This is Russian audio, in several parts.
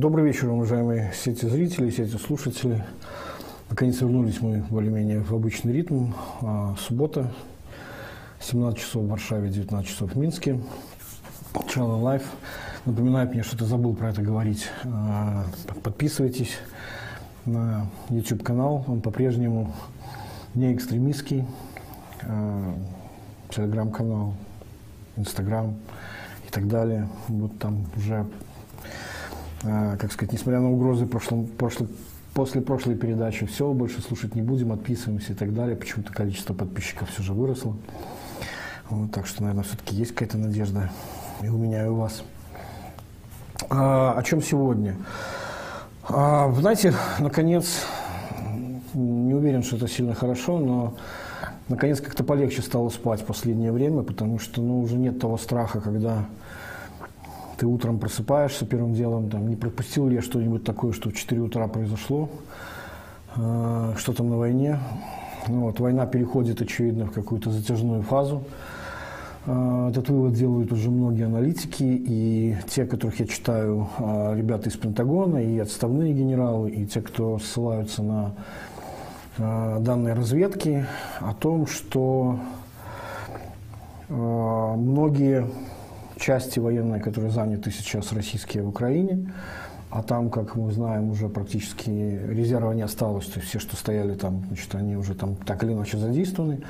Добрый вечер, уважаемые сети зрителей, сети слушателей. Наконец вернулись мы более-менее в обычный ритм. А, суббота, 17 часов в Варшаве, 19 часов в Минске. Channel Live. Напоминает мне, что ты забыл про это говорить. А, подписывайтесь на YouTube канал. Он по-прежнему не экстремистский. Телеграм-канал, Инстаграм и так далее. Вот там уже как сказать, несмотря на угрозы прошлом, прошлой, после прошлой передачи, все, больше слушать не будем, отписываемся и так далее. Почему-то количество подписчиков все же выросло. Вот, так что, наверное, все-таки есть какая-то надежда и у меня, и у вас. А, о чем сегодня? А, знаете, наконец, не уверен, что это сильно хорошо, но наконец как-то полегче стало спать в последнее время, потому что ну, уже нет того страха, когда ты утром просыпаешься первым делом, там, не пропустил ли я что-нибудь такое, что в 4 утра произошло, э, что там на войне. Ну, вот, война переходит, очевидно, в какую-то затяжную фазу. Э, этот вывод делают уже многие аналитики, и те, которых я читаю, э, ребята из Пентагона, и отставные генералы, и те, кто ссылаются на э, данные разведки, о том, что э, многие части военные, которые заняты сейчас российские в Украине, а там, как мы знаем, уже практически резерва не осталось, то есть все, что стояли там, значит, они уже там так или иначе задействованы.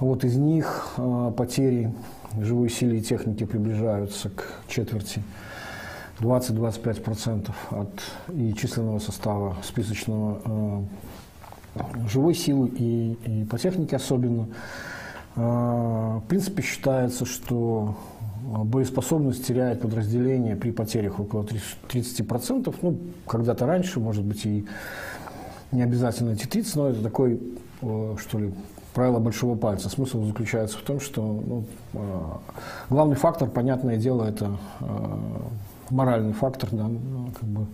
Вот из них э, потери живой силы и техники приближаются к четверти. 20-25% от и численного состава списочного э, живой силы и, и по технике особенно. Э, в принципе, считается, что боеспособность теряет подразделение при потерях около 30%. Ну, когда-то раньше, может быть, и не обязательно эти 30, но это такой, э, что ли, правило большого пальца. Смысл заключается в том, что ну, э, главный фактор, понятное дело, это э, моральный фактор, да, ну, как бы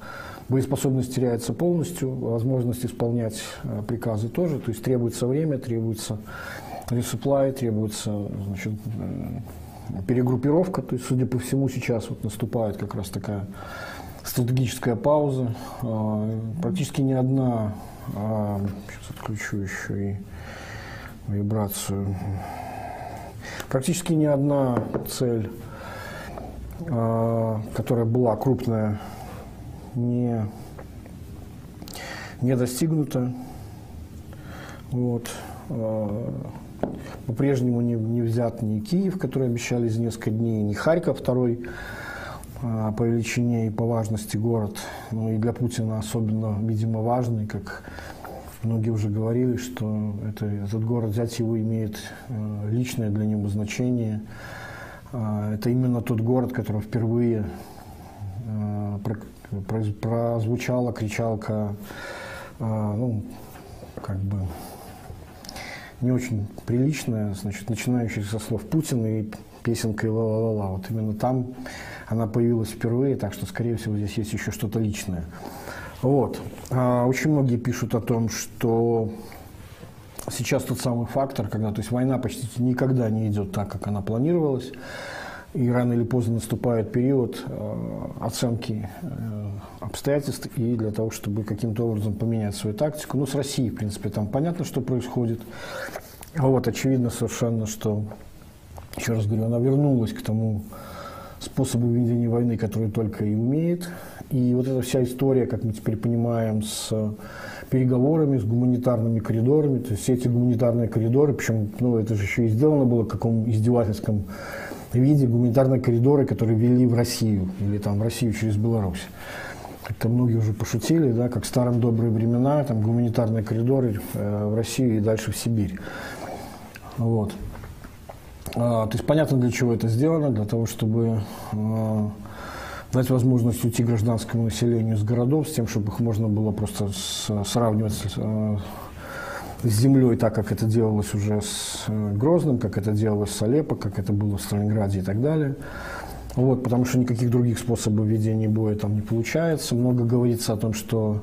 боеспособность теряется полностью, возможность исполнять приказы тоже, то есть требуется время, требуется resupply, требуется значит, перегруппировка, то есть, судя по всему, сейчас вот наступает как раз такая стратегическая пауза. А, практически ни одна, а, сейчас отключу еще и вибрацию, практически ни одна цель, а, которая была крупная, не, не достигнута. Вот. По-прежнему не, не взят ни Киев, который обещали за несколько дней, ни Харьков, второй а, по величине и по важности город. Ну и для Путина особенно, видимо, важный, как многие уже говорили, что это, этот город взять его имеет э, личное для него значение. Э, это именно тот город, который впервые э, про, про, прозвучала кричалка, э, ну, как бы не очень приличная, значит, начинающая со слов Путина и песенкой «ла-ла-ла-ла». Вот именно там она появилась впервые, так что, скорее всего, здесь есть еще что-то личное. Вот. А, очень многие пишут о том, что сейчас тот самый фактор, когда то есть война почти никогда не идет так, как она планировалась. И рано или поздно наступает период э, оценки э, обстоятельств и для того, чтобы каким-то образом поменять свою тактику. Ну, с Россией, в принципе, там понятно, что происходит. А вот очевидно совершенно, что, еще раз говорю, она вернулась к тому способу ведения войны, который только и умеет. И вот эта вся история, как мы теперь понимаем, с переговорами, с гуманитарными коридорами, то есть все эти гуманитарные коридоры, причем ну, это же еще и сделано было в каком издевательском виде гуманитарные коридоры, которые вели в Россию или там в Россию через Беларусь. Как-то многие уже пошутили, да, как в старые добрые времена, там гуманитарные коридоры э, в Россию и дальше в Сибирь. Вот. А, то есть понятно, для чего это сделано, для того, чтобы а, дать возможность уйти гражданскому населению с городов, с тем, чтобы их можно было просто сравнивать а, с землей, так как это делалось уже с э, Грозным, как это делалось с Алеппо, как это было в Сталинграде и так далее. Вот, потому что никаких других способов ведения боя там не получается. Много говорится о том, что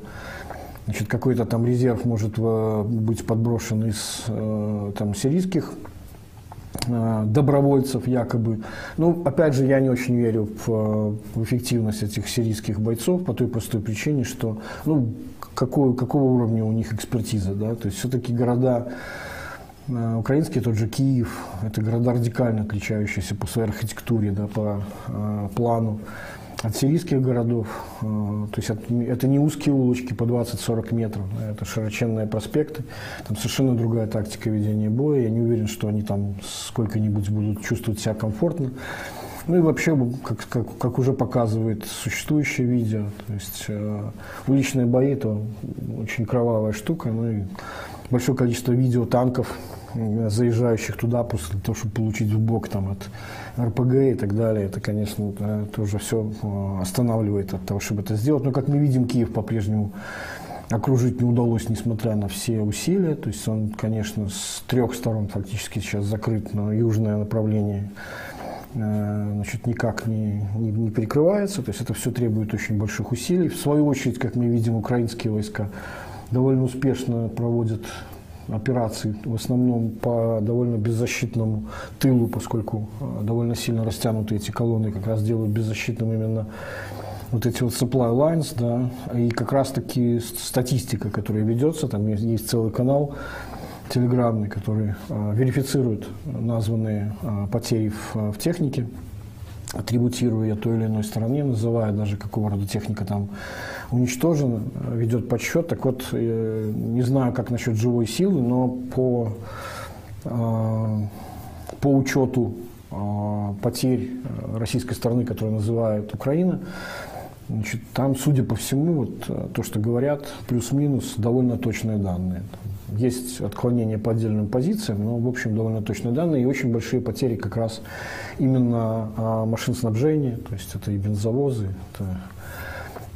значит, какой-то там резерв может э, быть подброшен из э, там, сирийских добровольцев якобы. Ну, опять же, я не очень верю в, в эффективность этих сирийских бойцов по той простой причине, что, ну, какой, какого уровня у них экспертиза, да, то есть все-таки города э, украинские, тот же Киев, это города радикально отличающиеся по своей архитектуре, да, по э, плану от сирийских городов. Э, то есть это не узкие улочки по 20-40 метров, это широченные проспекты. Там совершенно другая тактика ведения боя. Я не уверен, что они там сколько-нибудь будут чувствовать себя комфортно. Ну и вообще, как, как, как уже показывает существующее видео, то есть э, уличные бои это очень кровавая штука, ну и большое количество видео танков, э, заезжающих туда после того, чтобы получить в бок там, от РПГ и так далее, это, конечно, это уже все э, останавливает от того, чтобы это сделать. Но, как мы видим, Киев по-прежнему окружить не удалось, несмотря на все усилия. То есть он, конечно, с трех сторон фактически сейчас закрыт, но южное направление э, значит, никак не, не, не прикрывается. То есть это все требует очень больших усилий. В свою очередь, как мы видим, украинские войска довольно успешно проводят операций, в основном по довольно беззащитному тылу, поскольку э, довольно сильно растянуты эти колонны, как раз делают беззащитным именно вот эти вот supply lines, да, и как раз таки статистика, которая ведется, там есть, есть целый канал телеграммный, который э, верифицирует названные э, потери в, в технике, атрибутируя той или иной стороне, называя даже какого рода техника там уничтожена, ведет подсчет. Так вот, э, не знаю, как насчет живой силы, но по, э, по учету э, потерь российской стороны, которую называют Украина, Значит, там, судя по всему, вот, то, что говорят, плюс-минус довольно точные данные. Есть отклонения по отдельным позициям, но, в общем, довольно точные данные и очень большие потери как раз именно а, машин снабжения, то есть это и бензовозы, это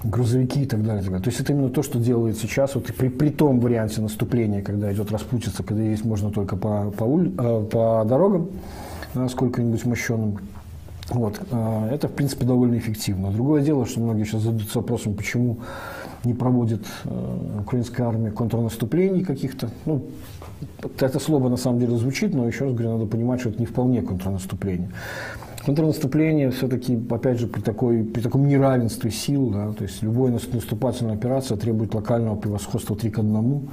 грузовики и так далее, и так далее. То есть это именно то, что делает сейчас, вот при, при том варианте наступления, когда идет распутица, когда есть можно только по, по, уль, э, по дорогам, э, сколько-нибудь мощенным. Вот, э, это, в принципе, довольно эффективно. Другое дело, что многие сейчас задаются вопросом, почему не проводит э, украинская армия контрнаступлений каких-то. Ну, это слово на самом деле звучит, но еще раз говорю, надо понимать, что это не вполне контрнаступление. Контрнаступление все-таки, опять же, при, такой, при таком неравенстве сил, да, то есть любая наступательная операция требует локального превосходства 3 к 1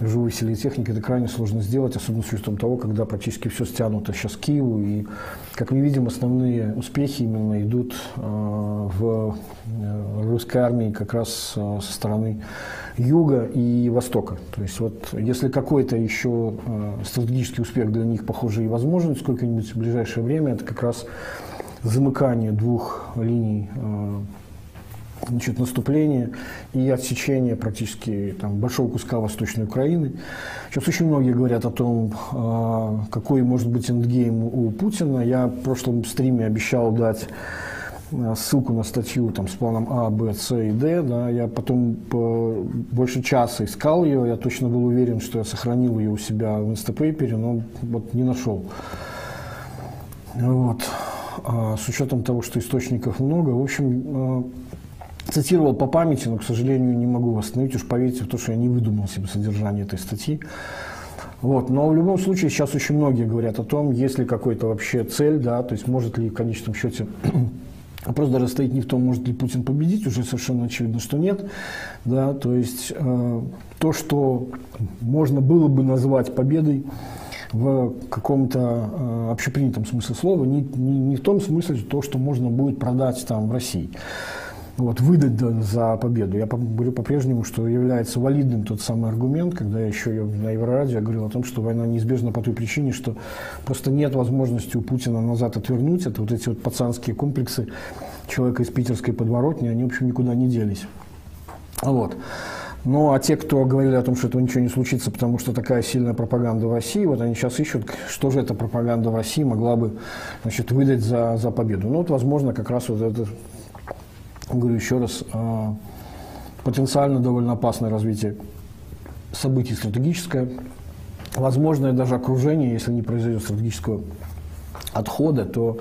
живой силе техники это крайне сложно сделать, особенно с учетом того, когда практически все стянуто сейчас к Киеву. И, как мы видим, основные успехи именно идут э, в э, русской армии как раз э, со стороны юга и востока. То есть вот если какой-то еще стратегический успех для них, похоже, и возможен сколько-нибудь в ближайшее время, это как раз замыкание двух линий значит, наступление и отсечение практически там, большого куска Восточной Украины. Сейчас очень многие говорят о том, а, какой может быть endgame у Путина. Я в прошлом стриме обещал дать а, ссылку на статью там, с планом А, Б, С и Д. Да. Я потом по больше часа искал ее. Я точно был уверен, что я сохранил ее у себя в Instapaper е, но вот не нашел. Вот. А с учетом того, что источников много, в общем, цитировал по памяти, но, к сожалению, не могу восстановить. Уж поверьте в то, что я не выдумал себе содержание этой статьи. Вот. Но в любом случае сейчас очень многие говорят о том, есть ли какой-то вообще цель, да, то есть может ли в конечном счете Вопрос даже стоит не в том, может ли Путин победить, уже совершенно очевидно, что нет. Да, то есть э, то, что можно было бы назвать победой в каком-то э, общепринятом смысле слова, не, не, не в том смысле, то, что можно будет продать там в России вот, выдать за победу. Я говорю по-прежнему, что является валидным тот самый аргумент, когда я еще на Еврорадио говорил о том, что война неизбежна по той причине, что просто нет возможности у Путина назад отвернуть. Это вот эти вот пацанские комплексы человека из питерской подворотни, они, в общем, никуда не делись. Вот. Ну, а те, кто говорили о том, что этого ничего не случится, потому что такая сильная пропаганда в России, вот они сейчас ищут, что же эта пропаганда в России могла бы значит, выдать за, за победу. Ну, вот, возможно, как раз вот это говорю еще раз, а, потенциально довольно опасное развитие событий стратегическое, возможное даже окружение, если не произойдет стратегического отхода, то,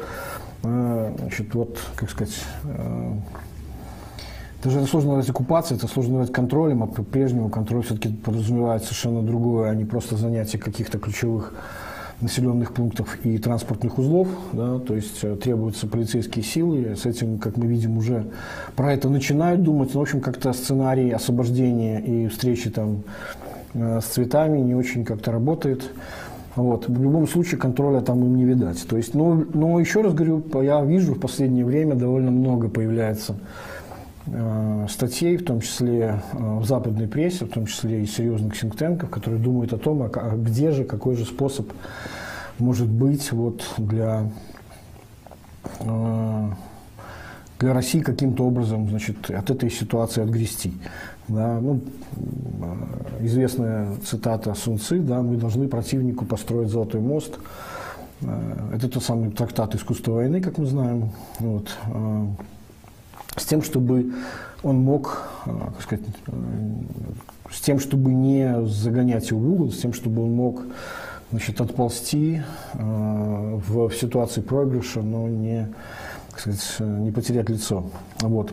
а, значит, вот, как сказать, а, это сложно назвать оккупацией, это сложно назвать контролем, а по-прежнему контроль все-таки подразумевает совершенно другое, а не просто занятие каких-то ключевых населенных пунктов и транспортных узлов, да, то есть э, требуются полицейские силы, с этим, как мы видим, уже про это начинают думать, но, в общем, как-то сценарий освобождения и встречи там э, с цветами не очень как-то работает. Вот. В любом случае контроля там им не видать. То есть, но, но еще раз говорю, я вижу в последнее время довольно много появляется статей, в том числе э, в западной прессе, в том числе и серьезных синктенков, которые думают о том, а, а где же, какой же способ может быть вот для, э, для России каким-то образом значит, от этой ситуации отгрести. Да, ну, известная цитата Сун Ци, да, мы должны противнику построить золотой мост. Э, это тот самый трактат искусства войны, как мы знаем. Вот, э, с тем, чтобы он мог, э, как сказать, с тем, чтобы не загонять его в угол, с тем, чтобы он мог значит, отползти в, в ситуации проигрыша, но не, как сказать, не потерять лицо. Вот.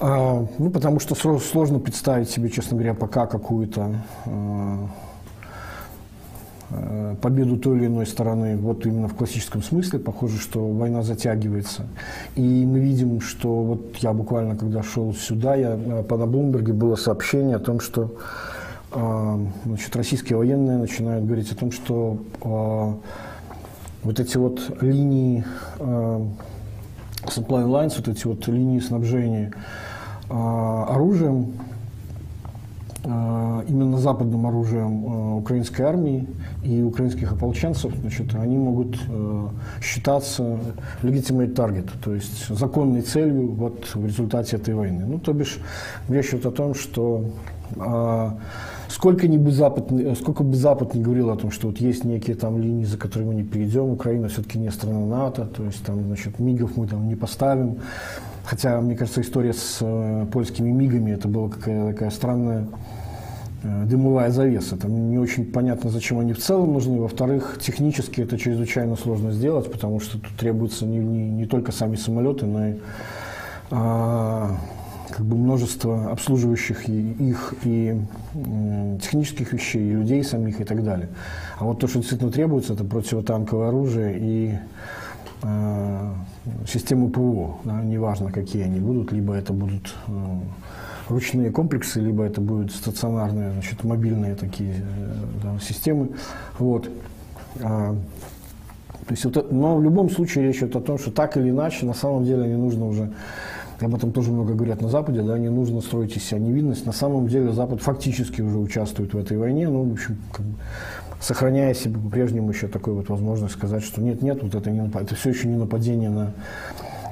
А, ну, потому что сложно представить себе, честно говоря, пока какую-то победу той или иной стороны, вот именно в классическом смысле, похоже, что война затягивается. И мы видим, что вот я буквально, когда шел сюда, я, по на Блумберге было сообщение о том, что значит, российские военные начинают говорить о том, что вот эти вот линии supply lines, вот эти вот линии снабжения оружием, именно западным оружием а, украинской армии и украинских ополченцев, значит, они могут считаться legitimate target, то есть законной целью вот в результате этой войны. Ну, то бишь, речь идет о том, что сколько, нибудь Запад, сколько бы Запад не говорил о том, что вот есть некие там линии, за которые мы не перейдем, Украина все-таки не страна НАТО, то есть там, значит, МИГов мы там не поставим, Хотя, мне кажется, история с э, польскими мигами это была какая-то такая странная э, дымовая завеса. Там не очень понятно, зачем они в целом нужны. Во-вторых, технически это чрезвычайно сложно сделать, потому что тут требуются не, не, не только сами самолеты, но и а, как бы множество обслуживающих и, их и э, технических вещей, и людей самих и так далее. А вот то, что действительно требуется, это противотанковое оружие и э, систему ПВО, да, неважно какие они будут, либо это будут э, ручные комплексы, либо это будут стационарные, значит, мобильные такие э, да, системы. Вот. А, то есть, вот, но в любом случае речь идет о том, что так или иначе, на самом деле не нужно уже, об этом тоже много говорят на Западе, да, не нужно строить из себя невинность. На самом деле Запад фактически уже участвует в этой войне, ну, в общем, как бы, сохраняя себе по-прежнему еще такую вот возможность сказать, что нет, нет, вот это, не, это все еще не нападение на,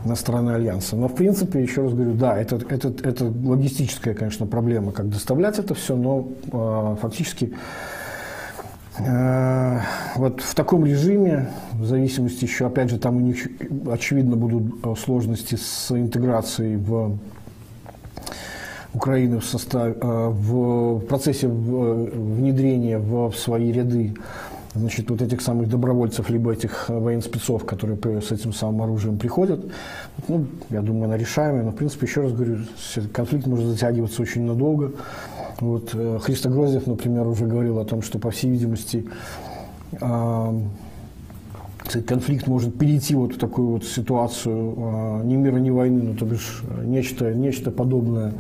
на стороны Альянса. Но, в принципе, еще раз говорю, да, это, это, это логистическая, конечно, проблема, как доставлять это все, но э, фактически э, вот в таком режиме, в зависимости еще, опять же, там у них, очевидно, будут э, сложности с интеграцией в Украины в, состав, э, в процессе внедрения в свои ряды значит, вот этих самых добровольцев, либо этих военспецов, которые с этим самым оружием приходят. Ну, я думаю, она решаемая, но, в принципе, еще раз говорю, конфликт может затягиваться очень надолго. Вот э, Христо Грозев, например, уже говорил о том, что, по всей видимости, конфликт может перейти вот в такую вот ситуацию э, ни мира, ни войны, ну, то бишь э, нечто, нечто подобное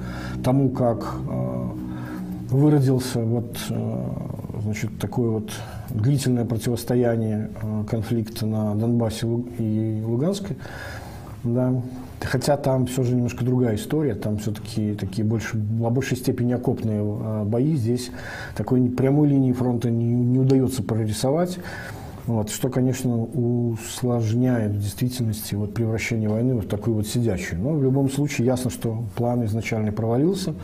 тому, как э, выродился вот, э, значит, такое вот длительное противостояние э, конфликта на Донбассе и Луганске. Да. Хотя там все же немножко другая история, там все-таки такие больше, в большей степени окопные э, бои. Здесь такой прямой линии фронта не, не удается прорисовать. Вот, что, конечно, усложняет в действительности вот, превращение войны в такую вот сидячую. Но в любом случае ясно, что план изначально провалился.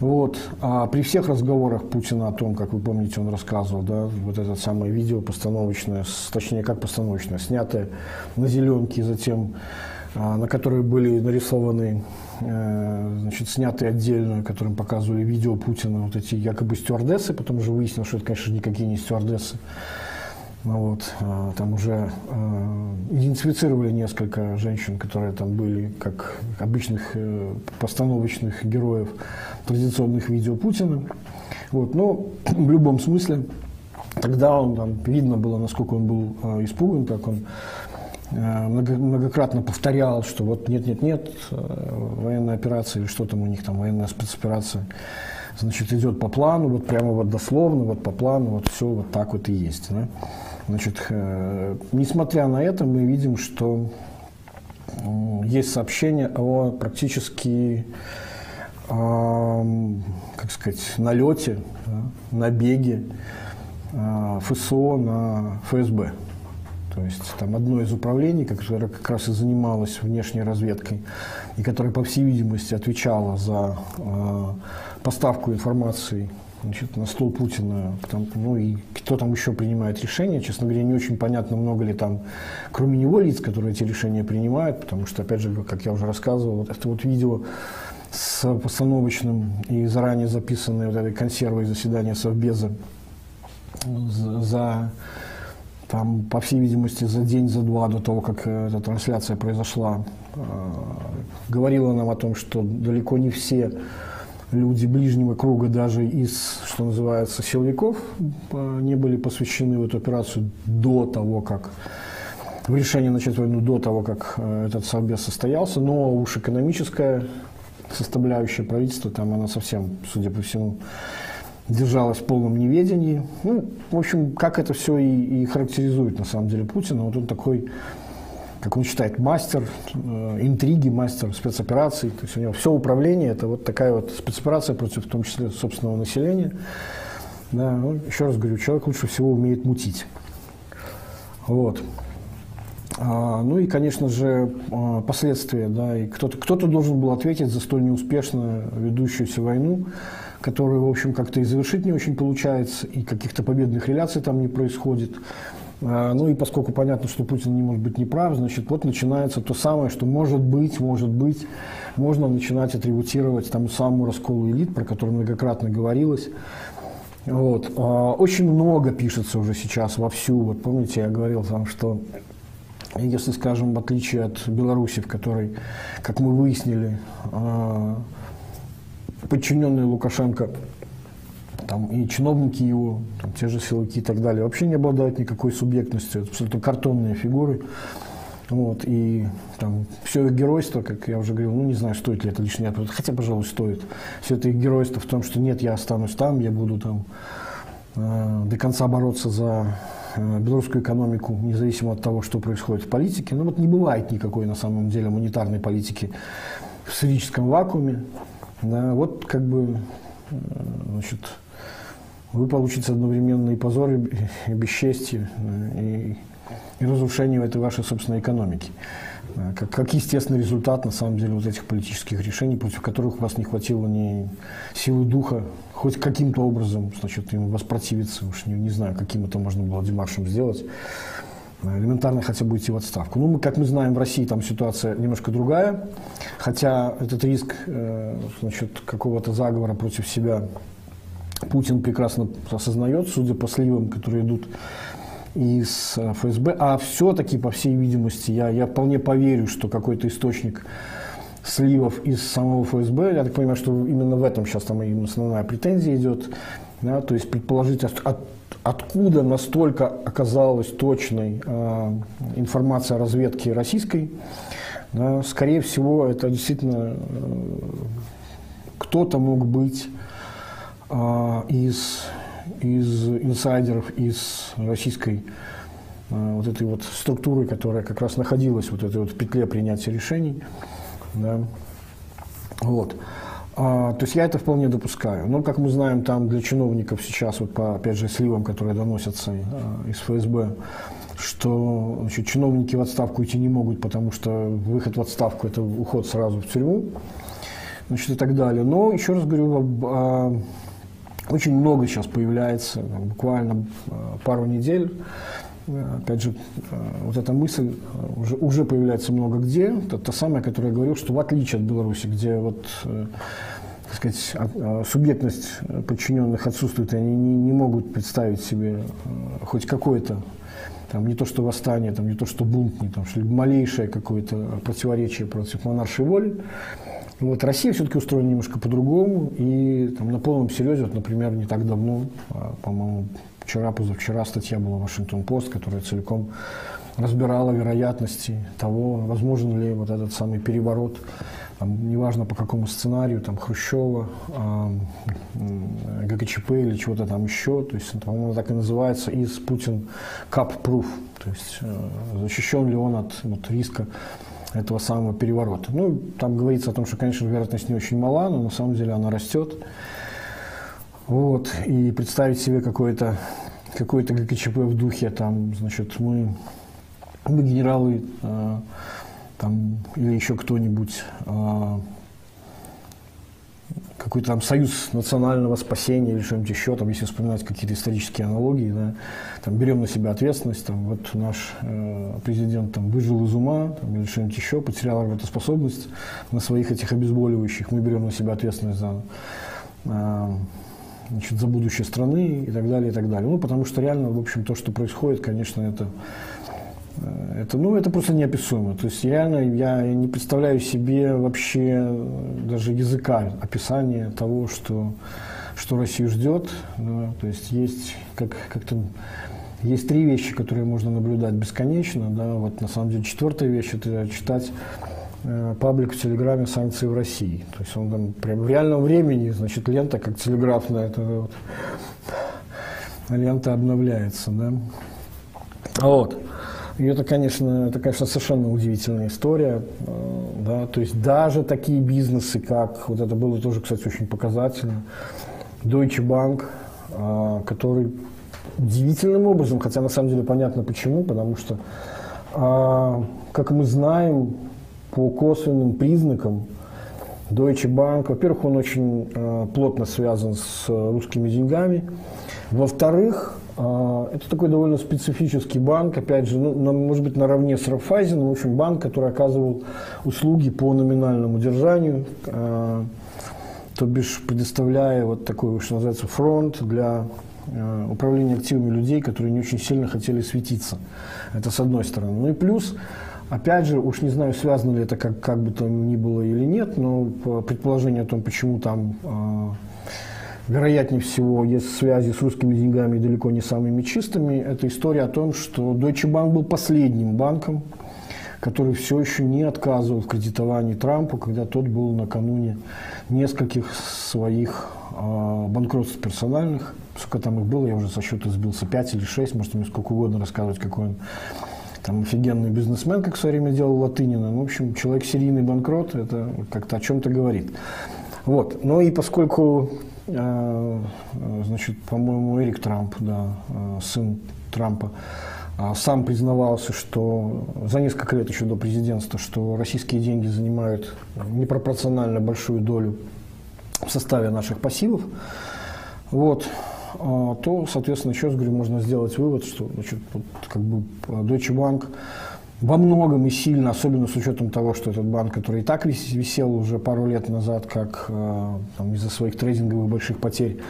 Вот. А при всех разговорах Путина о том, как вы помните, он рассказывал, да, вот это самое видео постановочное, точнее, как постановочное, снятое на зеленке, затем а, на которой были нарисованы, э, значит, снятые отдельно, которым показывали видео Путина, вот эти якобы стюардессы, потом уже выяснилось, что это, конечно, никакие не стюардессы. Вот, а, там уже а, идентифицировали несколько женщин, которые там были как обычных э, постановочных героев традиционных видео Путина. Вот, но в любом смысле Тогда он там видно было, насколько он был э, испуган, как он многократно повторял, что вот нет, нет, нет, э, военная операция или что там у них там, военная спецоперация, значит, идет по плану, вот прямо вот дословно, вот по плану, вот все вот так вот и есть. Да? Значит, э, несмотря на это, мы видим, что есть сообщение о практически как сказать, налете, набеге э, ФСО на ФСБ. То есть там одно из управлений, которое как раз и занималось внешней разведкой, и которое, по всей видимости, отвечало за э, поставку информации значит, на стол Путина, там, ну и кто там еще принимает решения, честно говоря, не очень понятно, много ли там, кроме него, лиц, которые эти решения принимают, потому что, опять же, как я уже рассказывал, вот это вот видео с постановочным и заранее записанной вот этой консервой заседания Совбеза за, там, по всей видимости, за день, за два до того, как эта трансляция произошла, э, говорила нам о том, что далеко не все люди ближнего круга, даже из, что называется, силовиков, э, не были посвящены в эту операцию до того, как в решении начать войну до того, как э, этот совбез состоялся, но уж экономическая составляющая правительства, там она совсем, судя по всему, держалась в полном неведении. Ну, в общем, как это все и, и характеризует на самом деле Путина. Вот он такой как он считает, мастер э, интриги, мастер спецопераций. То есть у него все управление – это вот такая вот спецоперация против, в том числе, собственного населения. Да, ну, еще раз говорю, человек лучше всего умеет мутить. Вот. А, ну и, конечно же, а, последствия. Да, и кто-то, кто-то должен был ответить за столь неуспешно ведущуюся войну, которую, в общем, как-то и завершить не очень получается, и каких-то победных реляций там не происходит. А, ну и поскольку понятно, что Путин не может быть неправ, значит, вот начинается то самое, что может быть, может быть, можно начинать атрибутировать тому самому расколу элит, про который многократно говорилось. Вот. А, очень много пишется уже сейчас вовсю. Вот помните, я говорил там, что если, скажем, в отличие от Беларуси, в которой, как мы выяснили, а, подчиненные Лукашенко там, и чиновники его, там, те же силовики и так далее, вообще не обладают никакой субъектностью, это абсолютно картонные фигуры. Вот, и там все их геройство, как я уже говорил, ну не знаю, стоит ли это лишний ответ, хотя, пожалуй, стоит. Все это их геройство в том, что нет, я останусь там, я буду там э, до конца бороться за э, белорусскую экономику, независимо от того, что происходит в политике. Но вот не бывает никакой на самом деле монетарной политики в сферическом вакууме. Да, вот как бы, э, значит, вы получите одновременно и позор, и бесчестие, и, и разрушение этой вашей собственной экономики. Как, как естественный результат, на самом деле, вот этих политических решений, против которых у вас не хватило ни силы духа, хоть каким-то образом, значит, им воспротивиться, уж не, не знаю, каким это можно было демаршем сделать, элементарно хотя бы идти в отставку. Ну, мы, как мы знаем, в России там ситуация немножко другая, хотя этот риск, э, значит, какого-то заговора против себя Путин прекрасно осознает, судя по сливам, которые идут из э, ФСБ. А все-таки, по всей видимости, я, я вполне поверю, что какой-то источник сливов из самого ФСБ, я так понимаю, что именно в этом сейчас там им основная претензия идет, да, то есть предположить, от, от, откуда настолько оказалась точной э, информация о разведке российской, да, скорее всего, это действительно э, кто-то мог быть а, из, из инсайдеров, из российской а, вот этой вот структуры, которая как раз находилась вот этой вот в петле принятия решений. Да. Вот. А, то есть я это вполне допускаю. Но, как мы знаем, там для чиновников сейчас, вот по, опять же, сливам, которые доносятся а, из ФСБ, что значит, чиновники в отставку идти не могут, потому что выход в отставку – это уход сразу в тюрьму, значит, и так далее. Но, еще раз говорю, очень много сейчас появляется, буквально э, пару недель. Э, опять же, э, вот эта мысль уже, уже появляется много где. Это та самая, которая я говорил, что в отличие от Беларуси, где вот так сказать, субъектность подчиненных отсутствует, и они не, не могут представить себе хоть какое-то там не то что восстание, там не то что бунт, не там, что малейшее какое-то противоречие против монаршей воли. Вот, Россия все-таки устроена немножко по-другому, и там, на полном серьезе, вот, например, не так давно, а, по-моему, вчера, позавчера статья была в Вашингтон-Пост, которая целиком разбирала вероятности того, возможен ли вот этот самый переворот, там, неважно по какому сценарию, там, Хрущева, э, ГКЧП или чего-то там еще, то есть, по-моему, так и называется, из Путин Proof, то есть э, защищен ли он от вот, риска этого самого переворота. Ну, там говорится о том, что, конечно, вероятность не очень мала, но на самом деле она растет. Вот, и представить себе какое-то какой то ГКЧП в духе, там, значит, мы, мы генералы, э, там, или еще кто-нибудь, э, какой-то там союз национального спасения или что-нибудь еще, там, если вспоминать какие-то исторические аналогии, да, там, берем на себя ответственность, там, вот наш э, президент там, выжил из ума там, или что-нибудь еще, потерял работоспособность на своих этих обезболивающих, мы берем на себя ответственность за, э, значит, за будущее страны и так далее, и так далее. Ну, потому что реально, в общем, то, что происходит, конечно, это это, ну, это просто неописуемо. То есть реально я не представляю себе вообще даже языка описания того, что, что Россию ждет. Да. То есть есть как, как-то есть три вещи, которые можно наблюдать бесконечно. Да. Вот на самом деле четвертая вещь – это читать э, паблик в Телеграме «Санкции в России». То есть он там прям в реальном времени, значит, лента, как телеграфная, это вот, лента обновляется. Да. Вот. И это, конечно, это, конечно, совершенно удивительная история. Э, да, то есть даже такие бизнесы, как, вот это было тоже, кстати, очень показательно, Deutsche Bank, э, который удивительным образом, хотя на самом деле понятно почему, потому что, э, как мы знаем, по косвенным признакам, Deutsche Bank, во-первых, он очень плотно связан с русскими деньгами, во-вторых, это такой довольно специфический банк, опять же, ну, может быть, наравне с Райффайзеном, в общем, банк, который оказывал услуги по номинальному держанию, а, то бишь предоставляя вот такой, что называется, фронт для а, управления активами людей, которые не очень сильно хотели светиться. Это с одной стороны. Ну и плюс, опять же, уж не знаю, связано ли это как, как бы то ни было или нет, но предположение о том, почему там вероятнее всего, есть связи с русскими деньгами далеко не самыми чистыми. Это история о том, что Deutsche Bank был последним банком, который все еще не отказывал в кредитовании Трампу, когда тот был накануне нескольких своих э, банкротств персональных. Сколько там их было, я уже со счета сбился, 5 или 6, можете мне сколько угодно рассказывать, какой он там офигенный бизнесмен, как в свое время делал Латынина. Ну, в общем, человек серийный банкрот, это как-то о чем-то говорит. Вот. Ну и поскольку значит, по-моему, Эрик Трамп, да, э, сын Трампа, а, сам признавался, что за несколько лет еще до президентства, что российские деньги занимают непропорционально большую долю в составе наших пассивов, вот, а, то, соответственно, еще раз говорю, можно сделать вывод, что значит, вот, как бы Deutsche Bank во многом и сильно, особенно с учетом того, что этот банк, который и так висел уже пару лет назад, как э, из-за своих трейдинговых больших потерь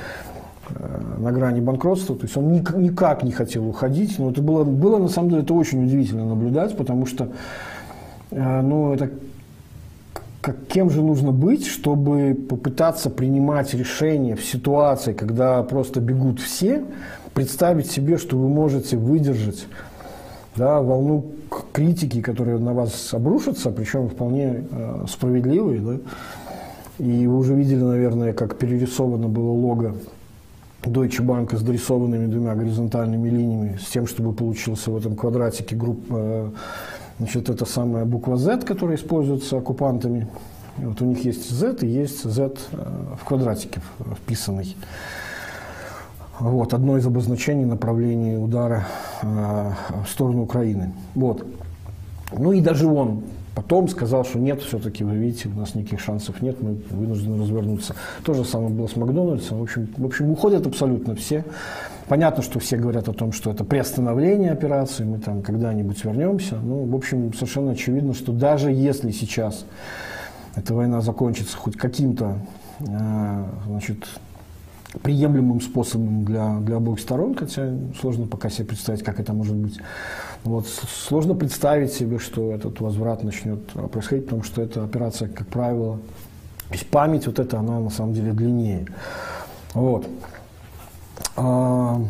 э, на грани банкротства, то есть он никак не хотел уходить, но это было, было на самом деле это очень удивительно наблюдать, потому что э, ну, это как, кем же нужно быть, чтобы попытаться принимать решения в ситуации, когда просто бегут все, представить себе, что вы можете выдержать да, волну критики, которые на вас обрушатся, причем вполне э, справедливые. Да? И вы уже видели, наверное, как перерисовано было лого Deutsche Bank с дорисованными двумя горизонтальными линиями, с тем, чтобы получился в этом квадратике групп, э, значит, это самая буква Z, которая используется оккупантами. Вот у них есть Z и есть Z э, в квадратике вписанный. Вот, одно из обозначений направления удара э, в сторону Украины. Вот. Ну и даже он потом сказал, что нет, все-таки, вы видите, у нас никаких шансов нет, мы вынуждены развернуться. То же самое было с Макдональдсом. В общем, в общем, уходят абсолютно все. Понятно, что все говорят о том, что это приостановление операции, мы там когда-нибудь вернемся. Ну, в общем, совершенно очевидно, что даже если сейчас эта война закончится хоть каким-то э, значит, приемлемым способом для, для обоих сторон, хотя сложно пока себе представить, как это может быть. Вот, сложно представить себе, что этот возврат начнет происходить, потому что эта операция, как правило, память вот эта, она на самом деле длиннее. Вот. А,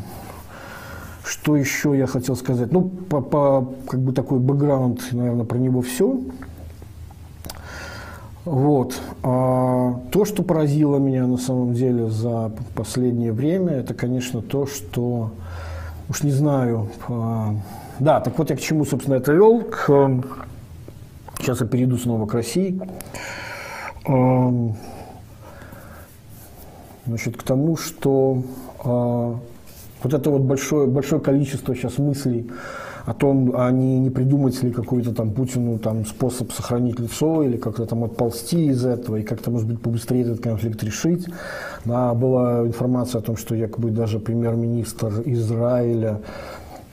что еще я хотел сказать? Ну, по, по как бы такой бэкграунд, наверное, про него все. Вот. А, то, что поразило меня на самом деле за последнее время, это, конечно, то, что, уж не знаю, а, да, так вот я к чему, собственно, это вел. К, сейчас я перейду снова к России. А, значит, к тому, что а, вот это вот большое, большое количество сейчас мыслей о том, а не, не придумать ли какой-то там Путину там способ сохранить лицо или как-то там отползти из этого и как-то, может быть, побыстрее этот конфликт решить. Да, была информация о том, что якобы даже премьер-министр Израиля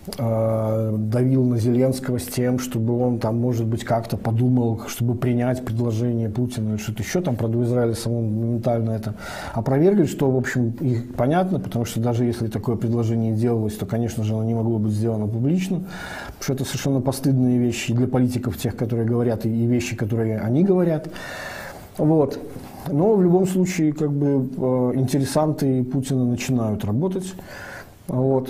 давил на Зеленского с тем, чтобы он там, может быть, как-то подумал, чтобы принять предложение Путина или что-то еще. Там, правда, в Израиле само моментально это опровергли, что, в общем, и понятно, потому что даже если такое предложение делалось, то, конечно же, оно не могло быть сделано публично, потому что это совершенно постыдные вещи для политиков, тех, которые говорят, и вещи, которые они говорят. Вот. Но в любом случае, как бы, э, интересанты Путина начинают работать. Вот.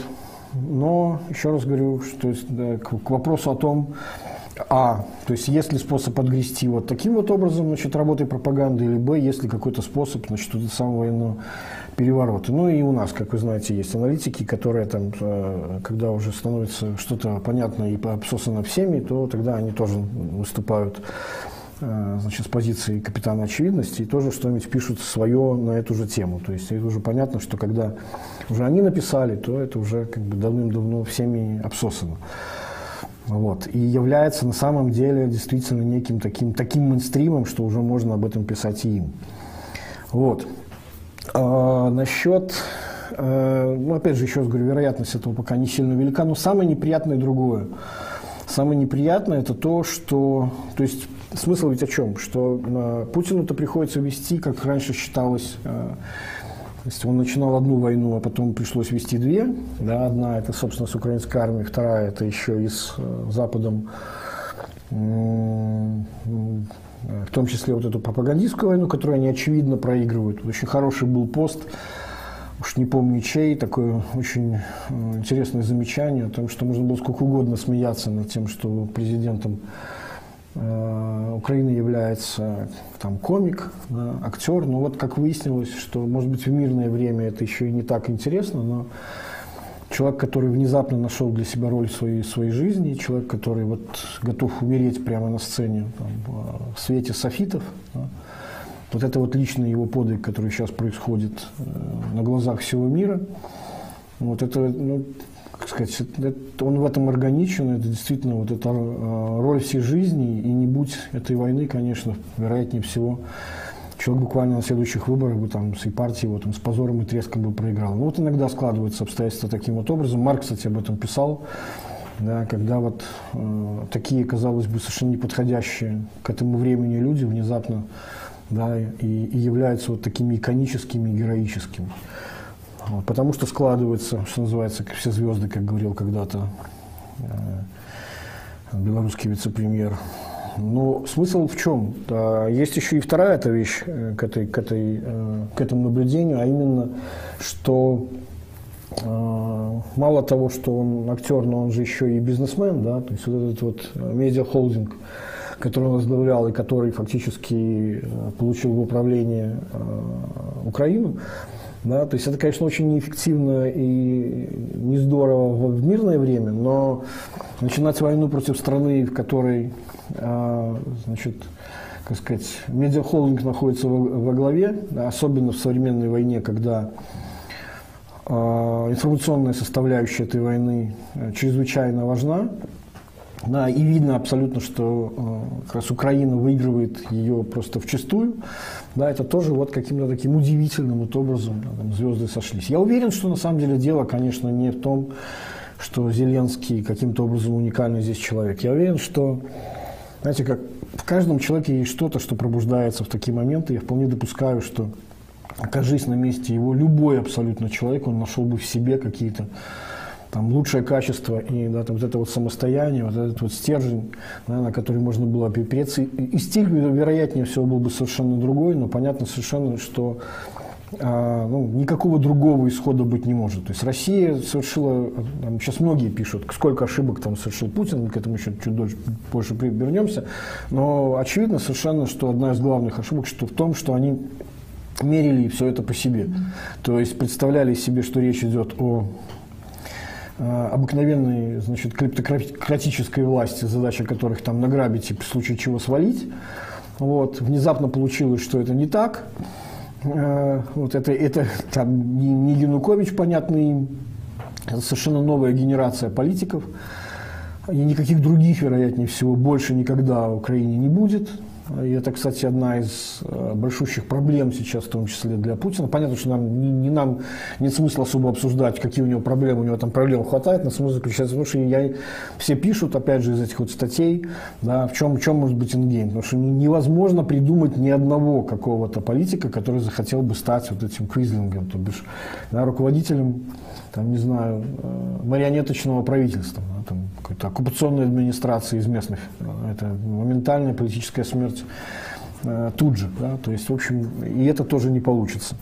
Но, еще раз говорю, что да, к, к вопросу о том, а, то есть есть ли способ отгрести вот таким вот образом, значит, работой пропаганды, или б, есть ли какой-то способ, значит, вот самого военного переворота. Ну и у нас, как вы знаете, есть аналитики, которые там, э, когда уже становится что-то понятно и обсосано всеми, то тогда они тоже выступают значит, с позиции капитана очевидности и тоже что-нибудь пишут свое на эту же тему. То есть это уже понятно, что когда уже они написали, то это уже как бы давным-давно всеми обсосано. Вот. И является на самом деле действительно неким таким, таким мейнстримом, что уже можно об этом писать и им. Вот. А, насчет, а, ну опять же, еще раз говорю, вероятность этого пока не сильно велика, но самое неприятное другое. Самое неприятное это то, что, то есть Смысл ведь о чем? Что э, Путину-то приходится вести, как раньше считалось, э, то есть он начинал одну войну, а потом пришлось вести две. Да, одна это, собственно, с украинской армией, вторая это еще и с э, Западом, в том числе вот эту пропагандистскую войну, которую они очевидно проигрывают. Очень хороший был пост, уж не помню чей, такое очень интересное замечание о том, что можно было сколько угодно смеяться над тем, что президентом Э, Украина является там, комик, да, актер. Но вот как выяснилось, что, может быть, в мирное время это еще и не так интересно, но человек, который внезапно нашел для себя роль своей, своей жизни, человек, который вот готов умереть прямо на сцене там, в свете софитов, да, вот это вот личный его подвиг, который сейчас происходит э, на глазах всего мира, вот это ну, как сказать, он в этом органичен, это действительно вот эта э, роль всей жизни, и не будь этой войны, конечно, вероятнее всего, человек буквально на следующих выборах бы там с партии его там с позором и треском бы проиграл. Ну вот иногда складываются обстоятельства таким вот образом. Марк, кстати, об этом писал, да, когда вот э, такие, казалось бы, совершенно неподходящие к этому времени люди внезапно да, и, и являются вот такими иконическими, героическими. Вот, потому что складываются, что называется, как все звезды, как говорил когда-то э, белорусский вице-премьер. Но смысл в чем? Да, есть еще и вторая эта вещь э, к, этой, к, этой, э, к этому наблюдению, а именно, что э, мало того, что он актер, но он же еще и бизнесмен, да, то есть вот этот вот медиахолдинг, который он возглавлял и который фактически э, получил в управление э, Украину, да, то есть это, конечно, очень неэффективно и не здорово в мирное время, но начинать войну против страны, в которой, а, значит, как сказать, медиахолдинг находится во, главе, особенно в современной войне, когда а, информационная составляющая этой войны э, чрезвычайно важна, да, и видно абсолютно, что э, как раз Украина выигрывает ее просто в чистую. Да, это тоже вот каким-то таким удивительным вот образом там, звезды сошлись. Я уверен, что на самом деле дело, конечно, не в том, что Зеленский каким-то образом уникальный здесь человек. Я уверен, что, знаете, как в каждом человеке есть что-то, что пробуждается в такие моменты. Я вполне допускаю, что окажись на месте его любой абсолютно человек, он нашел бы в себе какие-то там лучшее качество и да, там, вот это вот самостояние, вот этот вот стержень, да, на который можно было опереться. И стиль, вероятнее всего, был бы совершенно другой, но понятно совершенно, что а, ну, никакого другого исхода быть не может. То есть Россия совершила, там, сейчас многие пишут, сколько ошибок там совершил Путин, мы к этому еще чуть дольше, позже вернемся, но очевидно совершенно, что одна из главных ошибок что в том, что они мерили все это по себе. То есть представляли себе, что речь идет о обыкновенной значит, клептократической власти, задача которых там награбить и в случае чего свалить. Вот. Внезапно получилось, что это не так. Э, вот это, это там не, не Янукович, понятный, это совершенно новая генерация политиков. И никаких других, вероятнее всего, больше никогда в Украине не будет. И это, кстати, одна из э, большущих проблем сейчас, в том числе для Путина. Понятно, что нам, не, не нам нет смысла особо обсуждать, какие у него проблемы, у него там проблем хватает, но смысл заключается в том, что я, все пишут, опять же, из этих вот статей, да, в чем, в чем может быть ингейм. Потому что невозможно придумать ни одного какого-то политика, который захотел бы стать вот этим квизлингом, то бишь да, руководителем там, не знаю, э, марионеточного правительства, да, там, какой-то оккупационной администрации из местных. Это моментальная политическая смерть э, тут же. Да, то есть, в общем, и это тоже не получится.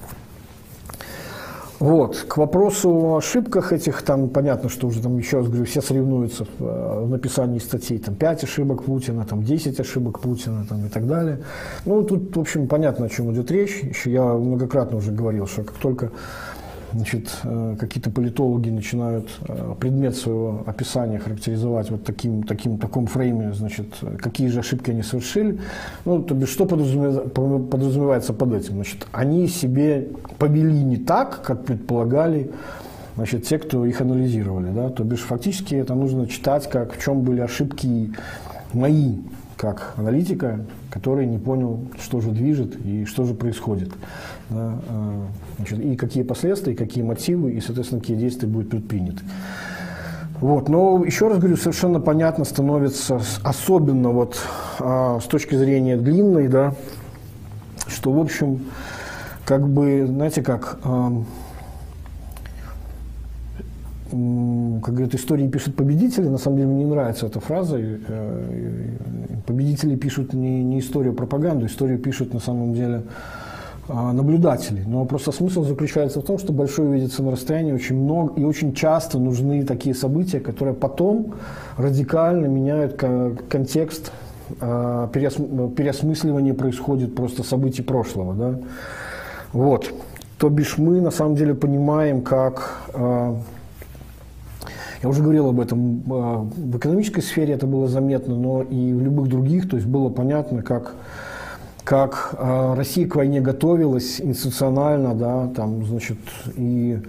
Вот. К вопросу о ошибках этих, там понятно, что уже там, еще раз говорю, все соревнуются в, э, в написании статей, там 5 ошибок Путина, там 10 ошибок Путина там, и так далее. Ну, тут, в общем, понятно, о чем идет речь. Еще я многократно уже говорил, что как только значит, э, какие-то политологи начинают э, предмет своего описания характеризовать вот таким, таким, таком фрейме, значит, какие же ошибки они совершили. Ну, то бишь, что подразумевается под этим? Значит, они себе повели не так, как предполагали значит, те, кто их анализировали. Да? То бишь, фактически это нужно читать, как в чем были ошибки мои, как аналитика, который не понял, что же движет и что же происходит. Да, а, значит, и какие последствия, и какие мотивы, и, соответственно, какие действия будут предприняты. Вот, но еще раз говорю, совершенно понятно становится, особенно вот а, с точки зрения длинной, да, что, в общем, как бы, знаете, как, а, как говорят, истории пишут победители, на самом деле мне не нравится эта фраза. Э, победители пишут не, не историю, а пропаганду, историю пишут на самом деле наблюдателей. Но просто смысл заключается в том, что большое видится на расстоянии очень много и очень часто нужны такие события, которые потом радикально меняют контекст, а, переосмысливание происходит просто событий прошлого. Да? Вот. То бишь мы на самом деле понимаем, как а, я уже говорил об этом, в экономической сфере это было заметно, но и в любых других, то есть было понятно, как как э, Россия к войне готовилась институционально, да, там, значит, и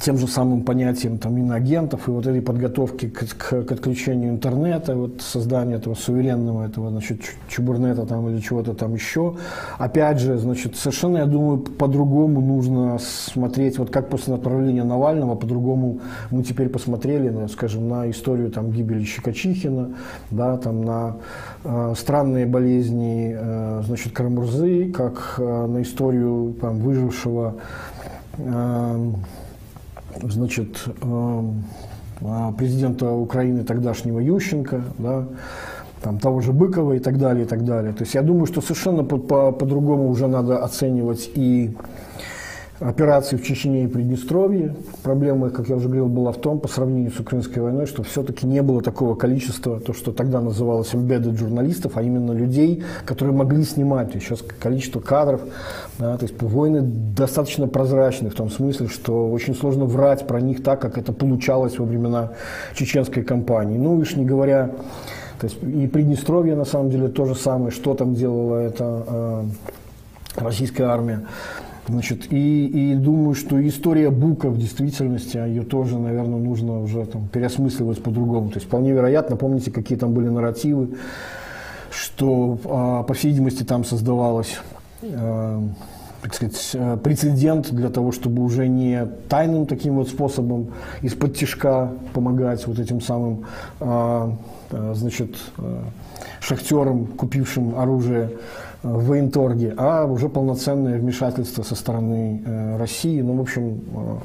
тем же самым понятием там, иноагентов и вот этой подготовки к, к, к отключению интернета, вот создание этого суверенного этого, значит, чубурнета там или чего-то там еще. Опять же, значит, совершенно, я думаю, по-другому нужно смотреть, вот как после направления Навального, по-другому мы теперь посмотрели, ну, скажем, на историю там гибели Щекочихина, да, там на э, странные болезни, э, значит, Карамурзы, как э, на историю там выжившего э, значит, эм, а, президента Украины тогдашнего Ющенко, да, там, того же Быкова и так далее, и так далее. То есть я думаю, что совершенно по-другому по, по уже надо оценивать и операции в Чечне и Приднестровье. Проблема, как я уже говорил, была в том, по сравнению с украинской войной, что все-таки не было такого количества, то, что тогда называлось embedded журналистов, а именно людей, которые могли снимать. Сейчас количество кадров, да, то есть войны достаточно прозрачны в том смысле, что очень сложно врать про них так, как это получалось во времена чеченской кампании. Ну, уж не говоря, то есть и Приднестровье на самом деле то же самое, что там делала эта э, российская армия. Значит, и, и думаю, что история Бука в действительности, а ее тоже, наверное, нужно уже там, переосмысливать по-другому. То есть вполне вероятно, помните, какие там были нарративы, что, а, по всей видимости, там создавалось а, так сказать, э, прецедент для того, чтобы уже не тайным таким вот способом из-под тяжка помогать вот этим самым, а, значит, шахтерам, купившим оружие, в военторге, а уже полноценное вмешательство со стороны э, России. Ну, в общем, э,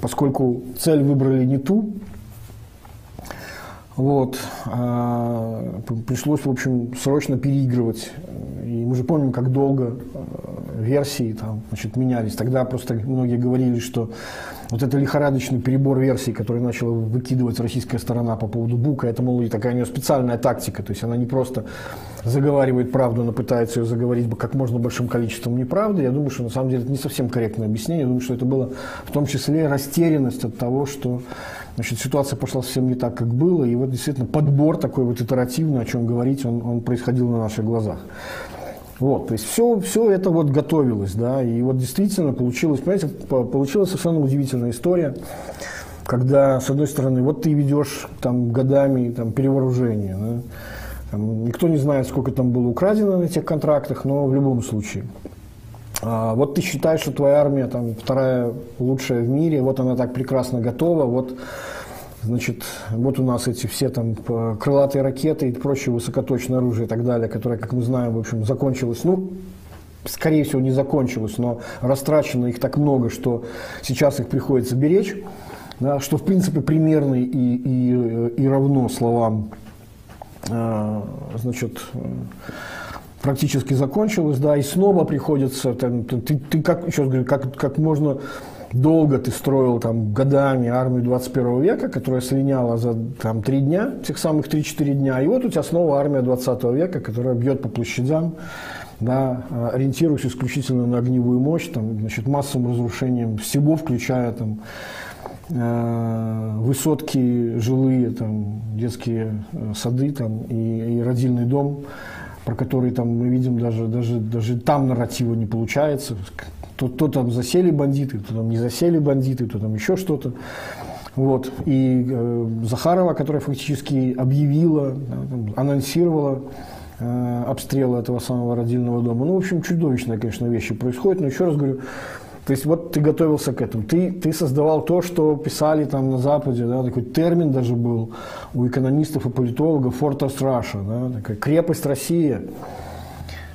поскольку цель выбрали не ту, вот, а, пришлось, в общем, срочно переигрывать. И мы же помним, как долго э, версии там, значит, менялись. Тогда просто многие говорили, что вот это лихорадочный перебор версий, который начала выкидывать российская сторона по поводу Бука, это, мол, и такая у нее специальная тактика. То есть она не просто заговаривает правду, она пытается ее заговорить как можно большим количеством неправды. Я думаю, что на самом деле это не совсем корректное объяснение. Я думаю, что это было в том числе растерянность от того, что Значит, ситуация пошла совсем не так, как было, и вот действительно подбор такой вот итеративный, о чем говорить, он, он происходил на наших глазах. Вот, то есть все, все это вот готовилось, да, и вот действительно получилось, понимаете, получилась совершенно удивительная история, когда, с одной стороны, вот ты ведешь там годами там, перевооружение, да, там, никто не знает, сколько там было украдено на этих контрактах, но в любом случае. А, вот ты считаешь, что твоя армия там вторая лучшая в мире, вот она так прекрасно готова, вот Значит, вот у нас эти все там крылатые ракеты и прочее высокоточное оружие и так далее, которое, как мы знаем, в общем, закончилось, ну, скорее всего, не закончилось, но растрачено их так много, что сейчас их приходится беречь, да, что, в принципе, примерно и, и, и равно словам, э, значит, практически закончилось, да, и снова приходится, там, ты, ты как, еще говорю, как, как можно долго ты строил там годами армию 21 века, которая слиняла за там три дня, тех самых 3-4 дня, и вот у тебя снова армия 20 века, которая бьет по площадям, да, ориентируясь исключительно на огневую мощь, там, значит, массовым разрушением всего, включая там, э, высотки жилые, там, детские э, сады там, и, и родильный дом, про который там мы видим даже, даже, даже там нарратива не получается. То, то там засели бандиты, то там не засели бандиты, то там еще что-то. Вот. И э, Захарова, которая фактически объявила, анонсировала э, обстрелы этого самого родильного дома. Ну, в общем, чудовищные, конечно, вещи происходят. Но еще раз говорю, то есть вот ты готовился к этому, ты, ты создавал то, что писали там на Западе, да, такой термин даже был у экономистов и политологов «Fortress Russia», да, такая крепость России,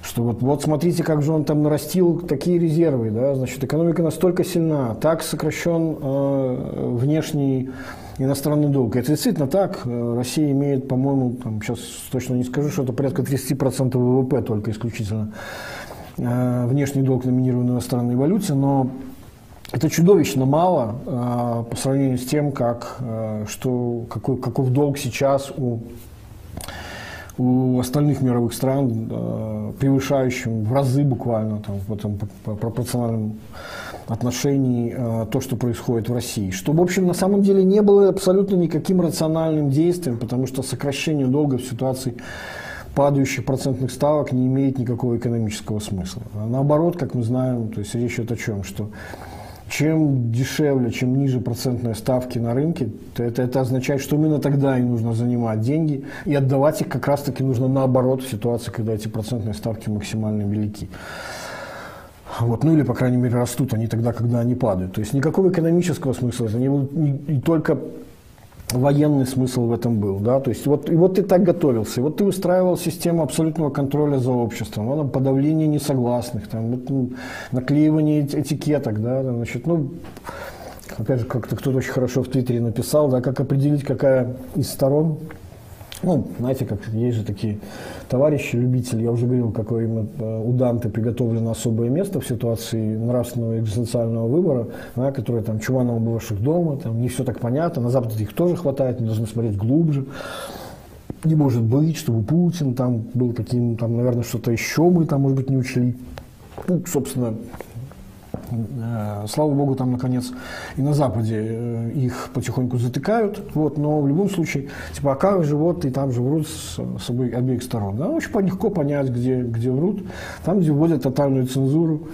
что вот, вот смотрите, как же он там нарастил такие резервы, да, значит, экономика настолько сильна, так сокращен э, внешний иностранный долг. Это действительно так. Россия имеет, по-моему, там, сейчас точно не скажу, что это порядка 30% ВВП только исключительно Э, внешний долг номинирован в иностранной валюте, но это чудовищно мало э, по сравнению с тем, как, э, что, какой, каков долг сейчас у, у остальных мировых стран, превышающим в разы буквально там, в этом пропорциональном отношении то, что происходит в России. Что, в общем, на самом деле не было абсолютно никаким рациональным действием, потому что сокращение долга в ситуации падающих процентных ставок не имеет никакого экономического смысла. А наоборот, как мы знаем, то есть речь идет о чем, что чем дешевле, чем ниже процентные ставки на рынке, то это, это означает, что именно тогда и нужно занимать деньги, и отдавать их как раз-таки нужно наоборот в ситуации, когда эти процентные ставки максимально велики. Вот, ну или, по крайней мере, растут они тогда, когда они падают. То есть никакого экономического смысла. Это не, не, не только военный смысл в этом был. Да? То есть вот, и вот ты так готовился, вот ты устраивал систему абсолютного контроля за обществом, ну, подавление несогласных, там, вот, наклеивание этикеток, да, значит, ну, опять же, как-то кто-то очень хорошо в Твиттере написал, да, как определить, какая из сторон ну, знаете, как есть же такие товарищи, любители, я уже говорил, какое им э, у Данте приготовлено особое место в ситуации нравственного экзистенциального выбора, да, которое там Чуванова бывших дома, там не все так понятно, на Западе их тоже хватает, мы должны смотреть глубже. Не может быть, чтобы Путин там был таким, там, наверное, что-то еще мы там, может быть, не учли. Ну, собственно, слава богу, там, наконец, и на Западе э, их потихоньку затыкают. Вот, но в любом случае, типа, а как же вот, и там же врут с, с обоих, обеих сторон. Да, очень легко понять, где, где врут. Там, где вводят тотальную цензуру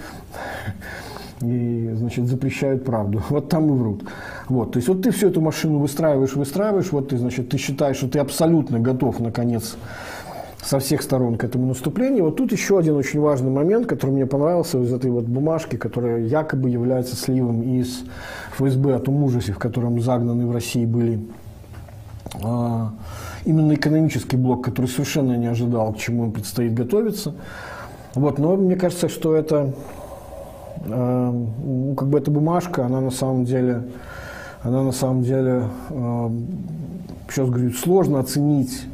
и, значит, запрещают правду. Вот там и врут. Вот, то есть вот ты всю эту машину выстраиваешь, выстраиваешь, вот ты, значит, ты считаешь, что ты абсолютно готов, наконец, со всех сторон к этому наступлению. Вот тут еще один очень важный момент, который мне понравился из этой вот бумажки, которая якобы является сливом из ФСБ о том ужасе, в котором загнаны в России были а, именно экономический блок, который совершенно не ожидал, к чему им предстоит готовиться. Вот, но мне кажется, что это э, ну, как бы эта бумажка, она на самом деле, она на самом деле, э, сейчас говорю, сложно оценить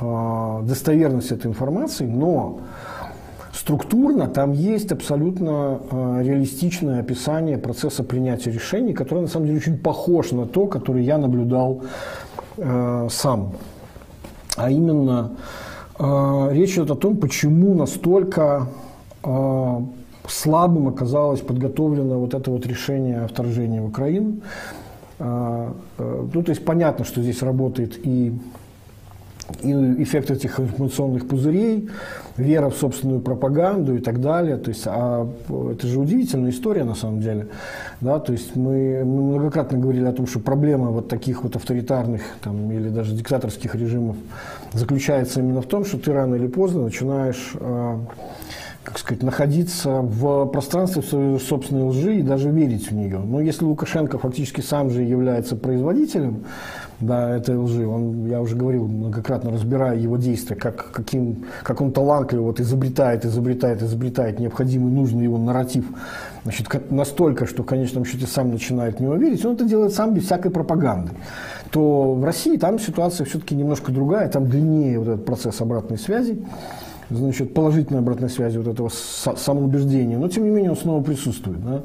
достоверность этой информации, но структурно там есть абсолютно э, реалистичное описание процесса принятия решений, который на самом деле очень похож на то, который я наблюдал э, сам. А именно речь идет о том, почему настолько слабым оказалось подготовлено вот это вот решение о вторжении в Украину. Э, ну, то есть понятно, что здесь работает и эффект этих информационных пузырей, вера в собственную пропаганду и так далее. То есть, а это же удивительная история на самом деле. Да? То есть мы, мы многократно говорили о том, что проблема вот таких вот авторитарных там, или даже диктаторских режимов заключается именно в том, что ты рано или поздно начинаешь а, как сказать, находиться в пространстве своей собственной лжи и даже верить в нее. Но если Лукашенко фактически сам же является производителем да, этой лжи, он, я уже говорил многократно, разбирая его действия, как, каким, как он талантливо вот изобретает, изобретает, изобретает необходимый, нужный его нарратив, значит, настолько, что в конечном счете сам начинает в него верить, он это делает сам без всякой пропаганды. То в России там ситуация все-таки немножко другая, там длиннее вот этот процесс обратной связи значит, положительной обратной связи вот этого самоубеждения, но тем не менее он снова присутствует. Да?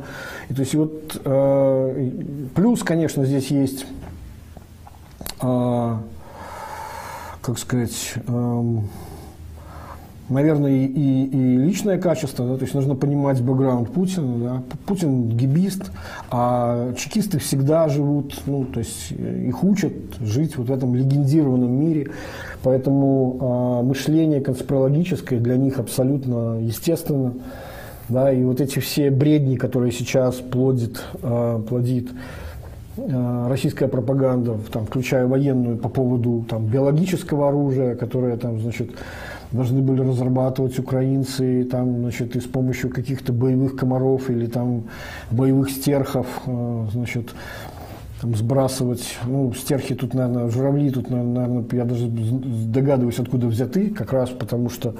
И, то есть вот э, плюс, конечно, здесь есть, как сказать, э, наверное, и, и, личное качество, да, то есть нужно понимать бэкграунд Путина. Да. Путин гибист, а чекисты всегда живут, ну, то есть их учат жить вот в этом легендированном мире, поэтому э, мышление конспирологическое для них абсолютно естественно. Да, и вот эти все бредни, которые сейчас плодит, э, плодит российская пропаганда, там, включая военную, по поводу там, биологического оружия, которое там, значит, должны были разрабатывать украинцы там, значит, и с помощью каких-то боевых комаров или там боевых стерхов, э, значит, там, сбрасывать, ну, стерхи тут, наверное, журавли тут, наверное, я даже догадываюсь, откуда взяты, как раз потому что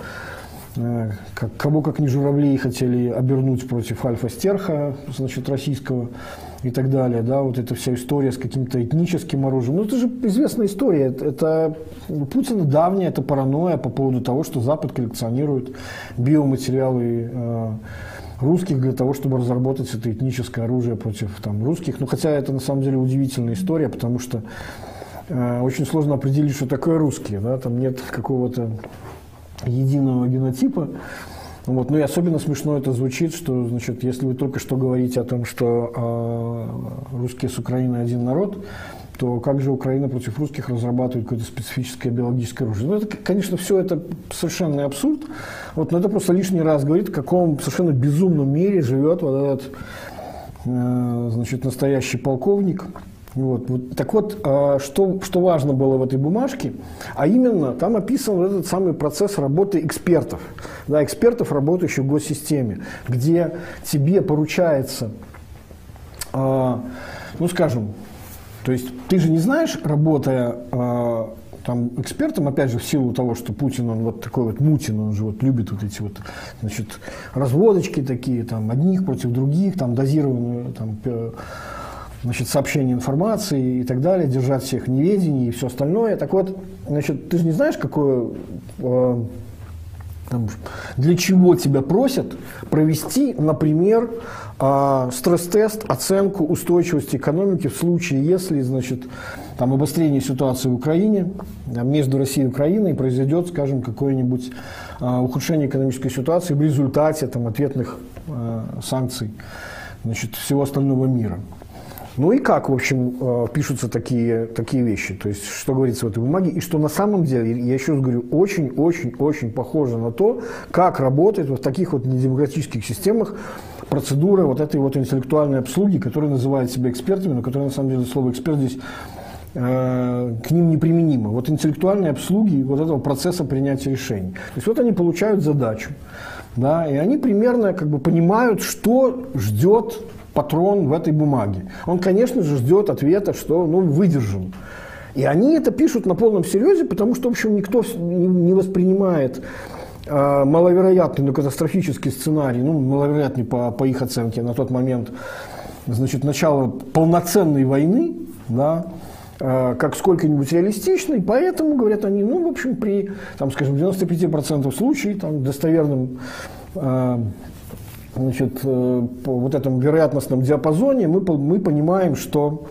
э, как, кого как не журавли хотели обернуть против альфа-стерха, значит, российского и так далее, да, вот эта вся история с каким-то этническим оружием. Ну, это же известная история. Это у Путина давняя это паранойя по поводу того, что Запад коллекционирует биоматериалы э, русских для того, чтобы разработать это этническое оружие против там, русских. Ну, хотя это на самом деле удивительная история, потому что э, очень сложно определить, что такое русские. Да? Там нет какого-то единого генотипа. Вот. Ну и особенно смешно это звучит, что значит, если вы только что говорите о том, что э, русские с Украиной один народ, то как же Украина против русских разрабатывает какое-то специфическое биологическое оружие? Ну, это, конечно, все это совершенный абсурд. Вот, но это просто лишний раз говорит, в каком совершенно безумном мире живет вот этот э, значит, настоящий полковник, вот, вот. Так вот, а, что, что важно было в этой бумажке, а именно там описан вот этот самый процесс работы экспертов, да, экспертов, работающих в госсистеме, где тебе поручается, а, ну скажем, то есть ты же не знаешь, работая а, там экспертом, опять же, в силу того, что Путин, он вот такой вот Мутин, он же вот любит вот эти вот, значит, разводочки такие, там, одних против других, там, дозированную, там, значит, сообщение информации и так далее, держать всех в и все остальное. Так вот, значит, ты же не знаешь, какое, э, там, для чего тебя просят провести, например, э, стресс-тест, оценку устойчивости экономики в случае, если, значит, там обострение ситуации в Украине между Россией и Украиной произойдет, скажем, какое-нибудь э, ухудшение экономической ситуации в результате там, ответных э, санкций значит, всего остального мира. Ну и как, в общем, э, пишутся такие, такие вещи, то есть что говорится в этой бумаге, и что на самом деле, я еще раз говорю, очень-очень-очень похоже на то, как работает в таких вот недемократических системах процедура вот этой вот интеллектуальной обслуги, которая называет себя экспертами, но которая на самом деле слово эксперт здесь э, к ним неприменимо. Вот интеллектуальные обслуги вот этого процесса принятия решений. То есть вот они получают задачу, да, и они примерно как бы понимают, что ждет патрон в этой бумаге. Он, конечно же, ждет ответа, что ну, выдержим. И они это пишут на полном серьезе, потому что, в общем, никто не воспринимает э, маловероятный, но катастрофический сценарий, ну, маловероятный по, по их оценке на тот момент, значит, начало полноценной войны, да, э, как сколько-нибудь реалистичный, поэтому, говорят они, ну, в общем, при, там, скажем, 95% случаев, там, достоверным э, значит, э, по вот этом вероятностном диапазоне мы, мы понимаем, что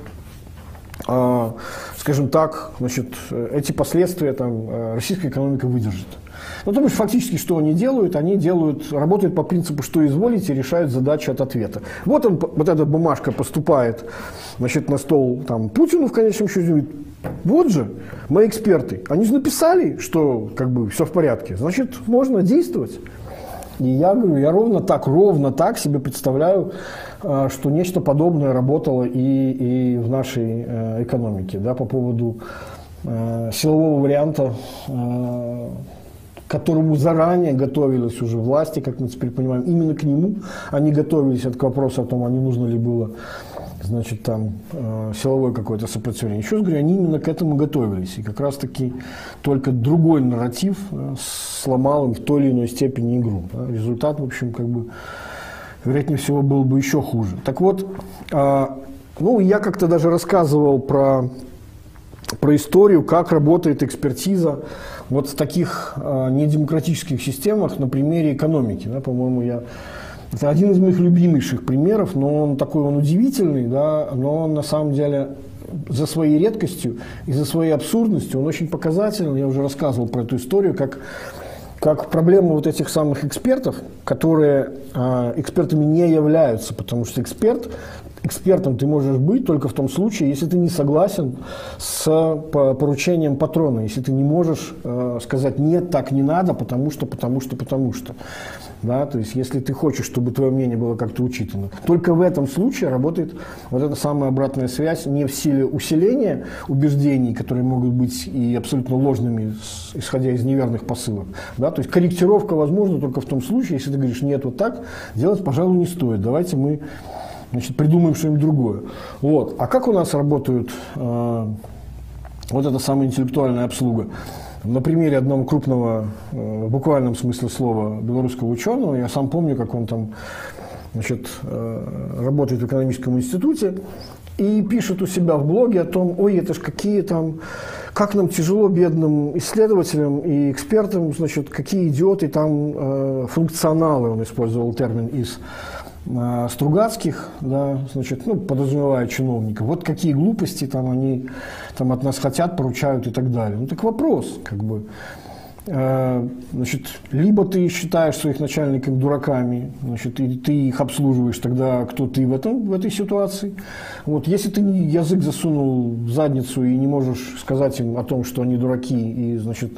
а, скажем так, значит, эти последствия там, э, российская экономика выдержит. Ну, то есть фактически что они делают? Они делают, работают по принципу, что изволите, решают задачи от ответа. Вот он, вот эта бумажка поступает значит, на стол там, Путину в конечном счете, говорит, вот же, мои эксперты, они же написали, что как бы все в порядке, значит, можно действовать. И я говорю, я ровно так, ровно так себе представляю, э, что нечто подобное работало и, и в нашей э, экономике, да, по поводу э, силового варианта, к которому заранее готовились уже власти, как мы теперь понимаем, именно к нему. Они готовились, от вопроса о том, а не нужно ли было значит, там э, силовое какое-то сопротивление. Еще раз говорю, они именно к этому готовились. И как раз-таки только другой нарратив э, сломал им в той или иной степени игру. Да. Результат, в общем, как бы, вероятнее всего, был бы еще хуже. Так вот, э, ну, я как-то даже рассказывал про, про историю, как работает экспертиза вот в таких э, недемократических системах на примере экономики. Да, по-моему, я это один из моих любимейших примеров, но он такой он удивительный, да, но он на самом деле за своей редкостью и за своей абсурдностью он очень показательный. Я уже рассказывал про эту историю, как, как проблема вот этих самых экспертов, которые э, экспертами не являются, потому что эксперт экспертом ты можешь быть только в том случае, если ты не согласен с поручением патрона, если ты не можешь э, сказать нет, так не надо, потому что, потому что, потому что. Да, то есть, если ты хочешь, чтобы твое мнение было как-то учитано. Только в этом случае работает вот эта самая обратная связь не в силе усиления убеждений, которые могут быть и абсолютно ложными, исходя из неверных посылов. Да, то есть, корректировка возможна только в том случае, если ты говоришь, нет, вот так, делать, пожалуй, не стоит. Давайте мы значит, придумаем что-нибудь другое. Вот. А как у нас работают э, вот эта самая интеллектуальная обслуга? На примере одного крупного, э, в буквальном смысле слова, белорусского ученого, я сам помню, как он там значит, э, работает в экономическом институте и пишет у себя в блоге о том, ой, это ж какие там, как нам тяжело бедным исследователям и экспертам, значит, какие идиоты там э, функционалы, он использовал термин из Стругацких, да, значит, ну, подразумевая чиновников, вот какие глупости там они там от нас хотят, поручают и так далее. Ну, так вопрос, как бы, э, значит, либо ты считаешь своих начальников дураками, значит, и ты их обслуживаешь, тогда кто ты в, этом, в этой ситуации? Вот, если ты язык засунул в задницу и не можешь сказать им о том, что они дураки, и, значит,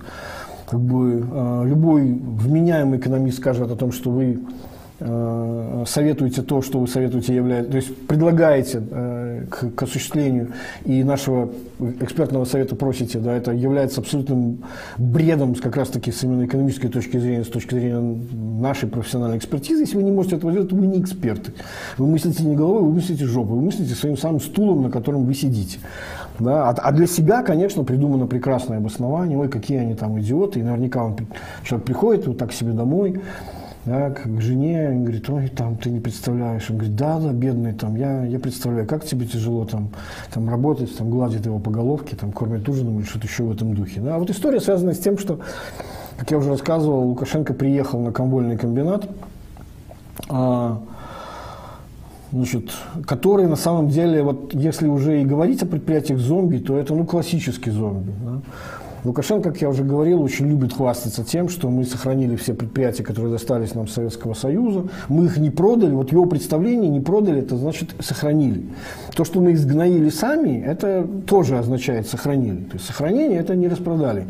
как бы э, любой вменяемый экономист скажет о том, что вы Э, советуете то, что вы советуете, является, то есть предлагаете э, к, к осуществлению и нашего экспертного совета просите, да, это является абсолютным бредом как раз-таки с именно экономической точки зрения, с точки зрения нашей профессиональной экспертизы. Если вы не можете этого делать, то вы не эксперты. Вы мыслите не головой, вы мыслите жопой, вы мыслите своим самым стулом, на котором вы сидите. Да? А, а для себя, конечно, придумано прекрасное обоснование, ой, какие они там идиоты, и наверняка он, человек приходит вот так себе домой, да, к жене, он говорит, ой, там, ты не представляешь. Он говорит, да, да, бедный, там, я, я представляю, как тебе тяжело там, там работать, там, гладит его по головке, там, кормит ужином или что-то еще в этом духе. Да. А вот история связана с тем, что, как я уже рассказывал, Лукашенко приехал на комвольный комбинат, а, значит, который на самом деле, вот если уже и говорить о предприятиях зомби, то это ну, классический зомби. Да. Лукашенко, как я уже говорил, очень любит хвастаться тем, что мы сохранили все предприятия, которые достались нам Советского Союза. Мы их не продали. Вот его представление не продали, это значит сохранили. То, что мы их сгноили сами, это тоже означает сохранили. То есть сохранение это не распродали.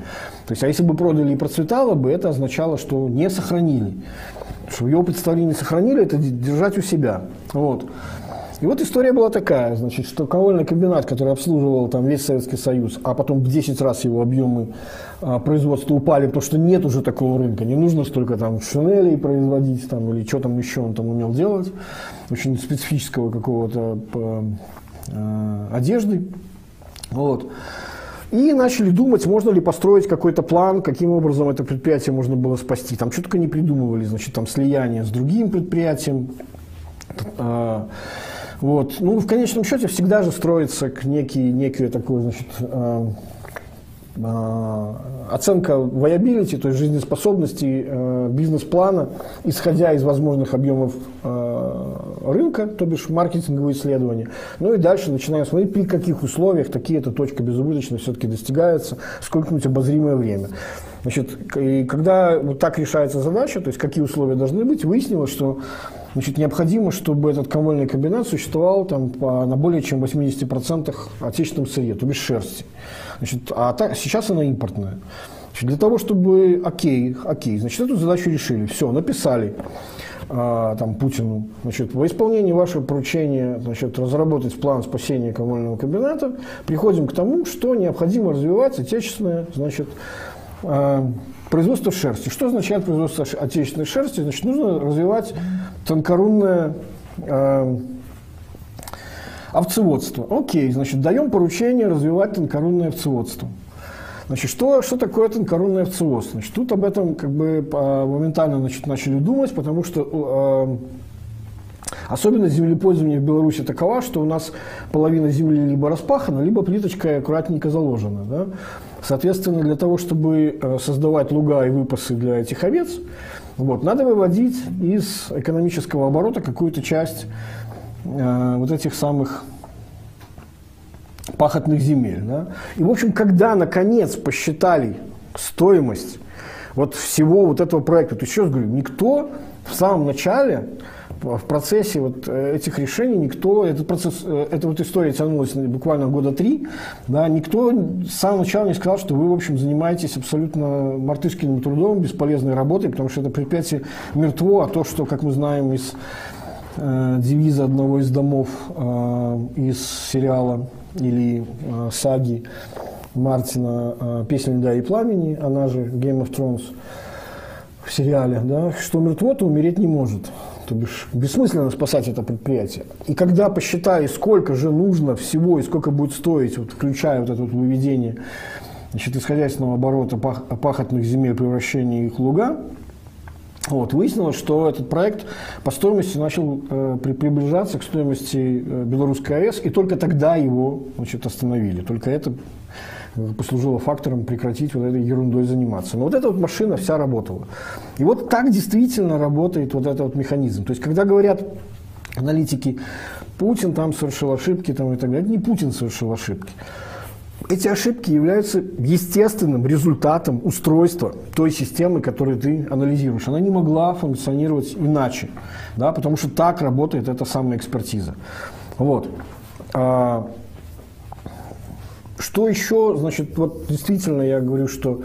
То есть, а если бы продали и процветало бы, это означало, что не сохранили. Что его представление сохранили, это держать у себя. Вот. И вот история была такая, значит, что ковольный комбинат, который обслуживал там весь Советский Союз, а потом в 10 раз его объемы а, производства упали, потому что нет уже такого рынка, не нужно столько там шинелей производить там, или что там еще он там умел делать, очень специфического какого-то а, одежды. Вот. И начали думать, можно ли построить какой-то план, каким образом это предприятие можно было спасти. Там что только не придумывали, значит, там слияние с другим предприятием. Вот. Ну, в конечном счете всегда же строится к некий, некий такой, значит, а, а, оценка viability, то есть жизнеспособности э, бизнес-плана, исходя из возможных объемов э, рынка, то бишь маркетинговые исследования. Ну и дальше начинаем смотреть, при каких условиях такие-то точка безубыточности все-таки достигается, сколько-нибудь обозримое время. Значит, и когда вот так решается задача, то есть какие условия должны быть, выяснилось, что значит, необходимо, чтобы этот конвольный комбинат существовал там, по, на более чем 80% отечественном сырье, то бишь шерсти. Значит, а так, сейчас она импортная. Значит, для того, чтобы, окей, окей, значит, эту задачу решили, все, написали а, там, Путину, значит, во исполнении вашего поручения значит, разработать план спасения коммунального комбината, приходим к тому, что необходимо развивать отечественное значит, а, производство шерсти. Что означает производство отечественной шерсти? Значит, нужно развивать тонкорунное а, Овцеводство. Окей, значит, даем поручение развивать тонкорунное овцеводство. Значит, что, что такое тонкорунное овцеводство? Значит, тут об этом как бы моментально значит, начали думать, потому что э, особенность землепользования в Беларуси такова, что у нас половина земли либо распахана, либо плиточкой аккуратненько заложена. Да? Соответственно, для того, чтобы э, создавать луга и выпасы для этих овец, вот, надо выводить из экономического оборота какую-то часть э, вот этих самых пахотных земель. Да? И, в общем, когда, наконец, посчитали стоимость вот всего вот этого проекта, то еще раз говорю, никто в самом начале, в процессе вот э, этих решений, никто, этот процесс, э, эта вот история тянулась буквально года три, да, никто с самого начала не сказал, что вы, в общем, занимаетесь абсолютно мартышкиным трудом, бесполезной работой, потому что это предприятие мертво, а то, что, как мы знаем из э, девиза одного из домов э, из сериала или э, саги Мартина э, «Песня льда и пламени», она же Game of Thrones в сериале, да, что мертво, то умереть не может. То бишь бессмысленно спасать это предприятие. И когда посчитали, сколько же нужно всего и сколько будет стоить, вот, включая вот это вот выведение значит, хозяйственного оборота пах, пахотных земель, превращение их в луга, вот, выяснилось, что этот проект по стоимости начал э, при, приближаться к стоимости э, белорусской АЭС, и только тогда его значит, остановили. Только это послужило фактором прекратить вот этой ерундой заниматься. Но вот эта вот машина вся работала. И вот так действительно работает вот этот вот механизм. То есть, когда говорят аналитики, Путин там совершил ошибки там, и так далее, это не Путин совершил ошибки. Эти ошибки являются естественным результатом устройства той системы, которую ты анализируешь. Она не могла функционировать иначе, да, потому что так работает эта самая экспертиза. Вот. Что еще, значит, вот действительно я говорю, что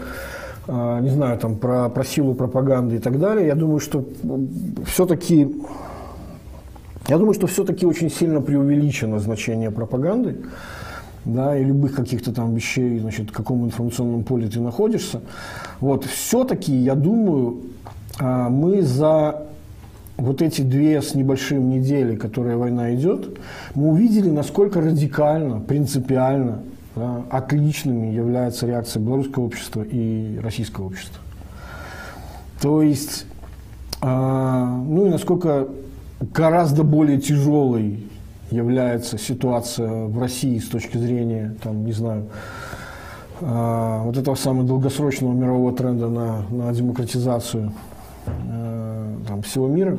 а, не знаю, там про, про силу пропаганды и так далее, я думаю, что все-таки я думаю, что все-таки очень сильно преувеличено значение пропаганды да, и любых каких-то там вещей, значит, в каком информационном поле ты находишься. Вот, все-таки, я думаю, а, мы за вот эти две с небольшим недели, которые война идет, мы увидели, насколько радикально, принципиально, отличными является реакция белорусского общества и российского общества. То есть, э, ну и насколько гораздо более тяжелый является ситуация в России с точки зрения, там, не знаю, э, вот этого самого долгосрочного мирового тренда на, на демократизацию э, там, всего мира.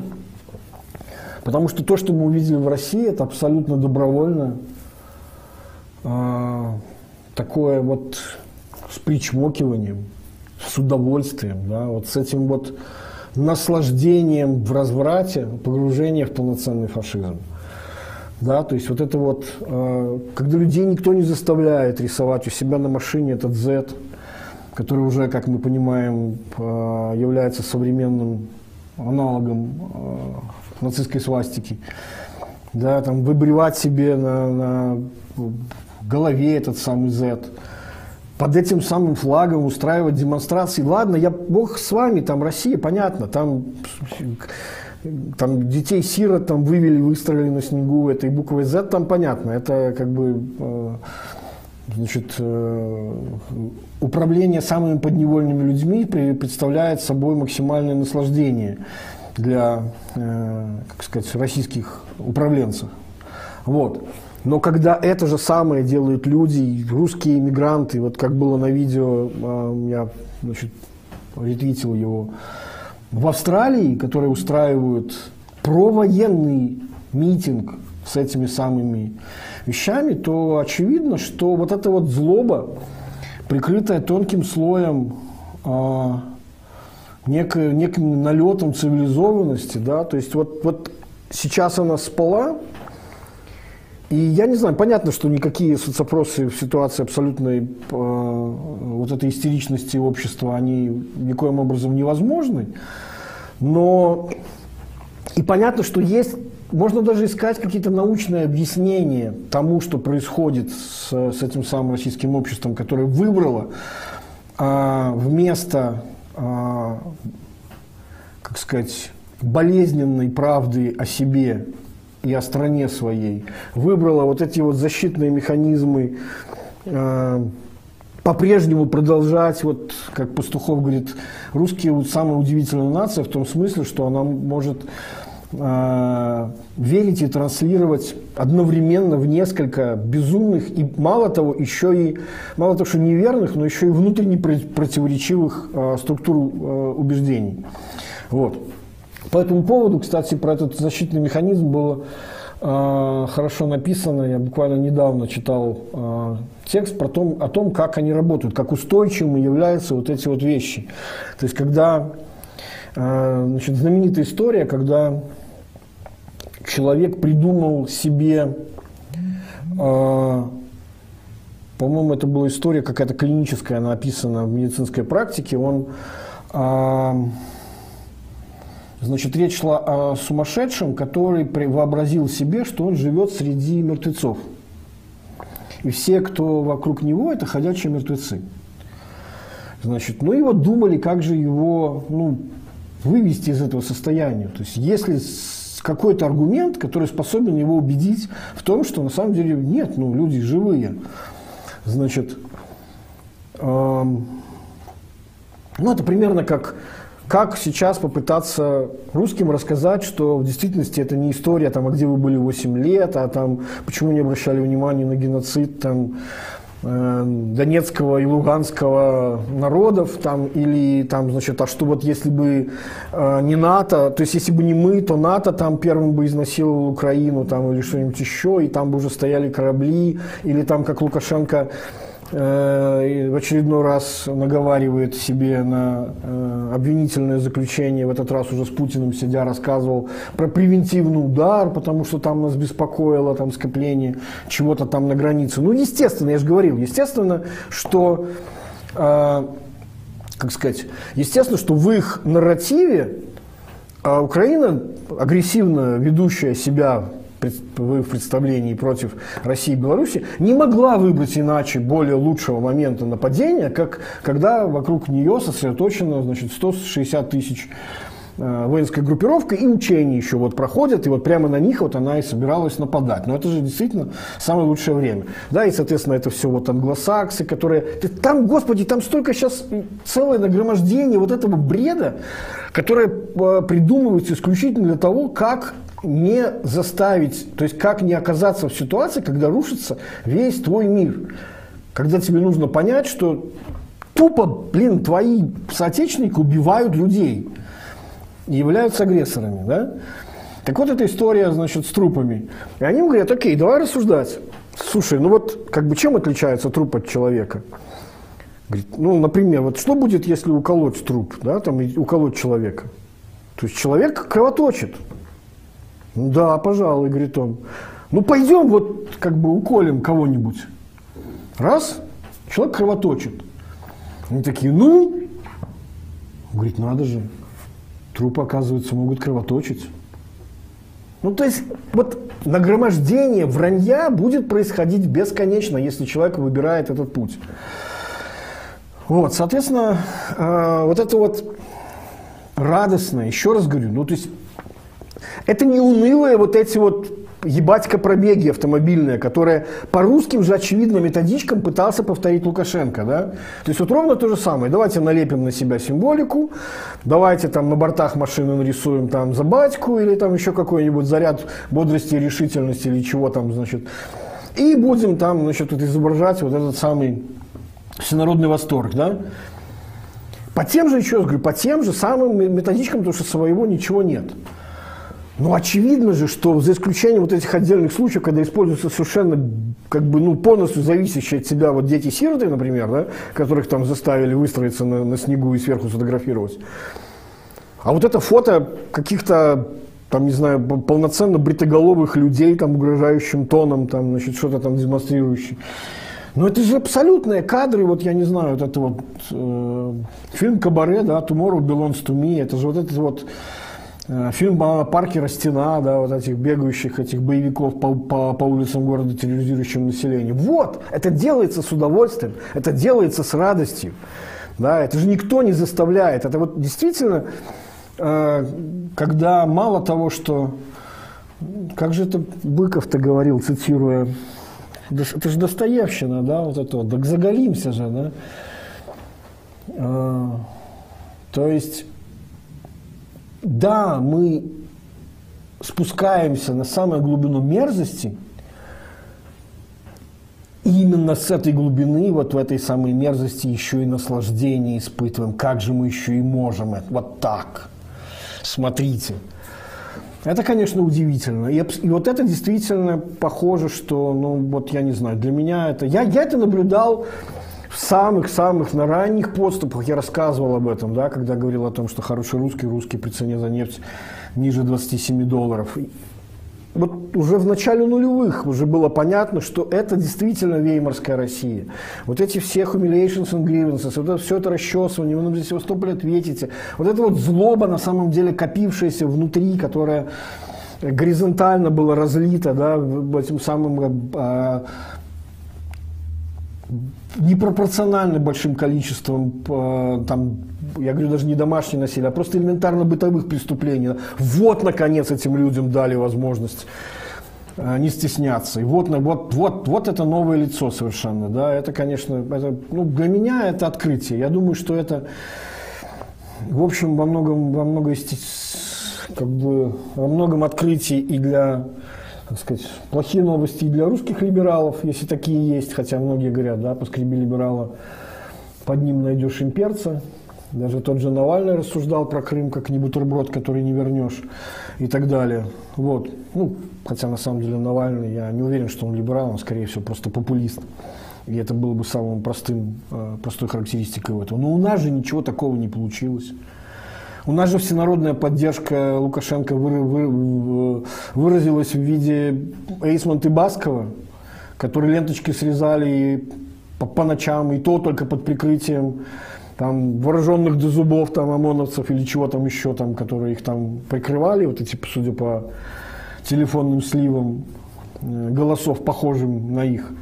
Потому что то, что мы увидели в России, это абсолютно добровольно э, такое вот с причмокиванием, с удовольствием, да, вот с этим вот наслаждением в разврате, погружение в полноценный фашизм. Да, то есть вот это вот, э, когда людей никто не заставляет рисовать у себя на машине этот Z, который уже, как мы понимаем, э, является современным аналогом нацистской свастики. Да, там выбривать себе на, на голове этот самый Z, под этим самым флагом устраивать демонстрации. Ладно, я бог с вами, там Россия, понятно, там там детей сирот там вывели, выстроили на снегу этой буквой Z, там понятно, это как бы э, Значит, э, управление самыми подневольными людьми представляет собой максимальное наслаждение для, э, как сказать, российских управленцев. Вот. Но когда это же самое делают люди, русские иммигранты, вот как было на видео, э, я значит, ретвитил его, в Австралии, которые устраивают провоенный митинг с этими самыми вещами, то очевидно, что вот эта вот злоба, прикрытая тонким слоем э, неким налетом цивилизованности, да, то есть вот, вот сейчас она спала, и я не знаю, понятно, что никакие соцопросы в ситуации абсолютной э, вот этой истеричности общества, они никоим образом невозможны, но и понятно, что есть можно даже искать какие-то научные объяснения тому, что происходит с, с этим самым российским обществом, которое выбрало а, вместо, а, как сказать, болезненной правды о себе и о стране своей, выбрало вот эти вот защитные механизмы а, по-прежнему продолжать, вот как Пастухов говорит, русские вот самая удивительная нация в том смысле, что она может э, верить и транслировать одновременно в несколько безумных и мало того еще и мало того что неверных, но еще и внутренне противоречивых э, структур э, убеждений. Вот. По этому поводу, кстати, про этот защитный механизм было э, хорошо написано. Я буквально недавно читал э, текст про том, о том, как они работают, как устойчивыми являются вот эти вот вещи. То есть, когда э, значит, знаменитая история, когда человек придумал себе, э, по-моему, это была история какая-то клиническая, она описана в медицинской практике, он, э, значит, речь шла о сумасшедшем, который вообразил себе, что он живет среди мертвецов. И все, кто вокруг него, это ходячие мертвецы. Значит, ну и вот думали, как же его ну, вывести из этого состояния. То есть, если какой-то аргумент, который способен его убедить в том, что на самом деле нет, ну, люди живые. Значит, эм, ну, это примерно как, как сейчас попытаться русским рассказать, что в действительности это не история, там, а где вы были 8 лет, а там, почему не обращали внимания на геноцид, там, Э, донецкого и луганского народов, там, или там, значит, а что вот если бы э, не НАТО, то есть если бы не мы, то НАТО там первым бы изнасиловал Украину, там, или что-нибудь еще, и там бы уже стояли корабли, или там, как Лукашенко в очередной раз наговаривает себе на э, обвинительное заключение, в этот раз уже с Путиным сидя рассказывал про превентивный удар, потому что там нас беспокоило там, скопление чего-то там на границе. Ну, естественно, я же говорил, естественно, что, э, как сказать, естественно, что в их нарративе Украина, агрессивно ведущая себя в представлении против России и Беларуси, не могла выбрать иначе более лучшего момента нападения, как когда вокруг нее сосредоточено значит, 160 тысяч э, воинская группировка и учения еще вот проходят, и вот прямо на них вот она и собиралась нападать. Но это же действительно самое лучшее время. Да, и, соответственно, это все вот англосаксы, которые... Там, господи, там столько сейчас целое нагромождение вот этого бреда, которое э, придумывается исключительно для того, как не заставить, то есть как не оказаться в ситуации, когда рушится весь твой мир. Когда тебе нужно понять, что тупо, блин, твои соотечественники убивают людей являются агрессорами, да? Так вот эта история, значит, с трупами. И они говорят, окей, давай рассуждать. Слушай, ну вот, как бы чем отличается труп от человека? Говорит, ну, например, вот что будет, если уколоть труп, да, там, уколоть человека? То есть человек кровоточит, да, пожалуй, говорит он. Ну, пойдем вот как бы уколем кого-нибудь. Раз, человек кровоточит. Они такие, ну, говорит, надо же, трупы, оказывается, могут кровоточить. Ну, то есть, вот нагромождение вранья будет происходить бесконечно, если человек выбирает этот путь. Вот, соответственно, э, вот это вот радостное, еще раз говорю, ну, то есть это не унылые вот эти вот ебатька пробеги автомобильные, которые по русским же, очевидно, методичкам пытался повторить Лукашенко, да? То есть вот ровно то же самое. Давайте налепим на себя символику, давайте там на бортах машины нарисуем там за батьку или там еще какой-нибудь заряд бодрости и решительности или чего там, значит. И будем там, значит, вот изображать вот этот самый всенародный восторг, да? По тем же, еще раз говорю, по тем же самым методичкам, потому что своего ничего нет. Ну, очевидно же, что за исключением вот этих отдельных случаев, когда используются совершенно, как бы, ну, полностью зависящие от себя вот дети-сироты, например, да, которых там заставили выстроиться на, на снегу и сверху сфотографировать. А вот это фото каких-то, там, не знаю, полноценно бритоголовых людей, там, угрожающим тоном, там, значит, что-то там демонстрирующих. Но это же абсолютные кадры, вот я не знаю, вот это вот э, фильм «Кабаре», да, «Tomorrow belongs to me», это же вот этот вот Э, фильм Паркера «Стена», да, вот этих бегающих этих боевиков по, по, по улицам города, терроризирующим население. Вот, это делается с удовольствием, это делается с радостью. Да, это же никто не заставляет. Это вот действительно, э, когда мало того, что... Как же это Быков-то говорил, цитируя... Это же Достоевщина, да, вот это вот. Так заголимся же, да. Э, то есть да, мы спускаемся на самую глубину мерзости, и именно с этой глубины, вот в этой самой мерзости еще и наслаждение испытываем. Как же мы еще и можем это? Вот так. Смотрите. Это, конечно, удивительно. И, и вот это действительно похоже, что, ну, вот я не знаю, для меня это... Я, я это наблюдал самых-самых на ранних подступах я рассказывал об этом, да, когда говорил о том, что хороший русский, русский при цене за нефть ниже 27 долларов. Вот уже в начале нулевых уже было понятно, что это действительно веймарская Россия. Вот эти все humiliations and grievances, вот это, все это расчесывание, вы нам за Севастополь ответите. Вот это вот злоба, на самом деле, копившаяся внутри, которая горизонтально была разлита да, этим самым а, непропорционально большим количеством, э, там, я говорю, даже не домашнее насилие, а просто элементарно бытовых преступлений. Вот, наконец, этим людям дали возможность э, не стесняться. И вот, вот, вот, вот это новое лицо совершенно. Да? Это, конечно, это, ну, для меня это открытие. Я думаю, что это, в общем, во многом, во многом, как бы, во многом открытие и для так сказать, плохие новости и для русских либералов, если такие есть, хотя многие говорят, да, поскреби либерала, под ним найдешь имперца. Даже тот же Навальный рассуждал про Крым как не бутерброд, который не вернешь и так далее. Вот. Ну, хотя на самом деле Навальный, я не уверен, что он либерал, он скорее всего просто популист. И это было бы самым простым, э, простой характеристикой этого. Но у нас же ничего такого не получилось. У нас же всенародная поддержка Лукашенко выразилась в виде Эйсмонта и Баскова, которые ленточки срезали по, по ночам, и то только под прикрытием там, вооруженных до зубов там, ОМОНовцев или чего там еще, там, которые их там прикрывали, вот эти, судя по телефонным сливам, э, голосов, похожим на их.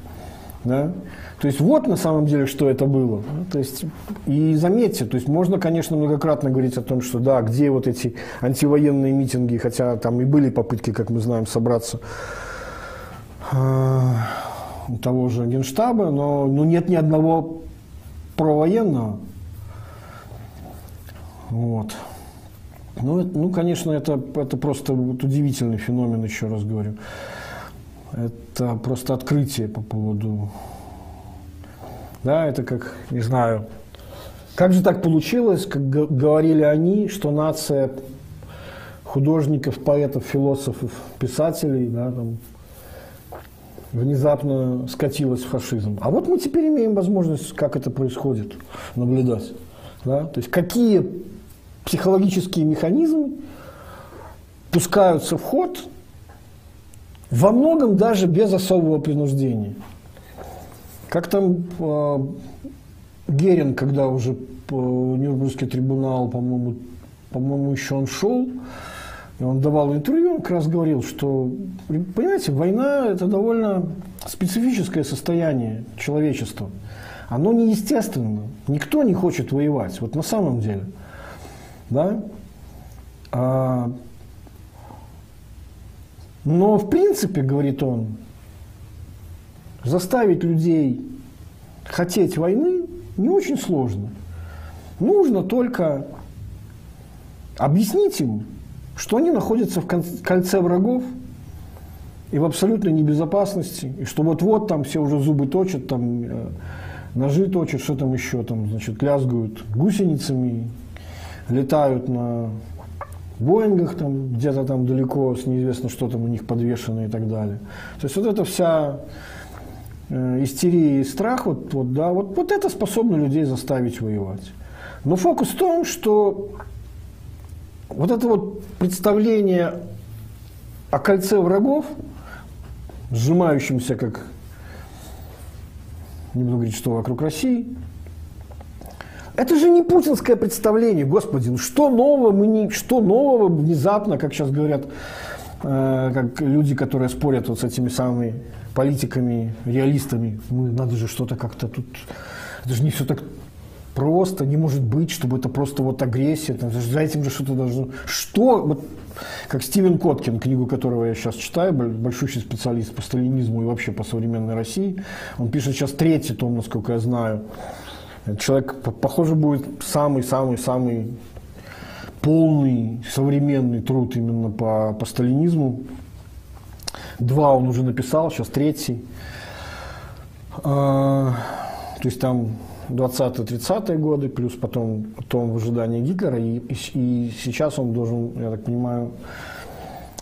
Да? То есть вот на самом деле, что это было. То есть, и заметьте, то есть можно, конечно, многократно говорить о том, что да, где вот эти антивоенные митинги, хотя там и были попытки, как мы знаем, собраться э, того же Генштаба, но ну, нет ни одного провоенного. Вот. Ну, ну, конечно, это, это просто вот удивительный феномен, еще раз говорю. Это просто открытие по поводу да, это как, не знаю, как же так получилось, как говорили они, что нация художников, поэтов, философов, писателей, да, там, внезапно скатилась в фашизм. А вот мы теперь имеем возможность, как это происходит, наблюдать. Да? То есть какие психологические механизмы пускаются в ход, во многом даже без особого принуждения. Как там э, Герин, когда уже по Нюрнбергский трибунал, по-моему, по-моему, еще он шел, и он давал интервью, он как раз говорил, что, понимаете, война – это довольно специфическое состояние человечества. Оно неестественно. Никто не хочет воевать, вот на самом деле. Да? А, Но в принципе, говорит он, заставить людей хотеть войны не очень сложно. Нужно только объяснить им, что они находятся в кольце врагов и в абсолютной небезопасности, и что вот-вот там все уже зубы точат, там э, ножи точат, что там еще, там, значит, лязгают гусеницами, летают на Боингах там где-то там далеко, с неизвестно что там у них подвешено и так далее. То есть вот эта вся э, истерия и страх, вот, вот, да, вот, вот это способно людей заставить воевать. Но фокус в том, что вот это вот представление о кольце врагов, сжимающемся как, не буду говорить, что вокруг России, это же не путинское представление, господи, ну что нового мы не, что нового внезапно, как сейчас говорят, э, как люди, которые спорят вот с этими самыми политиками, реалистами, ну, надо же что-то как-то тут, это же не все так просто, не может быть, чтобы это просто вот агрессия, там, за этим же что-то должно... Что? Вот, как Стивен Коткин, книгу которого я сейчас читаю, большущий специалист по сталинизму и вообще по современной России, он пишет сейчас третий том, насколько я знаю, Человек, похоже, будет самый-самый-самый полный современный труд именно по, по сталинизму. Два он уже написал, сейчас третий. А, то есть там 20-30-е годы, плюс потом том в ожидании Гитлера. И, и, сейчас он должен, я так понимаю,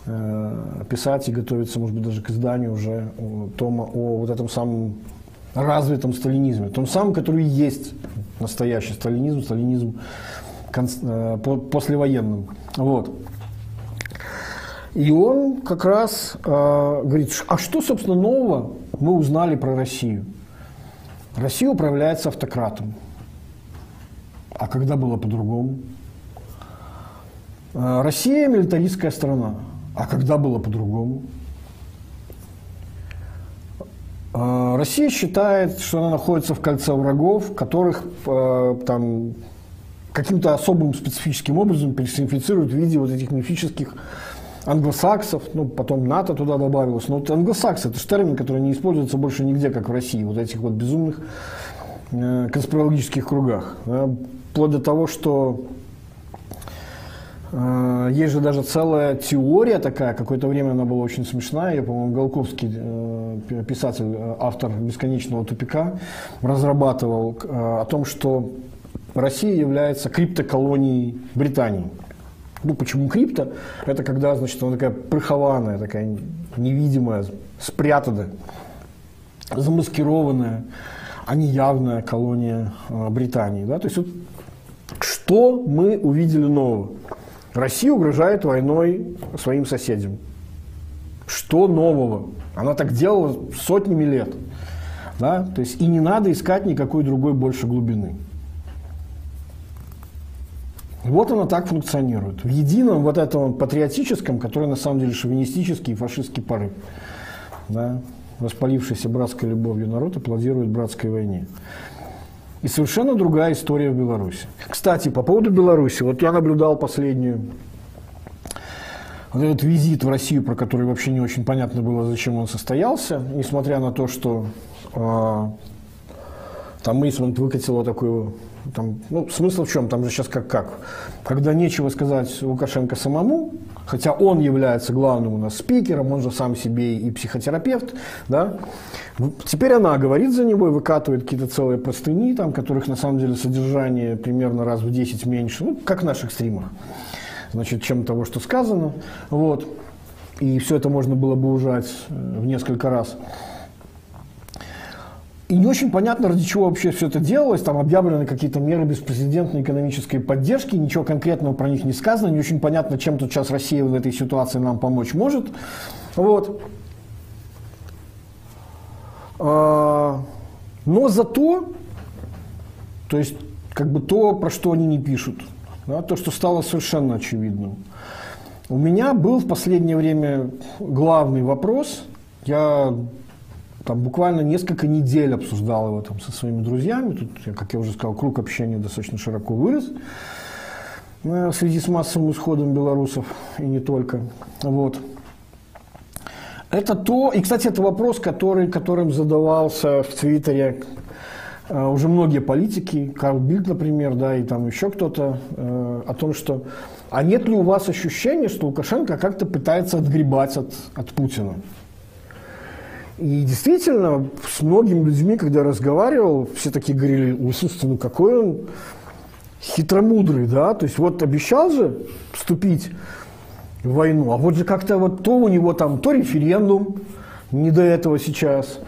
э, писать и готовиться, может быть, даже к изданию уже тома о вот этом самом развитом сталинизме, том самом, который есть настоящий сталинизм, сталинизм э, послевоенным. Вот. И он как раз э, говорит, а что, собственно, нового мы узнали про Россию? Россия управляется автократом. А когда было по-другому? Э, Россия милитаристская страна. А когда было по-другому? А, Россия считает, что она находится в кольце врагов, которых э, там каким-то особым специфическим образом персонифицируют в виде вот этих мифических англосаксов, ну, потом НАТО туда добавилось. Но вот англосаксы – это же термин, который не используется больше нигде, как в России, вот этих вот безумных э, конспирологических кругах. Вплоть до того, что Э, есть же даже целая теория такая, какое-то время она была очень смешная, я, по-моему, Голковский, э, писатель, э, автор «Бесконечного тупика», разрабатывал о том, что Россия является криптоколонией Британии. Ну, почему крипто? Это когда, значит, она такая прихованная, такая невидимая, спрятанная, замаскированная, а не явная колония Британии. Да? То есть вот, что мы увидели нового? Россия угрожает войной своим соседям. Что нового? Она так делала сотнями лет. Да? То есть и не надо искать никакой другой больше глубины. Вот она так функционирует. В едином вот этом патриотическом, который на самом деле шовинистический и фашистский порыв. Да? Воспалившийся братской любовью народ аплодирует братской войне. И совершенно другая история в Беларуси. Кстати, по поводу Беларуси. Вот я наблюдал последнюю вот этот визит в Россию, про который вообще не очень понятно было, зачем он состоялся, несмотря на то, что э, там Мейсмонт выкатила такую там, ну, смысл в чем? Там же сейчас как как? Когда нечего сказать Лукашенко самому, хотя он является главным у нас спикером, он же сам себе и психотерапевт, да, теперь она говорит за него и выкатывает какие-то целые простыни, там, которых на самом деле содержание примерно раз в 10 меньше, ну, как в наших стримах, значит, чем того, что сказано, вот, и все это можно было бы ужать э, в несколько раз. И не очень понятно, ради чего вообще все это делалось. Там объявлены какие-то меры беспрецедентной экономической поддержки, ничего конкретного про них не сказано, не очень понятно, чем тут сейчас Россия в этой ситуации нам помочь может. Вот. А, но зато, то есть, как бы то, про что они не пишут, да, то, что стало совершенно очевидным. У меня был в последнее время главный вопрос. Я там буквально несколько недель обсуждал его там со своими друзьями. Тут, как я уже сказал, круг общения достаточно широко вырос э, в связи с массовым исходом белорусов и не только. Вот. Это то, и, кстати, это вопрос, который, которым задавался в Твиттере э, уже многие политики, Карл Бильд, например, да, и там еще кто-то, э, о том, что а нет ли у вас ощущения, что Лукашенко как-то пытается отгребать от, от Путина? И действительно, с многими людьми, когда разговаривал, все такие говорили, ой, слушайте, ну какой он хитромудрый, да, то есть вот обещал же вступить в войну, а вот же как-то вот то у него там, то референдум, не до этого сейчас,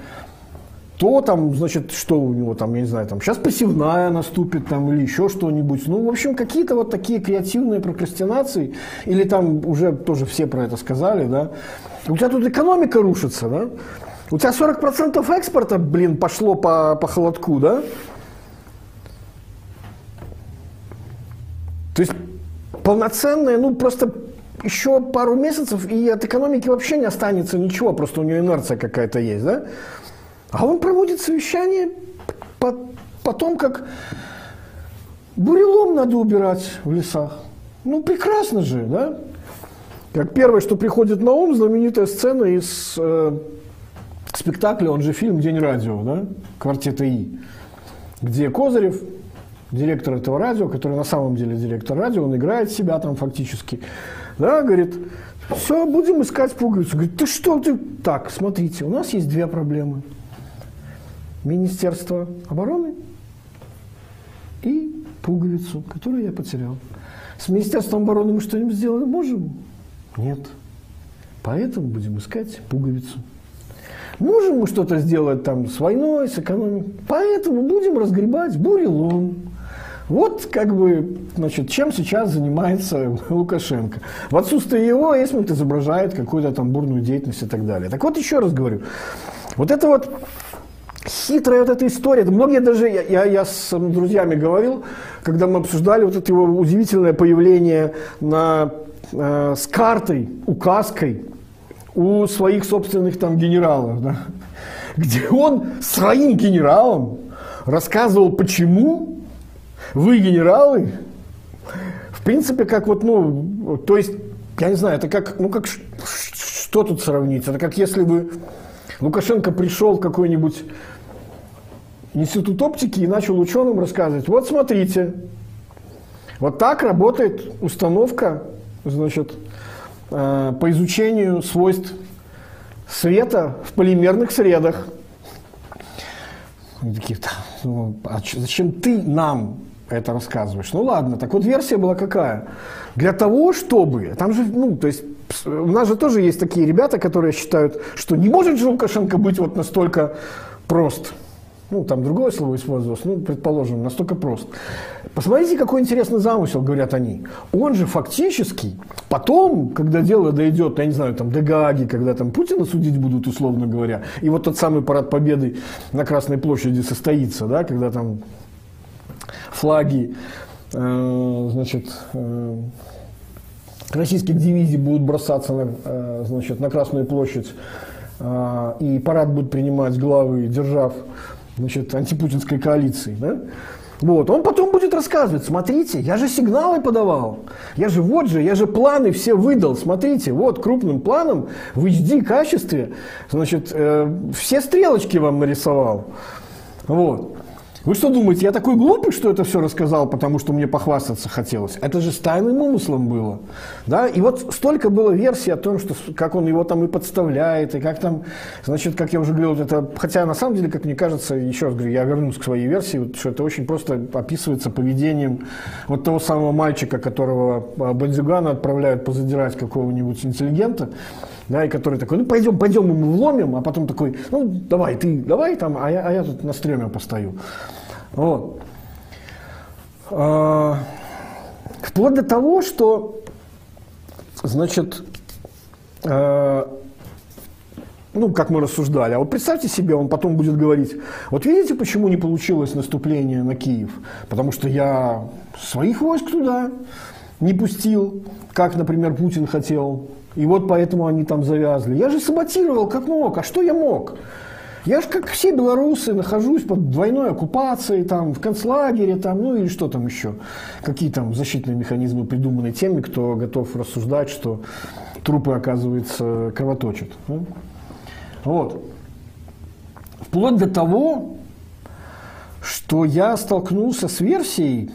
то там, значит, что у него там, я не знаю, там сейчас пассивная наступит там или еще что-нибудь. Ну, в общем, какие-то вот такие креативные прокрастинации, или там уже тоже все про это сказали, да. У тебя тут экономика рушится, да. У тебя 40% экспорта, блин, пошло по, по холодку, да? То есть полноценная, ну просто еще пару месяцев, и от экономики вообще не останется ничего, просто у нее инерция какая-то есть, да? А он проводит совещание по, потом, как бурелом надо убирать в лесах. Ну, прекрасно же, да? Как первое, что приходит на ум, знаменитая сцена из э, спектакля, он же фильм «День радио», да, квартета И, где Козырев, директор этого радио, который на самом деле директор радио, он играет себя там фактически, да, говорит, все, будем искать пуговицу. Говорит, ты что ты? Так, смотрите, у нас есть две проблемы. Министерство обороны и пуговицу, которую я потерял. С Министерством обороны мы что-нибудь сделать можем? Нет. Поэтому будем искать пуговицу. Можем мы что-то сделать там с войной, с экономикой. Поэтому будем разгребать бурелом. Вот как бы, значит, чем сейчас занимается Лукашенко. В отсутствие его Эсмонт изображает какую-то там бурную деятельность и так далее. Так вот еще раз говорю, вот это вот хитрая вот эта история. Многие даже, я, я, я с друзьями говорил, когда мы обсуждали вот это его удивительное появление на, э, с картой, указкой у своих собственных там генералов, да, где он своим генералам рассказывал, почему вы, генералы, в принципе, как вот, ну, то есть, я не знаю, это как, ну, как, что тут сравнить? Это как если бы Лукашенко пришел в какой-нибудь институт оптики и начал ученым рассказывать, вот смотрите, вот так работает установка, значит, Э, по изучению свойств света в полимерных средах. Они такие, ну, а зачем ты нам это рассказываешь? Ну ладно, так вот версия была какая? Для того, чтобы, там же, ну, то есть у нас же тоже есть такие ребята, которые считают, что не может же Лукашенко быть вот настолько прост ну, там другое слово использовалось, ну, предположим, настолько прост. Посмотрите, какой интересный замысел, говорят они. Он же фактически потом, когда дело дойдет, я не знаю, там, до Гааги, когда там Путина судить будут, условно говоря, и вот тот самый парад победы на Красной площади состоится, да, когда там флаги, э, значит, э, российских дивизий будут бросаться на, э, значит, на Красную площадь, э, и парад будет принимать главы держав значит, антипутинской коалиции. Да? Вот. Он потом будет рассказывать, смотрите, я же сигналы подавал, я же вот же, я же планы все выдал, смотрите, вот крупным планом в HD качестве, значит, э, все стрелочки вам нарисовал. Вот. Вы что думаете, я такой глупый, что это все рассказал, потому что мне похвастаться хотелось? Это же с тайным умыслом было. Да? И вот столько было версий о том, что, как он его там и подставляет, и как там, значит, как я уже говорил, это, хотя на самом деле, как мне кажется, еще раз говорю, я вернусь к своей версии, что это очень просто описывается поведением вот того самого мальчика, которого а, Бандюгана отправляют позадирать какого-нибудь интеллигента, да, и который такой, ну пойдем, пойдем, мы вломим, а потом такой, ну давай, ты, давай там, а я, а я тут на стреме постою. Вот. А, вплоть до того, что, значит, а, ну, как мы рассуждали, а вот представьте себе, он потом будет говорить, вот видите, почему не получилось наступление на Киев? Потому что я своих войск туда не пустил, как, например, Путин хотел, и вот поэтому они там завязли. Я же саботировал как мог. А что я мог? Я же, как все белорусы, нахожусь под двойной оккупацией, там, в концлагере, там, ну или что там еще. Какие там защитные механизмы придуманы теми, кто готов рассуждать, что трупы, оказывается, кровоточат. Да? Вот. Вплоть до того, что я столкнулся с версией,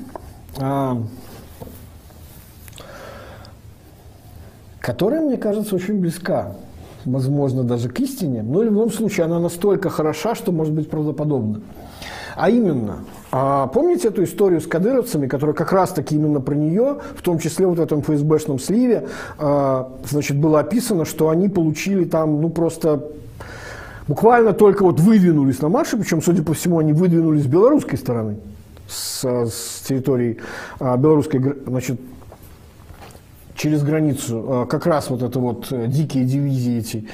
которая, мне кажется, очень близка, возможно, даже к истине, но в любом случае она настолько хороша, что может быть правдоподобна. А именно, а помните эту историю с кадыровцами, которая как раз-таки именно про нее, в том числе вот в этом ФСБшном сливе, а, значит, было описано, что они получили там, ну, просто буквально только вот выдвинулись на марше, причем, судя по всему, они выдвинулись с белорусской стороны, с, с территории а, белорусской, значит, через границу, а, как раз вот это вот э, дикие дивизии эти,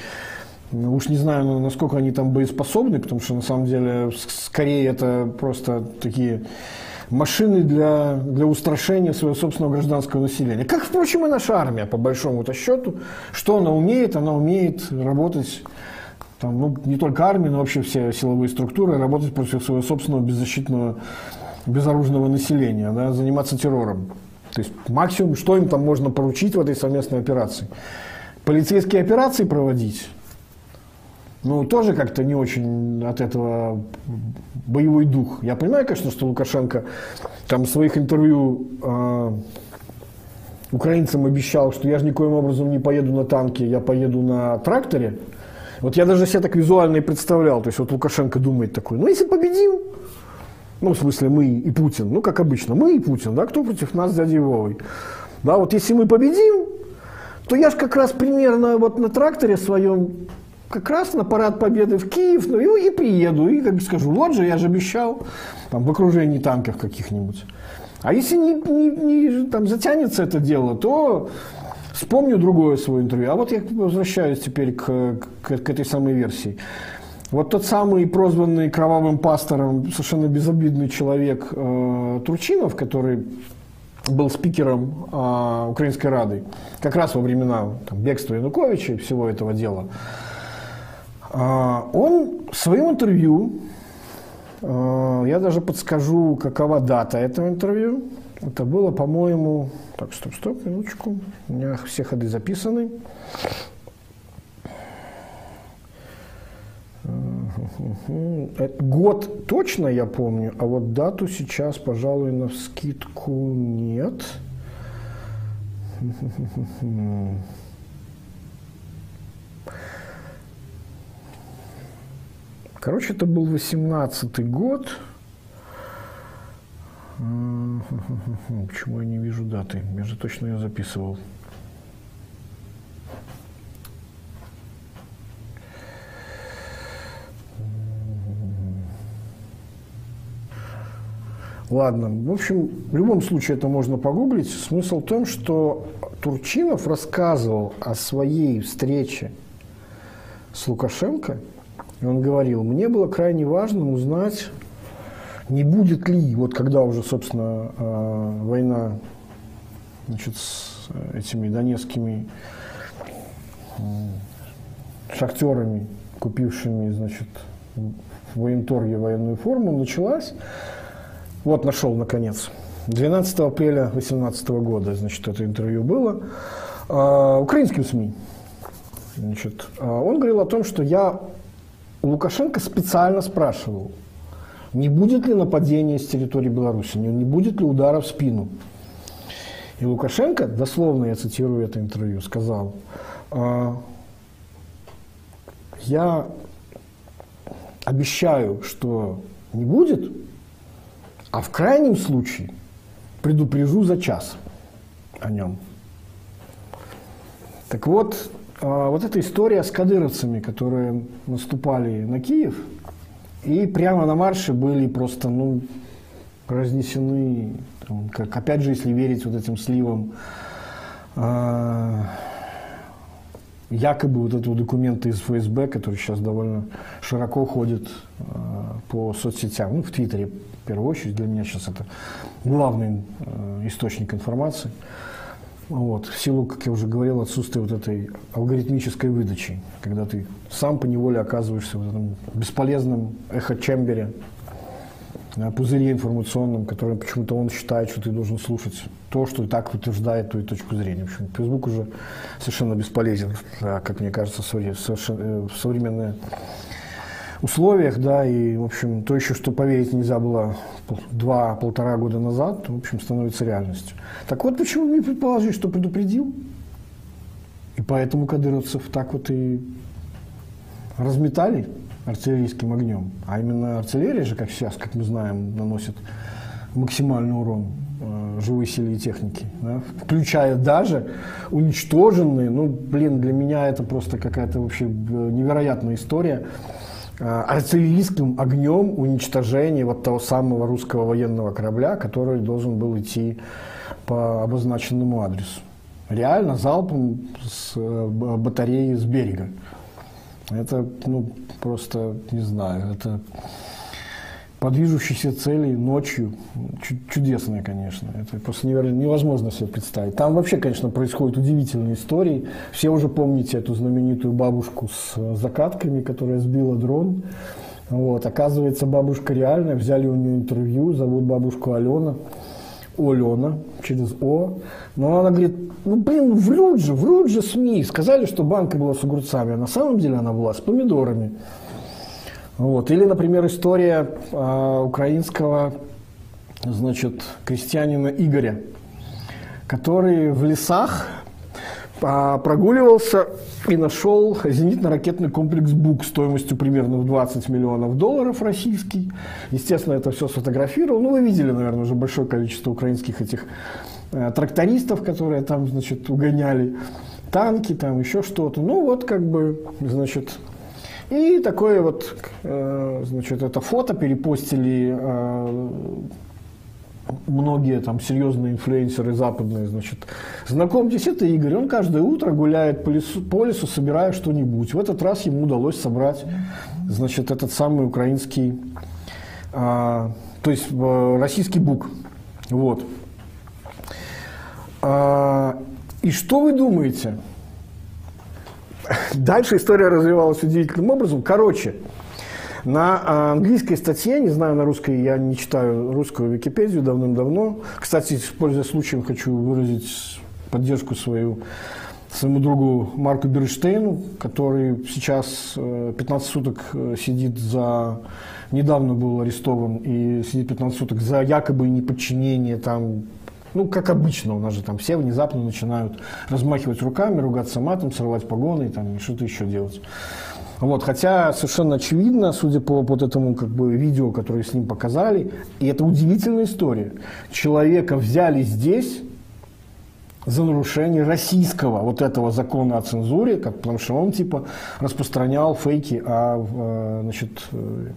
уж не знаю, насколько они там боеспособны, потому что на самом деле скорее это просто такие машины для, для устрашения своего собственного гражданского населения. Как, впрочем, и наша армия, по большому-то счету. Что она умеет? Она умеет работать там, ну, не только армия, но вообще все силовые структуры, работать против своего собственного беззащитного, безоружного населения, да, заниматься террором. То есть максимум, что им там можно поручить в этой совместной операции? Полицейские операции проводить? Ну, тоже как-то не очень от этого боевой дух. Я понимаю, конечно, что Лукашенко там в своих интервью э, украинцам обещал, что я же никоим образом не поеду на танке, я поеду на тракторе. Вот я даже себе так визуально и представлял. То есть вот Лукашенко думает такой, ну если победим, ну в смысле мы и Путин, ну как обычно, мы и Путин, да, кто против нас с дядей Вовой. Да, вот если мы победим, то я же как раз примерно вот на тракторе своем как раз на парад победы в Киев, ну и, и приеду, и как бы скажу, вот же, я же обещал, там, в окружении танков каких-нибудь. А если не, не, не там, затянется это дело, то Вспомню другое свое интервью. А вот я возвращаюсь теперь к, к, к этой самой версии. Вот тот самый прозванный кровавым пастором совершенно безобидный человек э, Турчинов, который был спикером э, Украинской Рады, как раз во времена там, бегства Януковича и всего этого дела, э, он в своем интервью, э, я даже подскажу, какова дата этого интервью, это было, по-моему... Так, стоп, стоп, минуточку. У меня все ходы записаны. Год точно я помню, а вот дату сейчас, пожалуй, на скидку нет. Короче, это был 18 год. Почему я не вижу даты? Я же точно ее записывал. Ладно, в общем, в любом случае это можно погуглить. Смысл в том, что Турчинов рассказывал о своей встрече с Лукашенко, и он говорил, мне было крайне важно узнать не будет ли, вот когда уже, собственно, э, война значит, с этими донецкими шахтерами, купившими, значит, в военторге военную форму, началась, вот нашел, наконец, 12 апреля 2018 года, значит, это интервью было, э, украинским СМИ. Значит, э, он говорил о том, что я у Лукашенко специально спрашивал, не будет ли нападения с территории Беларуси, не будет ли удара в спину. И Лукашенко, дословно я цитирую это интервью, сказал, «А, я обещаю, что не будет, а в крайнем случае предупрежу за час о нем. Так вот, а, вот эта история с кадыровцами, которые наступали на Киев – и прямо на марше были просто, ну, разнесены, там, как, опять же, если верить вот этим сливам, э, якобы вот этого документа из ФСБ, который сейчас довольно широко ходит э, по соцсетям, ну, в Твиттере, в первую очередь, для меня сейчас это главный э, источник информации. Вот, в силу, как я уже говорил, отсутствия вот этой алгоритмической выдачи, когда ты сам по неволе оказываешься в этом бесполезном эхо-чембере пузыре информационном, которым почему-то он считает, что ты должен слушать то, что и так утверждает твою точку зрения. В общем, Facebook уже совершенно бесполезен, как мне кажется, в современное условиях, да, и, в общем, то еще, что поверить нельзя было два-полтора года назад, в общем, становится реальностью. Так вот, почему не предположить, что предупредил? И поэтому кадыровцев так вот и разметали артиллерийским огнем. А именно артиллерия же, как сейчас, как мы знаем, наносит максимальный урон э, живой силе и технике, да? включая даже уничтоженные, ну, блин, для меня это просто какая-то вообще э, невероятная история, Э, артиллерийским огнем уничтожение вот того самого русского военного корабля, который должен был идти по обозначенному адресу. Реально залпом с батареи с берега. Это, ну, просто, не знаю, это по движущейся цели ночью. Чудесное, конечно. Это просто невозможно себе представить. Там вообще, конечно, происходят удивительные истории. Все уже помните эту знаменитую бабушку с закатками, которая сбила дрон. Вот. Оказывается, бабушка реальная. Взяли у нее интервью. Зовут бабушку Алена. Олена, через О. Но она говорит, ну, блин, врут же, врут же СМИ. Сказали, что банка была с огурцами, а на самом деле она была с помидорами. Вот. Или, например, история э, украинского значит, крестьянина Игоря, который в лесах прогуливался и нашел зенитно-ракетный комплекс БУК стоимостью примерно в 20 миллионов долларов российский. Естественно, это все сфотографировал. Ну, вы видели, наверное, уже большое количество украинских этих э, трактористов, которые там, значит, угоняли танки, там еще что-то. Ну, вот как бы, значит, и такое вот, э, значит, это фото перепостили э, многие там серьезные инфлюенсеры западные, значит, знакомьтесь, это Игорь, он каждое утро гуляет по лесу, по лесу собирая что-нибудь. В этот раз ему удалось собрать, значит, этот самый украинский, а, то есть э, российский бук. Вот. А, и что вы думаете? Дальше история развивалась удивительным образом. Короче, на а, английской статье, не знаю на русской, я не читаю русскую Википедию давным-давно. Кстати, пользуясь случаем, хочу выразить поддержку свою своему другу Марку Берштейну, который сейчас 15 э, суток э, сидит за... Недавно был арестован и сидит 15 суток за якобы неподчинение там ну, как обычно, у нас же там все внезапно начинают размахивать руками, ругаться матом, срывать погоны и там что-то еще делать. Вот, хотя совершенно очевидно, судя по вот этому как бы, видео, которое с ним показали, и это удивительная история. Человека взяли здесь за нарушение российского вот этого закона о цензуре, как, потому что он типа распространял фейки о, э, значит, э,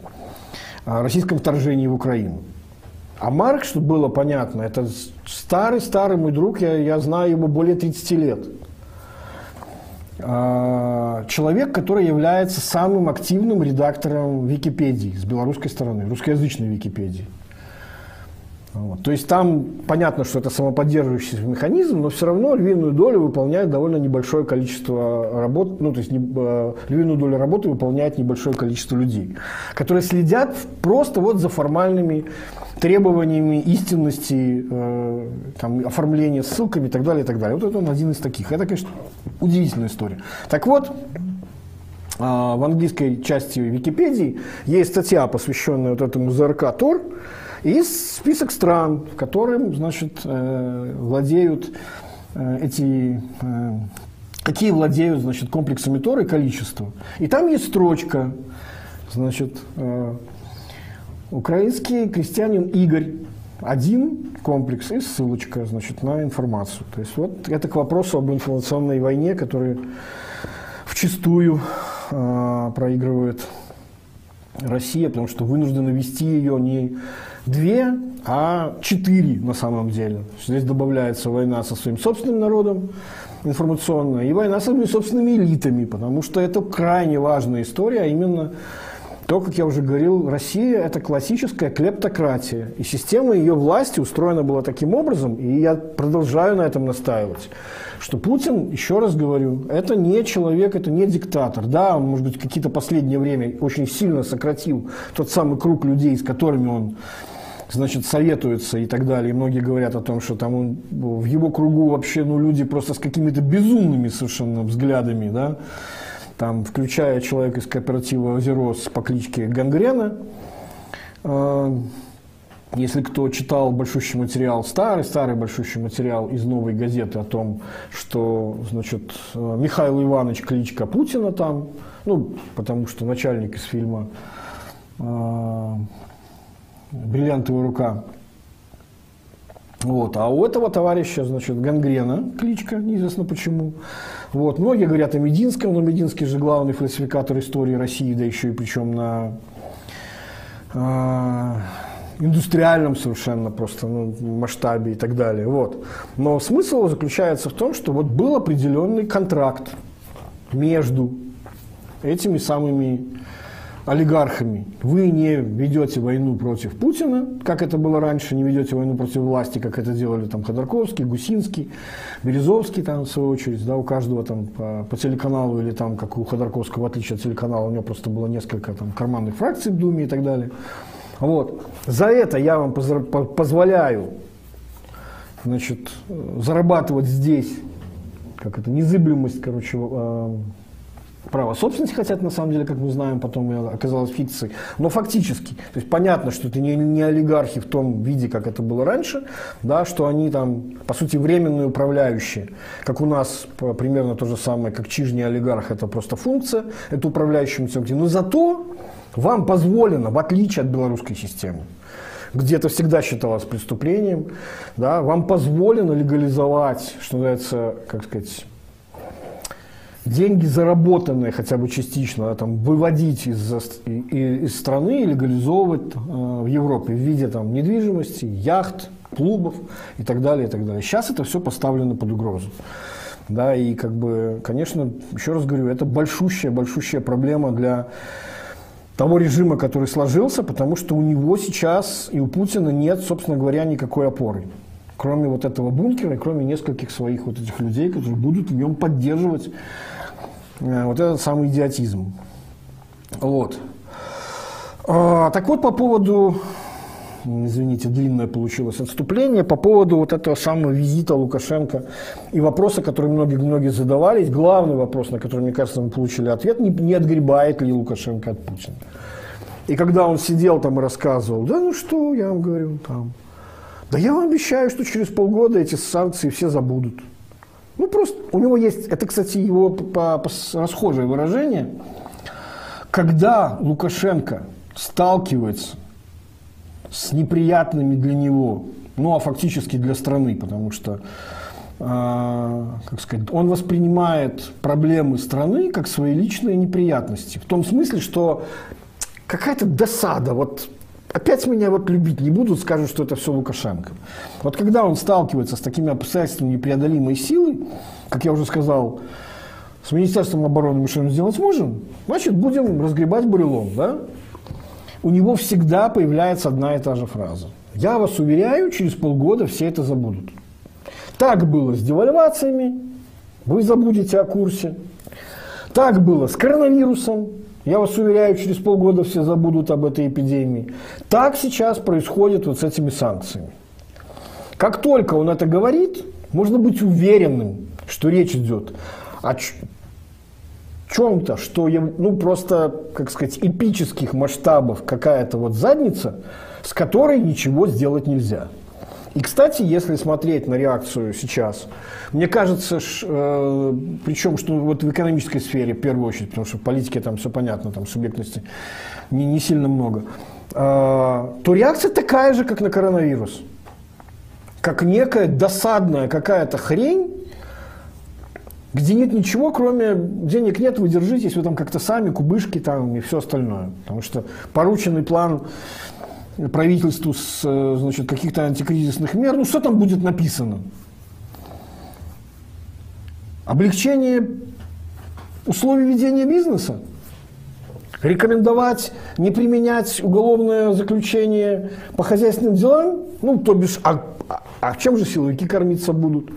о российском вторжении в Украину. А Марк, чтобы было понятно, это старый-старый мой друг, я, я знаю его более 30 лет. А, человек, который является самым активным редактором Википедии с белорусской стороны, русскоязычной Википедии. Вот. То есть там понятно, что это самоподдерживающийся механизм, но все равно львиную долю выполняет довольно небольшое количество работ, ну то есть не, э, львиную долю работы выполняет небольшое количество людей, которые следят просто вот за формальными требованиями истинности, э, там, оформления ссылками и так далее, и так далее. Вот это он один из таких. Это, конечно, удивительная история. Так вот, а, в английской части Википедии есть статья, посвященная вот этому ЗРК Тор, и список стран, в которым, значит, э, владеют э, эти какие владеют, значит, комплексами Тор и количество. И там есть строчка, значит, Украинский крестьянин Игорь. Один комплекс и ссылочка значит, на информацию. То есть вот это к вопросу об информационной войне, которая вчастую э, проигрывает Россия, потому что вынуждена вести ее не две, а четыре на самом деле. Здесь добавляется война со своим собственным народом информационная и война со своими собственными элитами, потому что это крайне важная история, а именно то, как я уже говорил, Россия – это классическая клептократия. И система ее власти устроена была таким образом, и я продолжаю на этом настаивать, что Путин, еще раз говорю, это не человек, это не диктатор. Да, он, может быть, какие-то последнее время очень сильно сократил тот самый круг людей, с которыми он значит, советуется и так далее. И многие говорят о том, что там он, в его кругу вообще ну, люди просто с какими-то безумными совершенно взглядами, да, там, включая человека из кооператива «Озерос» по кличке Гангрена. А, если кто читал большущий материал, старый-старый большущий материал из «Новой газеты» о том, что, значит, Михаил Иванович кличка Путина там, ну, потому что начальник из фильма а, «Бриллиантовая рука», вот. А у этого товарища, значит, гангрена, кличка, неизвестно почему. Вот. Многие говорят о Мединском, но Мединский же главный фальсификатор истории России, да еще и причем на э, индустриальном совершенно просто ну, масштабе и так далее. Вот. Но смысл заключается в том, что вот был определенный контракт между этими самыми олигархами. Вы не ведете войну против Путина, как это было раньше, не ведете войну против власти, как это делали там Ходорковский, Гусинский, Березовский, там, в свою очередь, да, у каждого там по, по телеканалу или там, как у Ходорковского, в отличие от телеканала, у него просто было несколько там карманных фракций в Думе и так далее. Вот. За это я вам позволяю значит, зарабатывать здесь, как это, незыблемость, короче, а, право собственности хотят, на самом деле, как мы знаем, потом оказалось фикцией. Но фактически, то есть понятно, что это не, не олигархи в том виде, как это было раньше, да, что они там, по сути, временные управляющие. Как у нас примерно то же самое, как чижний олигарх, это просто функция, это управляющий функция. Но зато вам позволено, в отличие от белорусской системы, где это всегда считалось преступлением, да, вам позволено легализовать, что называется, как сказать, деньги, заработанные хотя бы частично, там, выводить из, из страны и легализовывать э, в Европе в виде там, недвижимости, яхт, клубов и так далее, и так далее. Сейчас это все поставлено под угрозу. Да, и как бы, конечно, еще раз говорю, это большущая, большущая проблема для того режима, который сложился, потому что у него сейчас и у Путина нет, собственно говоря, никакой опоры. Кроме вот этого бункера и кроме нескольких своих вот этих людей, которые будут в нем поддерживать вот этот самый идиотизм. Вот. А, так вот, по поводу, извините, длинное получилось отступление, по поводу вот этого самого визита Лукашенко и вопроса, который многие-многие задавались, главный вопрос, на который, мне кажется, мы получили ответ, не, не отгребает ли Лукашенко от Путина. И когда он сидел там и рассказывал, да ну что, я вам говорю, там, да я вам обещаю, что через полгода эти санкции все забудут. Ну, просто у него есть, это, кстати, его по, по, расхожее выражение, когда Лукашенко сталкивается с неприятными для него, ну, а фактически для страны, потому что, э, как сказать, он воспринимает проблемы страны как свои личные неприятности. В том смысле, что какая-то досада, вот опять меня вот любить не будут, скажут, что это все Лукашенко. Вот когда он сталкивается с такими обстоятельствами непреодолимой силы, как я уже сказал, с Министерством обороны мы что-нибудь сделать сможем, значит, будем разгребать бурелом, да? У него всегда появляется одна и та же фраза. Я вас уверяю, через полгода все это забудут. Так было с девальвациями, вы забудете о курсе. Так было с коронавирусом, я вас уверяю, через полгода все забудут об этой эпидемии. Так сейчас происходит вот с этими санкциями. Как только он это говорит, можно быть уверенным, что речь идет о чем-то, что ну, просто, как сказать, эпических масштабов какая-то вот задница, с которой ничего сделать нельзя. И, кстати, если смотреть на реакцию сейчас, мне кажется, ш, э, причем, что вот в экономической сфере, в первую очередь, потому что в политике там все понятно, там субъектности не, не сильно много, э, то реакция такая же, как на коронавирус. Как некая досадная какая-то хрень, где нет ничего, кроме денег нет, вы держитесь, вы там как-то сами, кубышки там и все остальное. Потому что порученный план правительству с э, значит, каких-то антикризисных мер, ну что там будет написано? Облегчение условий ведения бизнеса? рекомендовать не применять уголовное заключение по хозяйственным делам, ну, то бишь, а, а, а чем же силовики кормиться будут?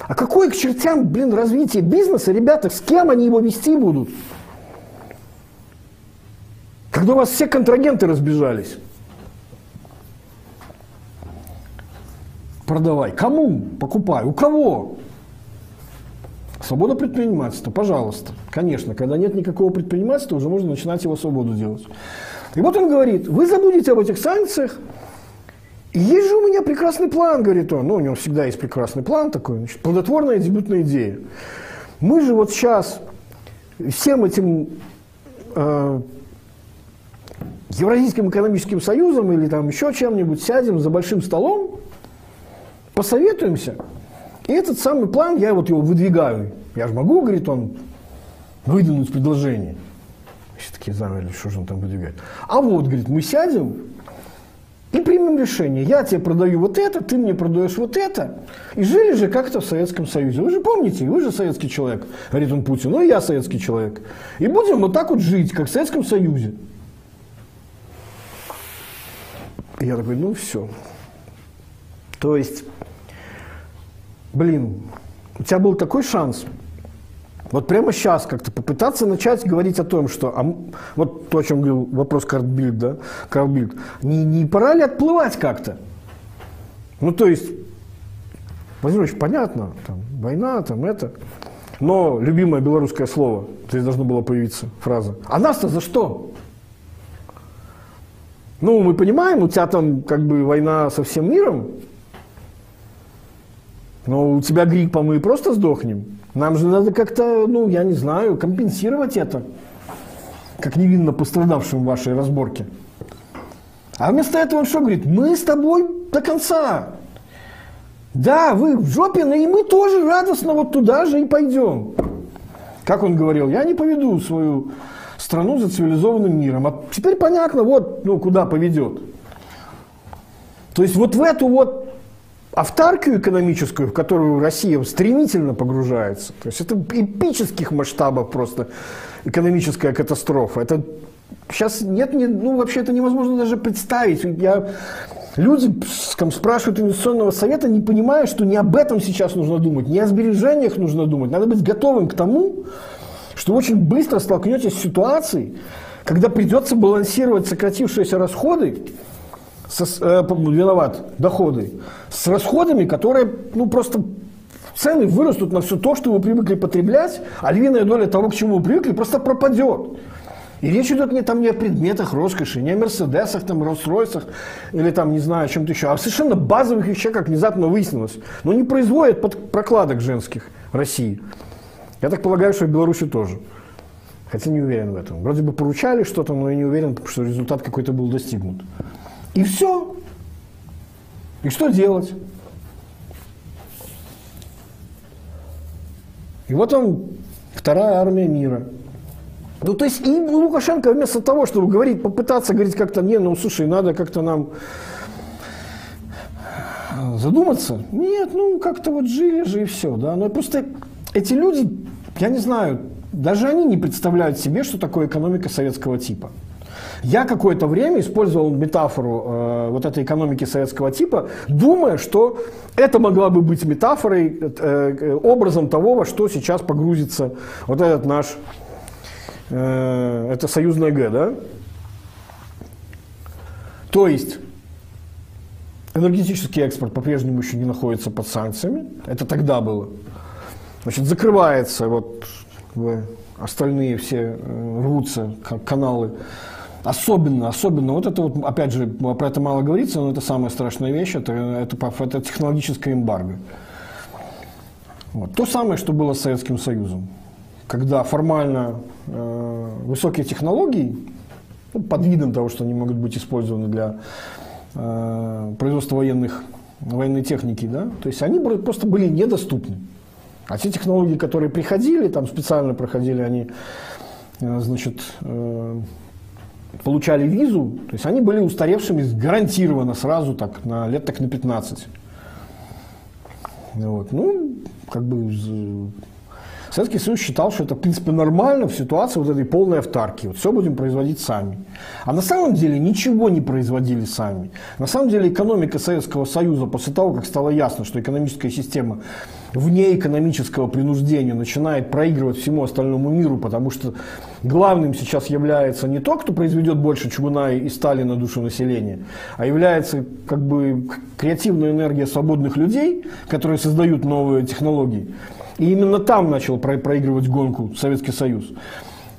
А какое к чертям, блин, развитие бизнеса, ребята, с кем они его вести будут? Когда у вас все контрагенты разбежались. Продавай. Кому? Покупай. У кого? Свобода предпринимательства, пожалуйста. Конечно, когда нет никакого предпринимательства, уже можно начинать его свободу делать. И вот он говорит, вы забудете об этих санкциях, и есть же у меня прекрасный план, говорит он. Ну, у него всегда есть прекрасный план такой, значит, плодотворная дебютная идея. Мы же вот сейчас всем этим э, Евразийским экономическим союзом или там еще чем-нибудь сядем за большим столом, посоветуемся, и этот самый план, я вот его выдвигаю. Я же могу, говорит он, выдвинуть предложение. Все такие замерли, что же он там выдвигает. А вот, говорит, мы сядем и примем решение. Я тебе продаю вот это, ты мне продаешь вот это. И жили же как-то в Советском Союзе. Вы же помните, вы же советский человек, говорит он Путин, ну и я советский человек. И будем вот так вот жить, как в Советском Союзе. И я такой, ну все. То есть блин, у тебя был такой шанс. Вот прямо сейчас как-то попытаться начать говорить о том, что, а, вот то, о чем говорил вопрос Картбильд, да, Картбильд, не, не пора ли отплывать как-то? Ну, то есть, Владимир понятно, там, война, там, это. Но любимое белорусское слово, здесь должно было появиться фраза. А нас-то за что? Ну, мы понимаем, у тебя там как бы война со всем миром, но у тебя грипп, а мы просто сдохнем. Нам же надо как-то, ну, я не знаю, компенсировать это, как невинно пострадавшим в вашей разборке. А вместо этого он что говорит? Мы с тобой до конца. Да, вы в жопе, но и мы тоже радостно вот туда же и пойдем. Как он говорил, я не поведу свою страну за цивилизованным миром. А теперь понятно, вот ну, куда поведет. То есть вот в эту вот автаркию экономическую, в которую Россия стремительно погружается, то есть это эпических масштабов просто экономическая катастрофа. Это сейчас нет, не, ну вообще это невозможно даже представить. Я, люди спрашивают инвестиционного совета, не понимая, что не об этом сейчас нужно думать, не о сбережениях нужно думать. Надо быть готовым к тому, что очень быстро столкнетесь с ситуацией, когда придется балансировать сократившиеся расходы со, э, виноват, доходы, с расходами, которые, ну, просто цены вырастут на все то, что вы привыкли потреблять, а львиная доля того, к чему вы привыкли, просто пропадет. И речь идет не, там, не о предметах роскоши, не о Мерседесах, там, Роллс-Ройсах или там, не знаю, о чем-то еще, а о совершенно базовых вещах, как внезапно выяснилось. Но не производят под прокладок женских России. Я так полагаю, что в Беларуси тоже. Хотя не уверен в этом. Вроде бы поручали что-то, но я не уверен, что результат какой-то был достигнут. И все. И что делать? И вот он, вторая армия мира. Ну, то есть, и Лукашенко вместо того, чтобы говорить, попытаться говорить как-то, не, ну, слушай, надо как-то нам задуматься. Нет, ну, как-то вот жили же и все, да. Но просто эти люди, я не знаю, даже они не представляют себе, что такое экономика советского типа. Я какое-то время использовал метафору э, вот этой экономики советского типа, думая, что это могла бы быть метафорой, э, э, образом того, во что сейчас погрузится вот этот наш, э, это союзное Г, да? То есть энергетический экспорт по-прежнему еще не находится под санкциями, это тогда было. Значит, закрывается вот остальные все э, рвутся, как каналы Особенно, особенно, вот это вот, опять же, про это мало говорится, но это самая страшная вещь, это, это, это технологическое эмбарго. Вот. То самое, что было с Советским Союзом. Когда формально э, высокие технологии, ну, под видом того, что они могут быть использованы для э, производства военных, военной техники, да, то есть они просто были недоступны. А те технологии, которые приходили, там специально проходили они, э, значит, э, получали визу, то есть они были устаревшими гарантированно сразу так, на лет так на 15. Вот. Ну, как бы Советский Союз считал, что это, в принципе, нормально в ситуации вот этой полной автарки. Вот все будем производить сами. А на самом деле ничего не производили сами. На самом деле экономика Советского Союза после того, как стало ясно, что экономическая система вне экономического принуждения начинает проигрывать всему остальному миру, потому что главным сейчас является не тот, кто произведет больше чугуна и стали на душу населения, а является как бы креативная энергия свободных людей, которые создают новые технологии. И именно там начал проигрывать гонку Советский Союз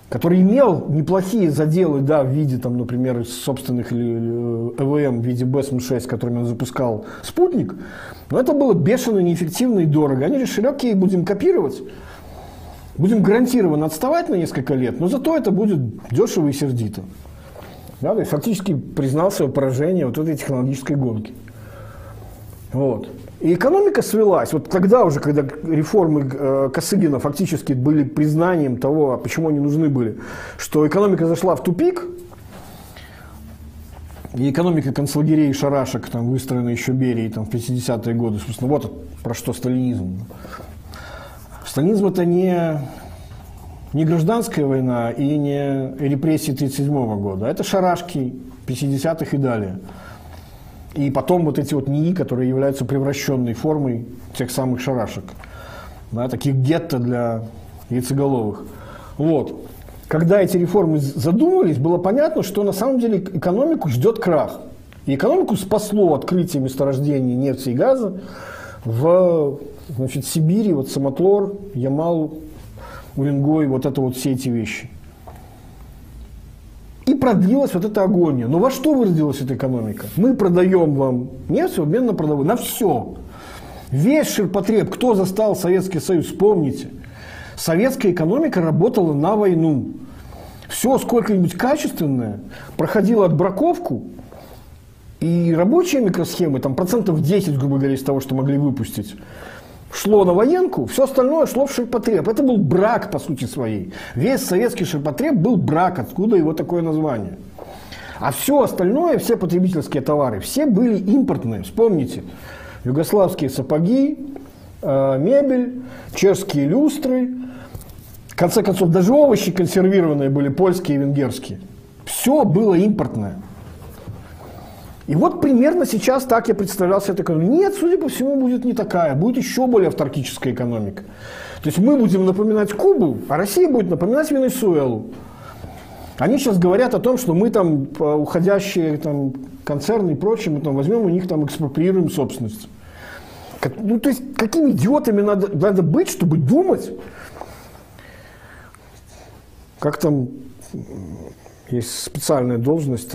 который имел неплохие заделы, да, в виде, там, например, собственных ЭВМ в виде БСМ-6, которыми он запускал спутник, но это было бешено, неэффективно и дорого. Они решили, окей, будем копировать, будем гарантированно отставать на несколько лет, но зато это будет дешево и сердито. Да, то есть фактически признал свое поражение вот этой технологической гонки. Вот. И экономика свелась. Вот тогда уже, когда реформы э, Косыгина фактически были признанием того, а почему они нужны были, что экономика зашла в тупик, и экономика концлагерей и шарашек, там, выстроена еще Берией там, в 50-е годы, собственно, вот про что сталинизм. Сталинизм это не, не гражданская война и не репрессии 1937 года, это шарашки 50-х и далее. И потом вот эти вот НИИ, которые являются превращенной формой тех самых шарашек. Да, таких гетто для яйцеголовых. Вот. Когда эти реформы задумывались, было понятно, что на самом деле экономику ждет крах. И экономику спасло открытие месторождений нефти и газа в значит, Сибири, вот Самотлор, Ямал, Уренгой, вот это вот все эти вещи. И продлилась вот эта агония. Но во что выродилась эта экономика? Мы продаем вам нефть в обмен на продовольствие. На все. Весь ширпотреб, кто застал Советский Союз, вспомните. Советская экономика работала на войну. Все сколько-нибудь качественное проходило отбраковку, и рабочие микросхемы, там процентов 10, грубо говоря, из того, что могли выпустить, шло на военку, все остальное шло в ширпотреб. Это был брак, по сути своей. Весь советский ширпотреб был брак, откуда его такое название. А все остальное, все потребительские товары, все были импортные. Вспомните, югославские сапоги, э, мебель, чешские люстры, в конце концов, даже овощи консервированные были польские и венгерские. Все было импортное. И вот примерно сейчас так я представлял себе эту экономику. Нет, судя по всему, будет не такая. Будет еще более автаркическая экономика. То есть мы будем напоминать Кубу, а Россия будет напоминать Венесуэлу. Они сейчас говорят о том, что мы там уходящие там, концерны и прочее, мы там возьмем у них там экспроприируем собственность. Как, ну, то есть, какими идиотами надо, надо быть, чтобы думать, как там есть специальная должность,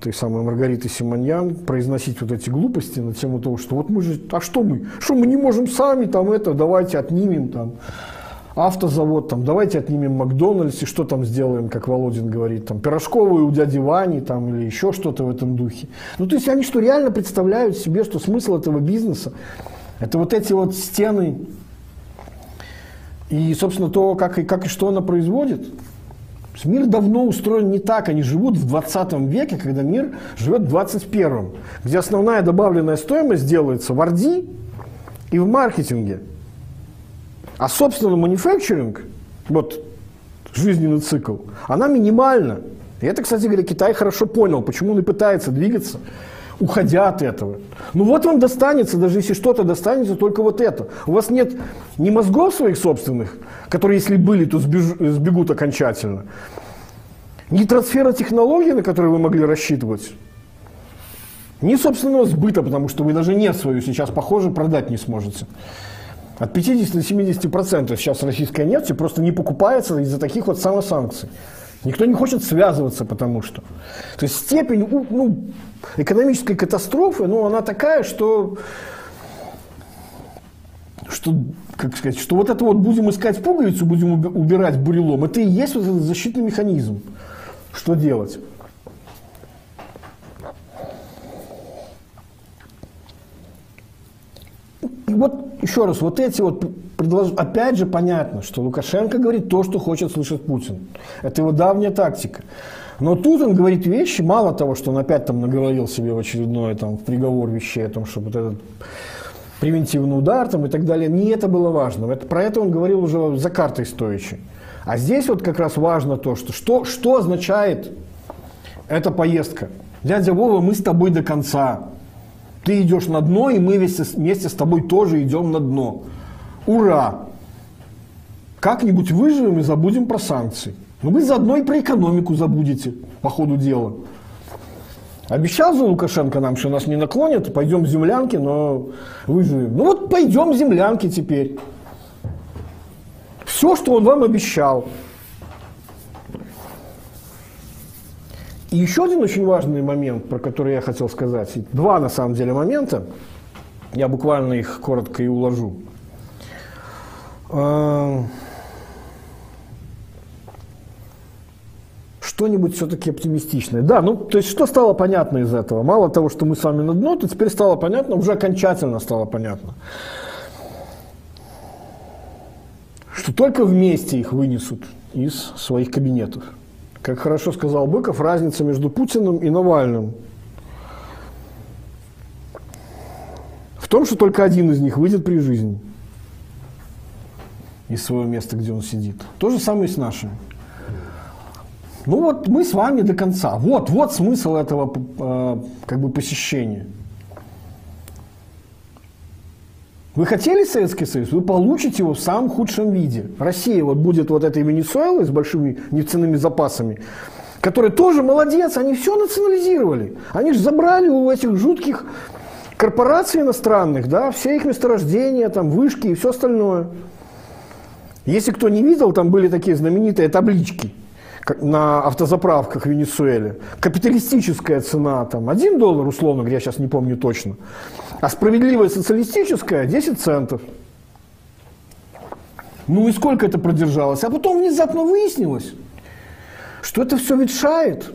той самой Маргариты Симоньян произносить вот эти глупости на тему того, что вот мы же, а что мы, что мы не можем сами там это, давайте отнимем там автозавод, там, давайте отнимем Макдональдс и что там сделаем, как Володин говорит, там, пирожковую у дяди Вани там, или еще что-то в этом духе. Ну, то есть они что, реально представляют себе, что смысл этого бизнеса – это вот эти вот стены и, собственно, то, как и, как и что она производит – Мир давно устроен не так. Они живут в 20 веке, когда мир живет в 21, где основная добавленная стоимость делается в RD и в маркетинге. А, собственно, манифакчеринг, вот жизненный цикл, она минимальна. И это, кстати говоря, Китай хорошо понял, почему он и пытается двигаться, уходя от этого. Ну вот вам достанется, даже если что-то достанется, только вот это. У вас нет ни мозгов своих собственных, которые, если были, то сбегут окончательно, ни трансфера технологий, на которые вы могли рассчитывать, ни собственного сбыта, потому что вы даже не свою сейчас, похоже, продать не сможете. От 50 до 70 процентов сейчас российская нефть просто не покупается из-за таких вот самосанкций. Никто не хочет связываться, потому что. То есть степень ну, экономической катастрофы, ну, она такая, что, что, как сказать, что вот это вот будем искать пуговицу, будем убирать бурелом, это и есть вот этот защитный механизм. Что делать? И вот еще раз, вот эти вот предложения, опять же понятно, что Лукашенко говорит то, что хочет слышать Путин. Это его давняя тактика. Но тут он говорит вещи, мало того, что он опять там наговорил себе в очередной там, приговор вещей о том, что вот этот превентивный удар там, и так далее. Не это было важно. Это, про это он говорил уже за картой стоящей. А здесь вот как раз важно то, что, что, что означает эта поездка. Дядя Вова, мы с тобой до конца. Ты идешь на дно, и мы вместе, вместе с тобой тоже идем на дно. Ура! Как-нибудь выживем и забудем про санкции. Но вы заодно и про экономику забудете по ходу дела. Обещал же Лукашенко нам, что нас не наклонят, пойдем землянки, но выживем. Ну вот пойдем землянки теперь. Все, что он вам обещал. И еще один очень важный момент, про который я хотел сказать. Два, на самом деле, момента. Я буквально их коротко и уложу. А, что-нибудь все-таки оптимистичное. Да, ну, то есть, что стало понятно из этого? Мало того, что мы с вами на дно, то теперь стало понятно, уже окончательно стало понятно, что только вместе их вынесут из своих кабинетов. Как хорошо сказал Быков, разница между Путиным и Навальным в том, что только один из них выйдет при жизни из своего места, где он сидит. То же самое и с нашими. Ну вот мы с вами до конца. Вот, вот смысл этого э, как бы посещения. Вы хотели Советский Союз, вы получите его в самом худшем виде. Россия вот будет вот этой Венесуэлой с большими нефтяными запасами, которые тоже молодец, они все национализировали. Они же забрали у этих жутких корпораций иностранных, да, все их месторождения, там, вышки и все остальное. Если кто не видел, там были такие знаменитые таблички на автозаправках в Венесуэле. Капиталистическая цена, там, 1 доллар, условно говоря, я сейчас не помню точно. А справедливая социалистическая 10 центов. Ну и сколько это продержалось? А потом внезапно выяснилось, что это все ветшает.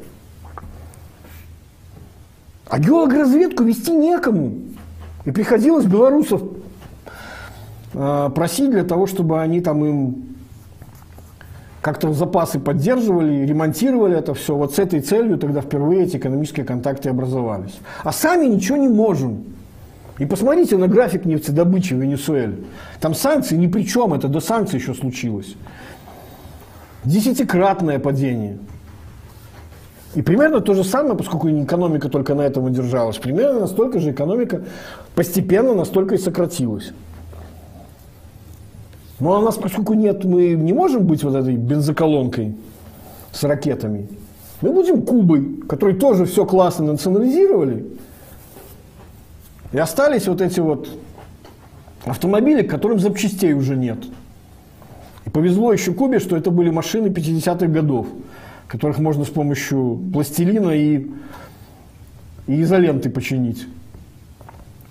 А геологоразведку вести некому. И приходилось белорусов э, просить для того, чтобы они там им как-то запасы поддерживали, ремонтировали это все. Вот с этой целью тогда впервые эти экономические контакты образовались. А сами ничего не можем. И посмотрите на график нефтедобычи в Венесуэле. Там санкции ни при чем, это до санкций еще случилось. Десятикратное падение. И примерно то же самое, поскольку экономика только на этом и держалась, примерно настолько же экономика постепенно настолько и сократилась. Но у нас, поскольку нет, мы не можем быть вот этой бензоколонкой с ракетами. Мы будем Кубой, которые тоже все классно национализировали, и остались вот эти вот автомобили, которым запчастей уже нет. И повезло еще Кубе, что это были машины 50-х годов, которых можно с помощью пластилина и, и изоленты починить.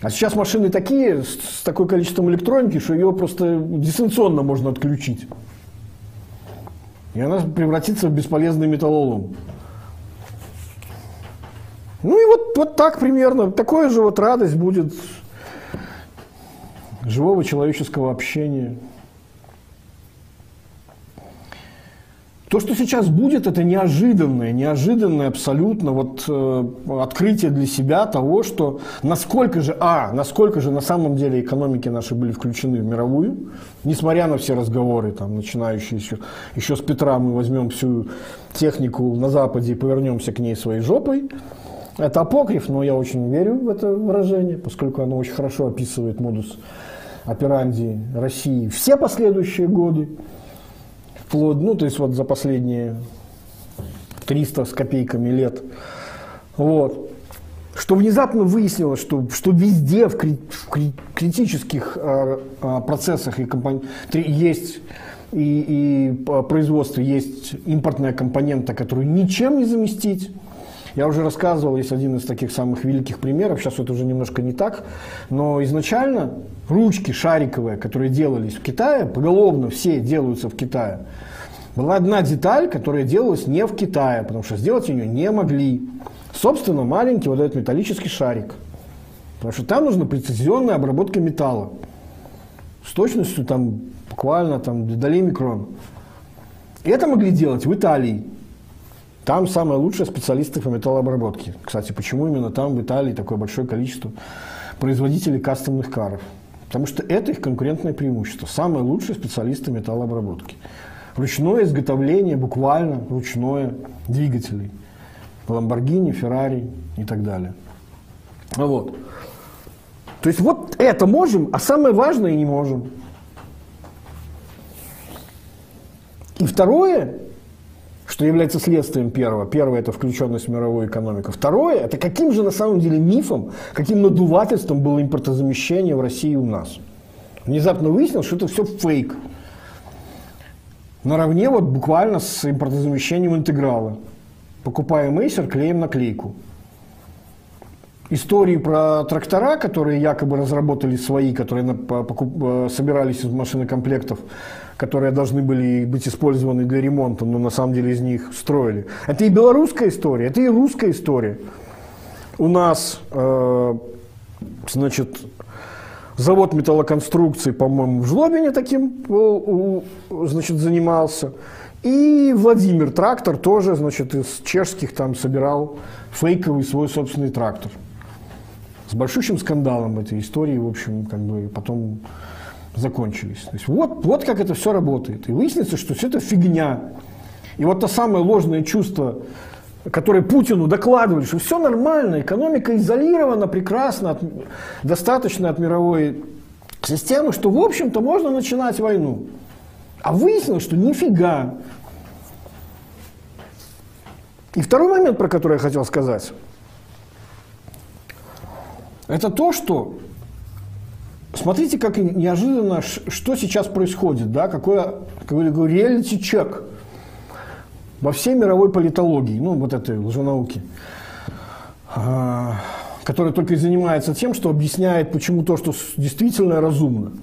А сейчас машины такие, с, с такой количеством электроники, что ее просто дистанционно можно отключить. И она превратится в бесполезный металлолом. Ну и вот, вот так примерно, такое же вот радость будет живого человеческого общения. То, что сейчас будет, это неожиданное, неожиданное абсолютно вот э, открытие для себя того, что насколько же, а, насколько же на самом деле экономики наши были включены в мировую, несмотря на все разговоры, там, начинающие еще, еще с Петра, мы возьмем всю технику на Западе и повернемся к ней своей жопой, это апокриф, но я очень верю в это выражение, поскольку оно очень хорошо описывает модус операнди России все последующие годы, вплоть, ну, то есть вот за последние 300 с копейками лет. Вот. Что внезапно выяснилось, что, что везде в, кри, в кри, критических э, э, процессах и компон... есть и, и производстве есть импортная компонента, которую ничем не заместить. Я уже рассказывал, есть один из таких самых великих примеров, сейчас это уже немножко не так, но изначально ручки шариковые, которые делались в Китае, поголовно все делаются в Китае, была одна деталь, которая делалась не в Китае, потому что сделать ее не могли. Собственно, маленький вот этот металлический шарик. Потому что там нужна прецизионная обработка металла. С точностью там буквально там, долей микрон. Это могли делать в Италии. Там самые лучшие специалисты по металлообработке. Кстати, почему именно там, в Италии, такое большое количество производителей кастомных каров? Потому что это их конкурентное преимущество. Самые лучшие специалисты металлообработки. Ручное изготовление, буквально ручное, двигателей. Ламборгини, Феррари и так далее. Вот. То есть вот это можем, а самое важное не можем. И второе, что является следствием первого. Первое – это включенность в мировую экономику. Второе – это каким же на самом деле мифом, каким надувательством было импортозамещение в России у нас. Внезапно выяснилось, что это все фейк. Наравне вот буквально с импортозамещением интеграла. Покупаем Acer, клеим наклейку. Истории про трактора, которые якобы разработали свои, которые э, собирались из машинокомплектов, которые должны были быть использованы для ремонта, но на самом деле из них строили. Это и белорусская история, это и русская история. У нас, э, значит, завод металлоконструкций, по-моему, в Жлобине таким значит, занимался. И Владимир Трактор тоже, значит, из чешских там собирал фейковый свой собственный трактор. С большущим скандалом этой истории, в общем, как бы потом закончились. То есть вот, вот как это все работает. И выяснится, что все это фигня. И вот то самое ложное чувство, которое Путину докладывали, что все нормально, экономика изолирована прекрасно, от, достаточно от мировой системы, что, в общем-то, можно начинать войну. А выяснилось, что нифига. И второй момент, про который я хотел сказать, это то, что смотрите, как неожиданно, что сейчас происходит, да, какой, какой реалити-чек во всей мировой политологии, ну, вот этой лженауки, а, которая только и занимается тем, что объясняет, почему то, что действительно разумно –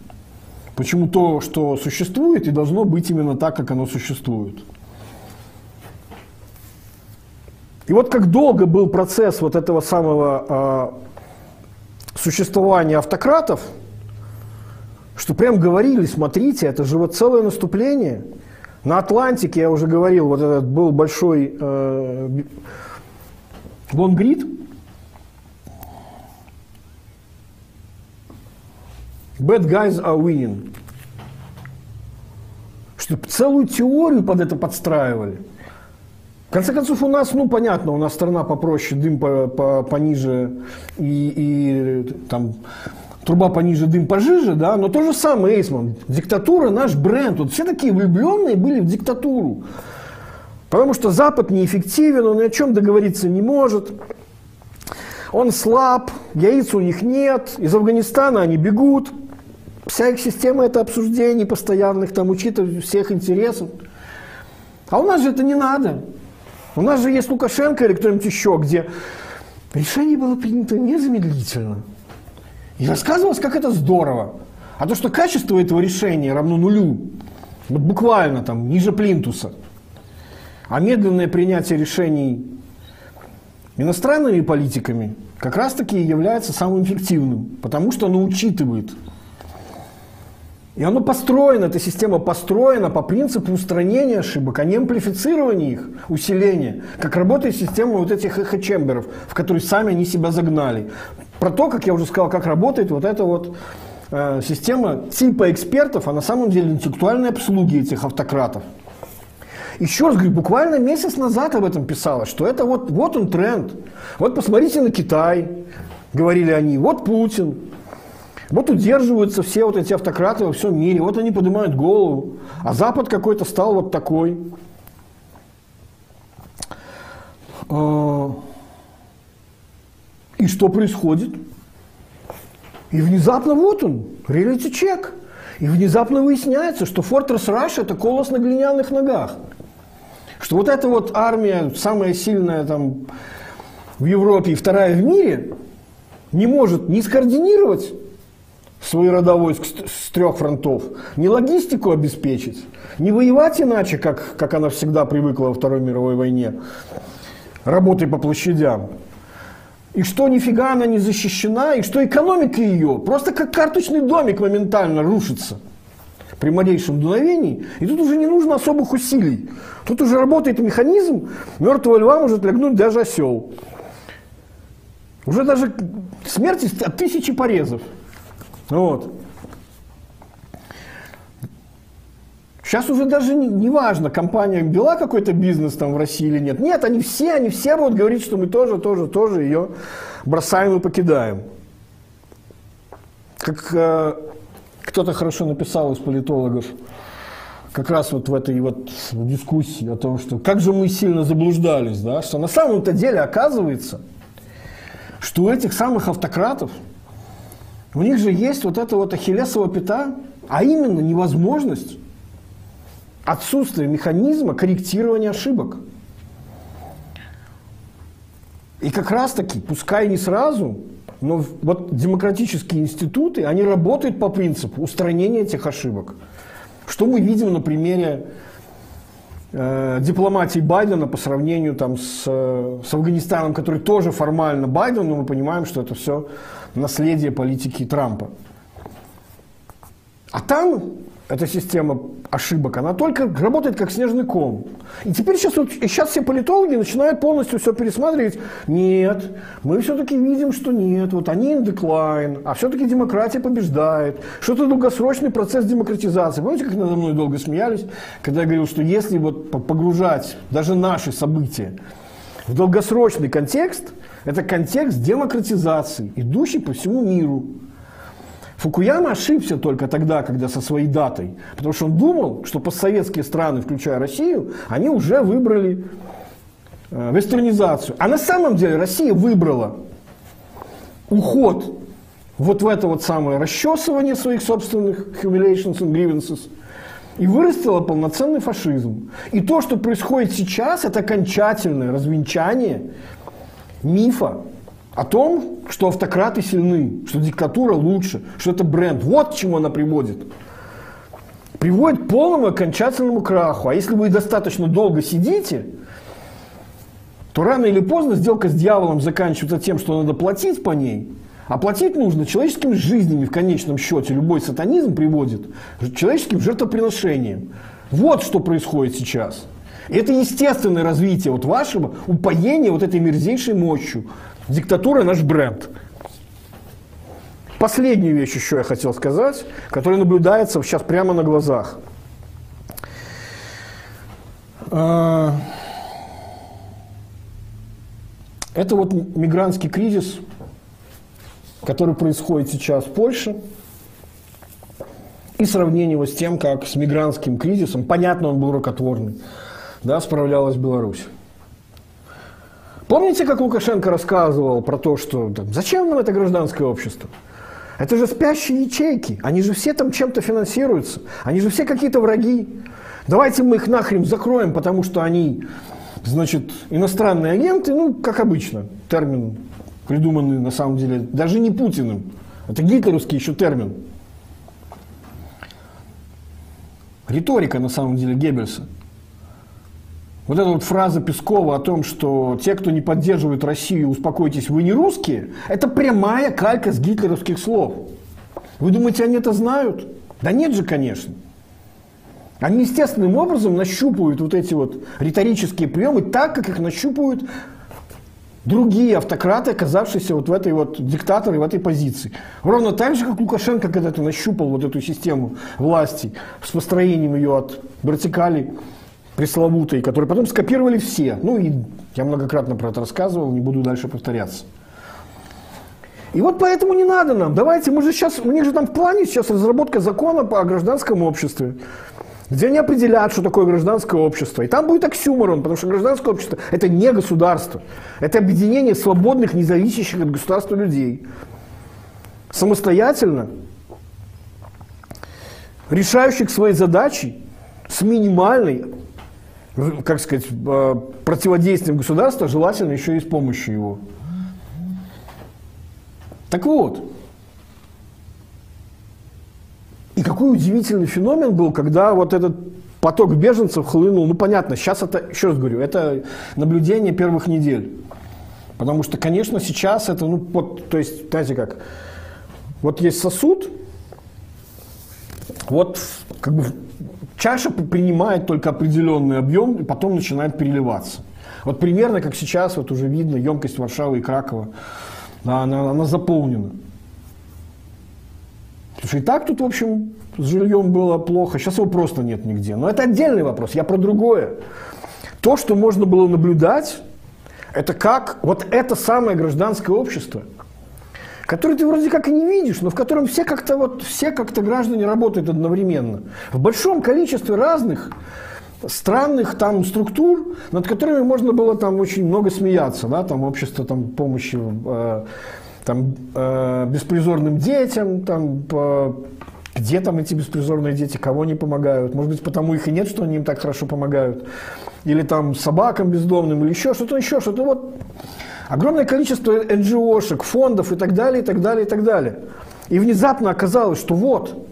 Почему то, что существует, и должно быть именно так, как оно существует. И вот как долго был процесс вот этого самого э, существования автократов, что прям говорили, смотрите, это же вот целое наступление. На Атлантике, я уже говорил, вот этот был большой э, Bad guys are winning. Что целую теорию под это подстраивали. В конце концов, у нас, ну, понятно, у нас страна попроще, дым по, по, пониже и, и там труба пониже, дым пожиже, да, но то же самое, Эйсман. Диктатура наш бренд. Вот все такие влюбленные были в диктатуру. Потому что Запад неэффективен, он ни о чем договориться не может. Он слаб, яиц у них нет, из Афганистана они бегут. Вся их система – это обсуждений постоянных, там, учитывая всех интересов. А у нас же это не надо. У нас же есть Лукашенко или кто-нибудь еще, где решение было принято незамедлительно. И рассказывалось, как это здорово. А то, что качество этого решения равно нулю, вот буквально там ниже плинтуса, а медленное принятие решений иностранными политиками как раз-таки является самым эффективным, потому что оно учитывает и оно построено, эта система построена по принципу устранения ошибок, а не амплифицирования их, усиления, как работает система вот этих эхо-чемберов, в которые сами они себя загнали. Про то, как я уже сказал, как работает вот эта вот э, система типа экспертов, а на самом деле интеллектуальной обслуги этих автократов. Еще раз говорю, буквально месяц назад об этом писалось, что это вот, вот он тренд. Вот посмотрите на Китай, говорили они, вот Путин, вот удерживаются все вот эти автократы во всем мире, вот они поднимают голову, а Запад какой-то стал вот такой. И что происходит? И внезапно вот он, реалити-чек. И внезапно выясняется, что Fortress Rush – это колос на глиняных ногах. Что вот эта вот армия, самая сильная там в Европе и вторая в мире, не может не скоординировать свой родовой войск с трех фронтов, не логистику обеспечить, не воевать иначе, как, как она всегда привыкла во Второй мировой войне, работой по площадям. И что нифига она не защищена, и что экономика ее просто как карточный домик моментально рушится при малейшем дуновении. И тут уже не нужно особых усилий. Тут уже работает механизм, мертвого льва может лягнуть даже осел. Уже даже смерти от тысячи порезов. Вот. Сейчас уже даже не, не важно, компания вела какой-то бизнес там в России или нет. Нет, они все, они все будут говорить, что мы тоже, тоже, тоже ее бросаем и покидаем. Как э, кто-то хорошо написал из политологов, как раз вот в этой вот дискуссии о том, что как же мы сильно заблуждались, да, что на самом-то деле оказывается, что у этих самых автократов, у них же есть вот эта вот ахиллесова пята, а именно невозможность отсутствие механизма корректирования ошибок. И как раз таки, пускай не сразу, но вот демократические институты, они работают по принципу устранения этих ошибок. Что мы видим на примере э, дипломатии Байдена по сравнению там, с, с Афганистаном, который тоже формально Байден, но мы понимаем, что это все наследие политики Трампа. А там эта система ошибок, она только работает как снежный ком. И теперь сейчас, вот, сейчас все политологи начинают полностью все пересматривать. Нет, мы все-таки видим, что нет, вот они in decline, а все-таки демократия побеждает, что это долгосрочный процесс демократизации. Помните, как надо мной долго смеялись, когда я говорил, что если вот погружать даже наши события в долгосрочный контекст, это контекст демократизации, идущий по всему миру. Фукуяма ошибся только тогда, когда со своей датой, потому что он думал, что постсоветские страны, включая Россию, они уже выбрали э, вестернизацию. А на самом деле Россия выбрала уход вот в это вот самое расчесывание своих собственных humiliations and grievances и вырастила полноценный фашизм. И то, что происходит сейчас, это окончательное развенчание мифа о том, что автократы сильны, что диктатура лучше, что это бренд. Вот к чему она приводит. Приводит к полному окончательному краху. А если вы достаточно долго сидите, то рано или поздно сделка с дьяволом заканчивается тем, что надо платить по ней. А платить нужно человеческими жизнями в конечном счете. Любой сатанизм приводит человеческим жертвоприношением. Вот что происходит сейчас. Это естественное развитие вот вашего упоения вот этой мерзейшей мощью. Диктатура наш бренд. Последнюю вещь еще я хотел сказать, которая наблюдается сейчас прямо на глазах. А, это вот мигрантский кризис, который происходит сейчас в Польше, и сравнение его с тем, как с мигрантским кризисом, понятно, он был рукотворный, да, справлялась Беларусь. Помните, как Лукашенко рассказывал про то, что да, зачем нам это гражданское общество? Это же спящие ячейки. Они же все там чем-то финансируются. Они же все какие-то враги. Давайте мы их нахрен закроем, потому что они, значит, иностранные агенты, ну, как обычно, термин придуманный на самом деле даже не Путиным. Это гитлеровский еще термин. Риторика на самом деле Геббельса. Вот эта вот фраза Пескова о том, что те, кто не поддерживает Россию, успокойтесь, вы не русские, это прямая калька с гитлеровских слов. Вы думаете, они это знают? Да нет же, конечно. Они естественным образом нащупывают вот эти вот риторические приемы так, как их нащупывают другие автократы, оказавшиеся вот в этой вот диктаторе, в этой позиции. Ровно так же, как Лукашенко когда-то нащупал вот эту систему власти с построением ее от вертикали пресловутой, который потом скопировали все. Ну и я многократно про это рассказывал, не буду дальше повторяться. И вот поэтому не надо нам. Давайте, мы же сейчас, у них же там в плане сейчас разработка закона по гражданском обществе, где они определяют, что такое гражданское общество. И там будет оксюморон, потому что гражданское общество – это не государство. Это объединение свободных, независящих от государства людей. Самостоятельно, решающих свои задачи с минимальной как сказать, э, противодействием государства, желательно еще и с помощью его. Так вот, и какой удивительный феномен был, когда вот этот поток беженцев хлынул, ну понятно, сейчас это, еще раз говорю, это наблюдение первых недель. Потому что, конечно, сейчас это, ну, вот, то есть, знаете как, вот есть сосуд, вот как бы чаша принимает только определенный объем и потом начинает переливаться. Вот примерно как сейчас, вот уже видно, емкость Варшавы и Кракова, она, она заполнена. Потому что и так тут, в общем, с жильем было плохо, сейчас его просто нет нигде. Но это отдельный вопрос, я про другое. То, что можно было наблюдать, это как вот это самое гражданское общество, которое ты вроде как и не видишь, но в котором все как-то вот, все как-то граждане работают одновременно. В большом количестве разных странных там структур, над которыми можно было там очень много смеяться, да, там общество там помощи э, там э, беспризорным детям, там по, где там эти беспризорные дети, кого они помогают, может быть потому их и нет, что они им так хорошо помогают, или там собакам бездомным, или еще что-то, еще что-то, вот огромное количество НГОшек, фондов и так далее, и так далее, и так далее. И внезапно оказалось, что вот,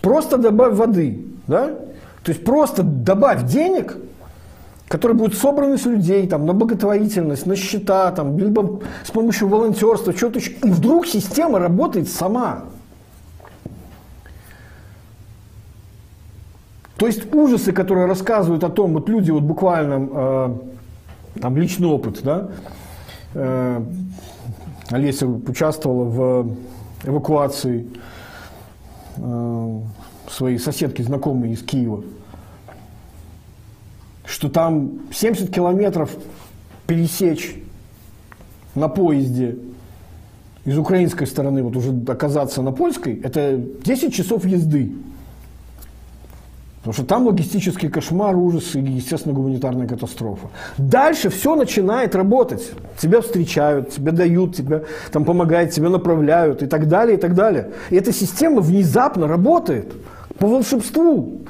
просто добавь воды, да, то есть просто добавь денег, которые будут собраны с людей там, на благотворительность, на счета, там, либо с помощью волонтерства, что-то еще. И вдруг система работает сама. То есть ужасы, которые рассказывают о том, вот люди вот буквально, э, там личный опыт, да, э, Олеся участвовала в эвакуации э, своей соседки, знакомой из Киева, что там 70 километров пересечь на поезде из украинской стороны, вот уже оказаться на польской, это 10 часов езды. Потому что там логистический кошмар, ужас и, естественно, гуманитарная катастрофа. Дальше все начинает работать. Тебя встречают, тебя дают, тебе там помогают, тебя направляют и так далее, и так далее. И эта система внезапно работает по волшебству.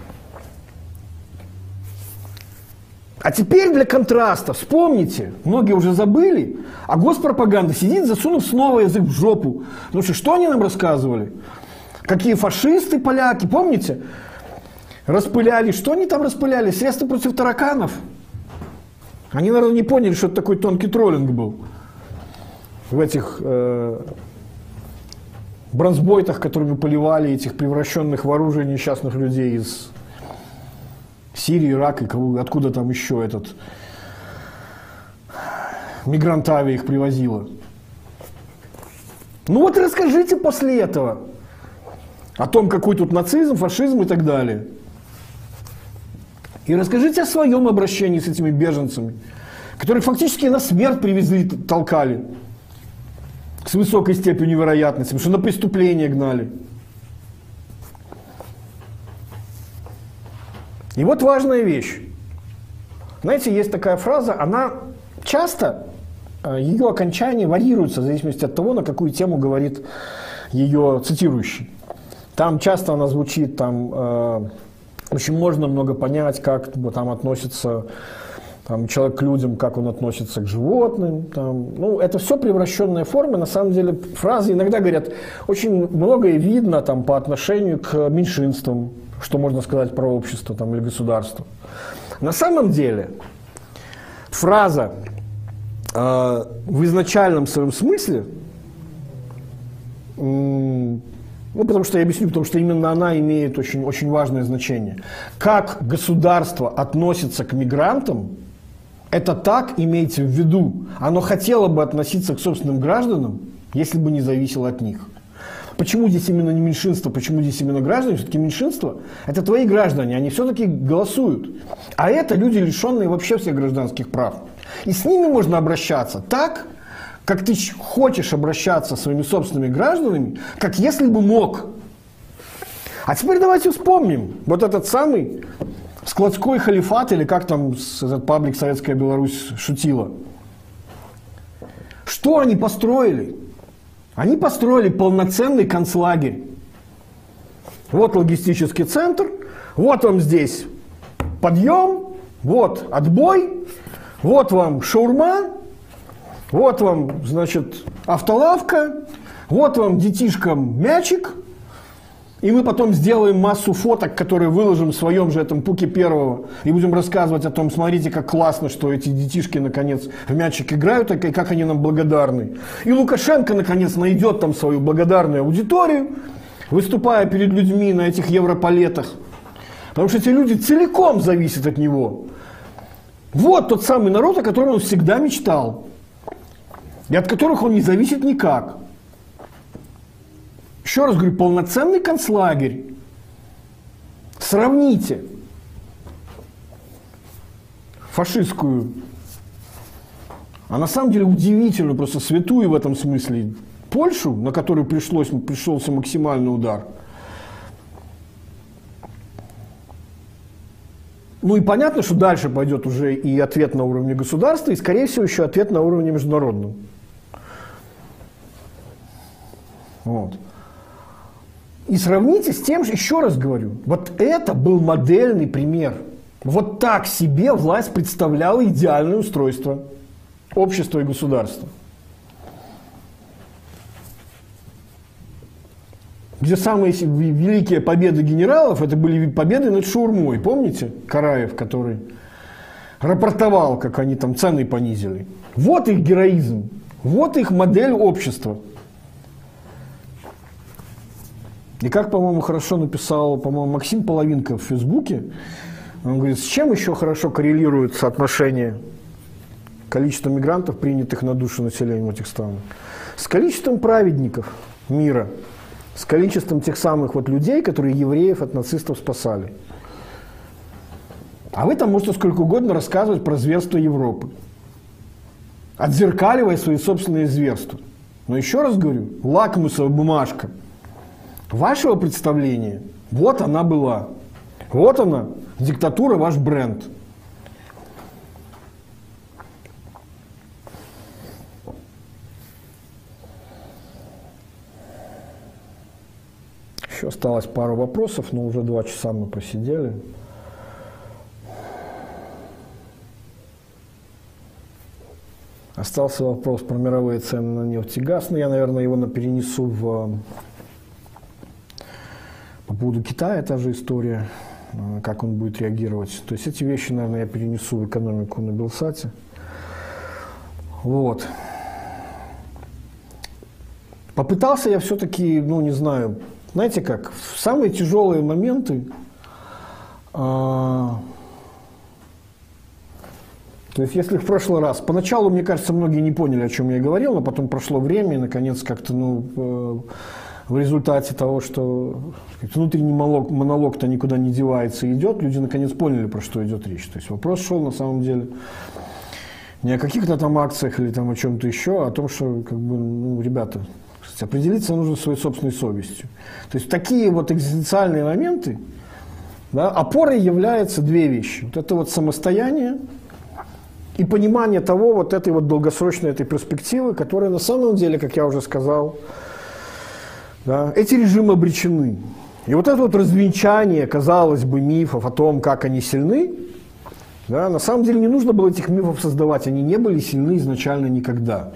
А теперь для контраста, вспомните, многие уже забыли, а госпропаганда сидит, засунув снова язык в жопу. Потому что что они нам рассказывали? Какие фашисты, поляки, помните? Распыляли, что они там распыляли? Средства против тараканов. Они, наверное, не поняли, что это такой тонкий троллинг был в этих э, бронзбойтах, которыми поливали этих превращенных в оружие несчастных людей из Сирии, Ирака, откуда там еще этот мигрант Ави их привозила. Ну вот расскажите после этого о том, какой тут нацизм, фашизм и так далее. И расскажите о своем обращении с этими беженцами, которых фактически на смерть привезли, толкали с высокой степенью вероятности, потому что на преступление гнали. И вот важная вещь. Знаете, есть такая фраза, она часто, э, ее окончание варьируется в зависимости от того, на какую тему говорит ее цитирующий. Там часто она звучит, там э, очень можно много понять, как там относится там, человек к людям, как он относится к животным. Там. Ну, это все превращенные формы. На самом деле фразы иногда говорят, очень многое видно там, по отношению к меньшинствам, что можно сказать про общество там, или государство. На самом деле фраза э, в изначальном своем смысле, ну, потому что я объясню, потому что именно она имеет очень, очень важное значение. Как государство относится к мигрантам, это так, имейте в виду, оно хотело бы относиться к собственным гражданам, если бы не зависело от них. Почему здесь именно не меньшинство, почему здесь именно граждане? Все-таки меньшинство – это твои граждане, они все-таки голосуют. А это люди, лишенные вообще всех гражданских прав. И с ними можно обращаться так, как ты хочешь обращаться со своими собственными гражданами, как если бы мог. А теперь давайте вспомним вот этот самый складской халифат, или как там этот паблик Советская Беларусь шутила. Что они построили? Они построили полноценный концлагерь. Вот логистический центр, вот вам здесь подъем, вот отбой, вот вам шаурма, вот вам, значит, автолавка, вот вам детишкам мячик – и мы потом сделаем массу фоток, которые выложим в своем же этом пуке первого. И будем рассказывать о том, смотрите, как классно, что эти детишки, наконец, в мячик играют, и как они нам благодарны. И Лукашенко, наконец, найдет там свою благодарную аудиторию, выступая перед людьми на этих европалетах. Потому что эти люди целиком зависят от него. Вот тот самый народ, о котором он всегда мечтал. И от которых он не зависит никак. Еще раз говорю, полноценный концлагерь. Сравните фашистскую, а на самом деле удивительную, просто святую в этом смысле, Польшу, на которую пришлось, пришелся максимальный удар. Ну и понятно, что дальше пойдет уже и ответ на уровне государства, и, скорее всего, еще ответ на уровне международном. Вот. И сравните с тем же, еще раз говорю, вот это был модельный пример. Вот так себе власть представляла идеальное устройство общества и государства. Где самые великие победы генералов, это были победы над Шурмой. Помните Караев, который рапортовал, как они там цены понизили. Вот их героизм, вот их модель общества – И как, по-моему, хорошо написал, по-моему, Максим Половинка в Фейсбуке, он говорит, с чем еще хорошо коррелирует соотношение количества мигрантов, принятых на душу населения этих странах? С количеством праведников мира, с количеством тех самых вот людей, которые евреев от нацистов спасали. А вы там можете сколько угодно рассказывать про зверство Европы, отзеркаливая свои собственные зверства. Но еще раз говорю, лакмусовая бумажка – вашего представления, вот она была. Вот она, диктатура, ваш бренд. Еще осталось пару вопросов, но уже два часа мы посидели. Остался вопрос про мировые цены на нефть и газ, но я, наверное, его перенесу в по поводу Китая та же история, э, как он будет реагировать. То есть эти вещи, наверное, я перенесу в экономику на Белсате. Вот. Попытался я все-таки, ну не знаю, знаете как, в самые тяжелые моменты, а, то есть если в прошлый раз, поначалу, мне кажется, многие не поняли, о чем я говорил, но потом прошло время, и наконец как-то, ну, э, в результате того, что сказать, внутренний монолог, монолог-то никуда не девается и идет, люди наконец поняли, про что идет речь. То есть вопрос шел на самом деле не о каких-то там акциях или там о чем-то еще, а о том, что, как бы, ну, ребята, сказать, определиться нужно своей собственной совестью. То есть такие вот экзистенциальные моменты, да, опорой являются две вещи. Вот это вот самостояние и понимание того, вот этой вот долгосрочной этой перспективы, которая на самом деле, как я уже сказал, да, эти режимы обречены. И вот это вот развенчание, казалось бы, мифов о том, как они сильны, да, на самом деле не нужно было этих мифов создавать, они не были сильны изначально никогда.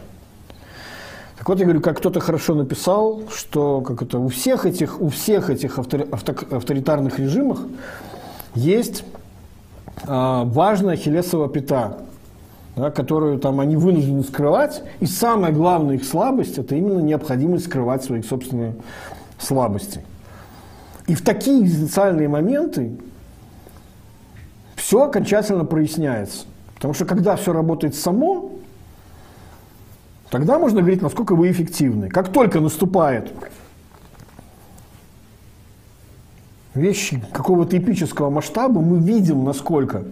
Так вот, я говорю, как кто-то хорошо написал, что как это, у всех этих, у всех этих авторитарных режимах есть а, важная хилесова пята, да, которую там они вынуждены скрывать. И самая главная их слабость – это именно необходимость скрывать свои собственные слабости. И в такие экзистенциальные моменты все окончательно проясняется. Потому что когда все работает само, тогда можно говорить, насколько вы эффективны. Как только наступает вещи какого-то эпического масштаба, мы видим, насколько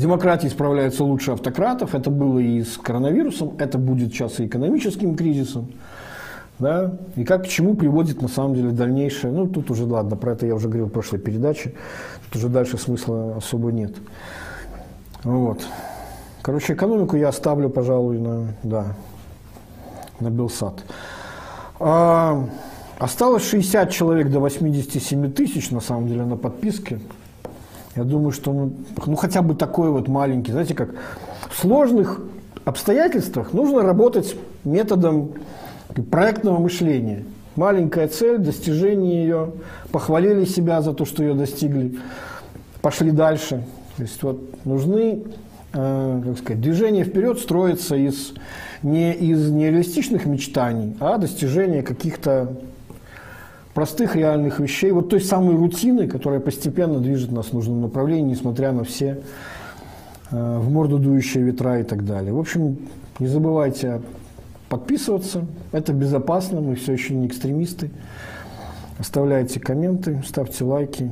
Демократии справляются лучше автократов. Это было и с коронавирусом, это будет сейчас и экономическим кризисом. Да? И как к чему приводит на самом деле дальнейшее. Ну, тут уже, ладно, про это я уже говорил в прошлой передаче. Тут уже дальше смысла особо нет. Вот. Короче, экономику я оставлю, пожалуй, на, да, на Белсат. А, осталось 60 человек до 87 тысяч, на самом деле, на подписке. Я думаю, что ну, ну хотя бы такой вот маленький, знаете, как в сложных обстоятельствах нужно работать методом проектного мышления. Маленькая цель, достижение ее, похвалили себя за то, что ее достигли, пошли дальше. То есть вот нужны, э, как сказать, движение вперед строится из, не из нереалистичных мечтаний, а достижения каких-то простых реальных вещей, вот той самой рутины, которая постепенно движет нас в нужном направлении, несмотря на все э, в морду дующие ветра и так далее. В общем, не забывайте подписываться. Это безопасно, мы все еще не экстремисты. Оставляйте комменты, ставьте лайки.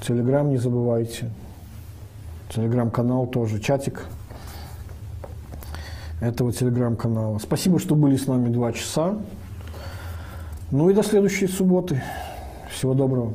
Телеграм не забывайте. Телеграм-канал тоже, чатик этого телеграм-канала. Спасибо, что были с нами два часа. Ну и до следующей субботы. Всего доброго.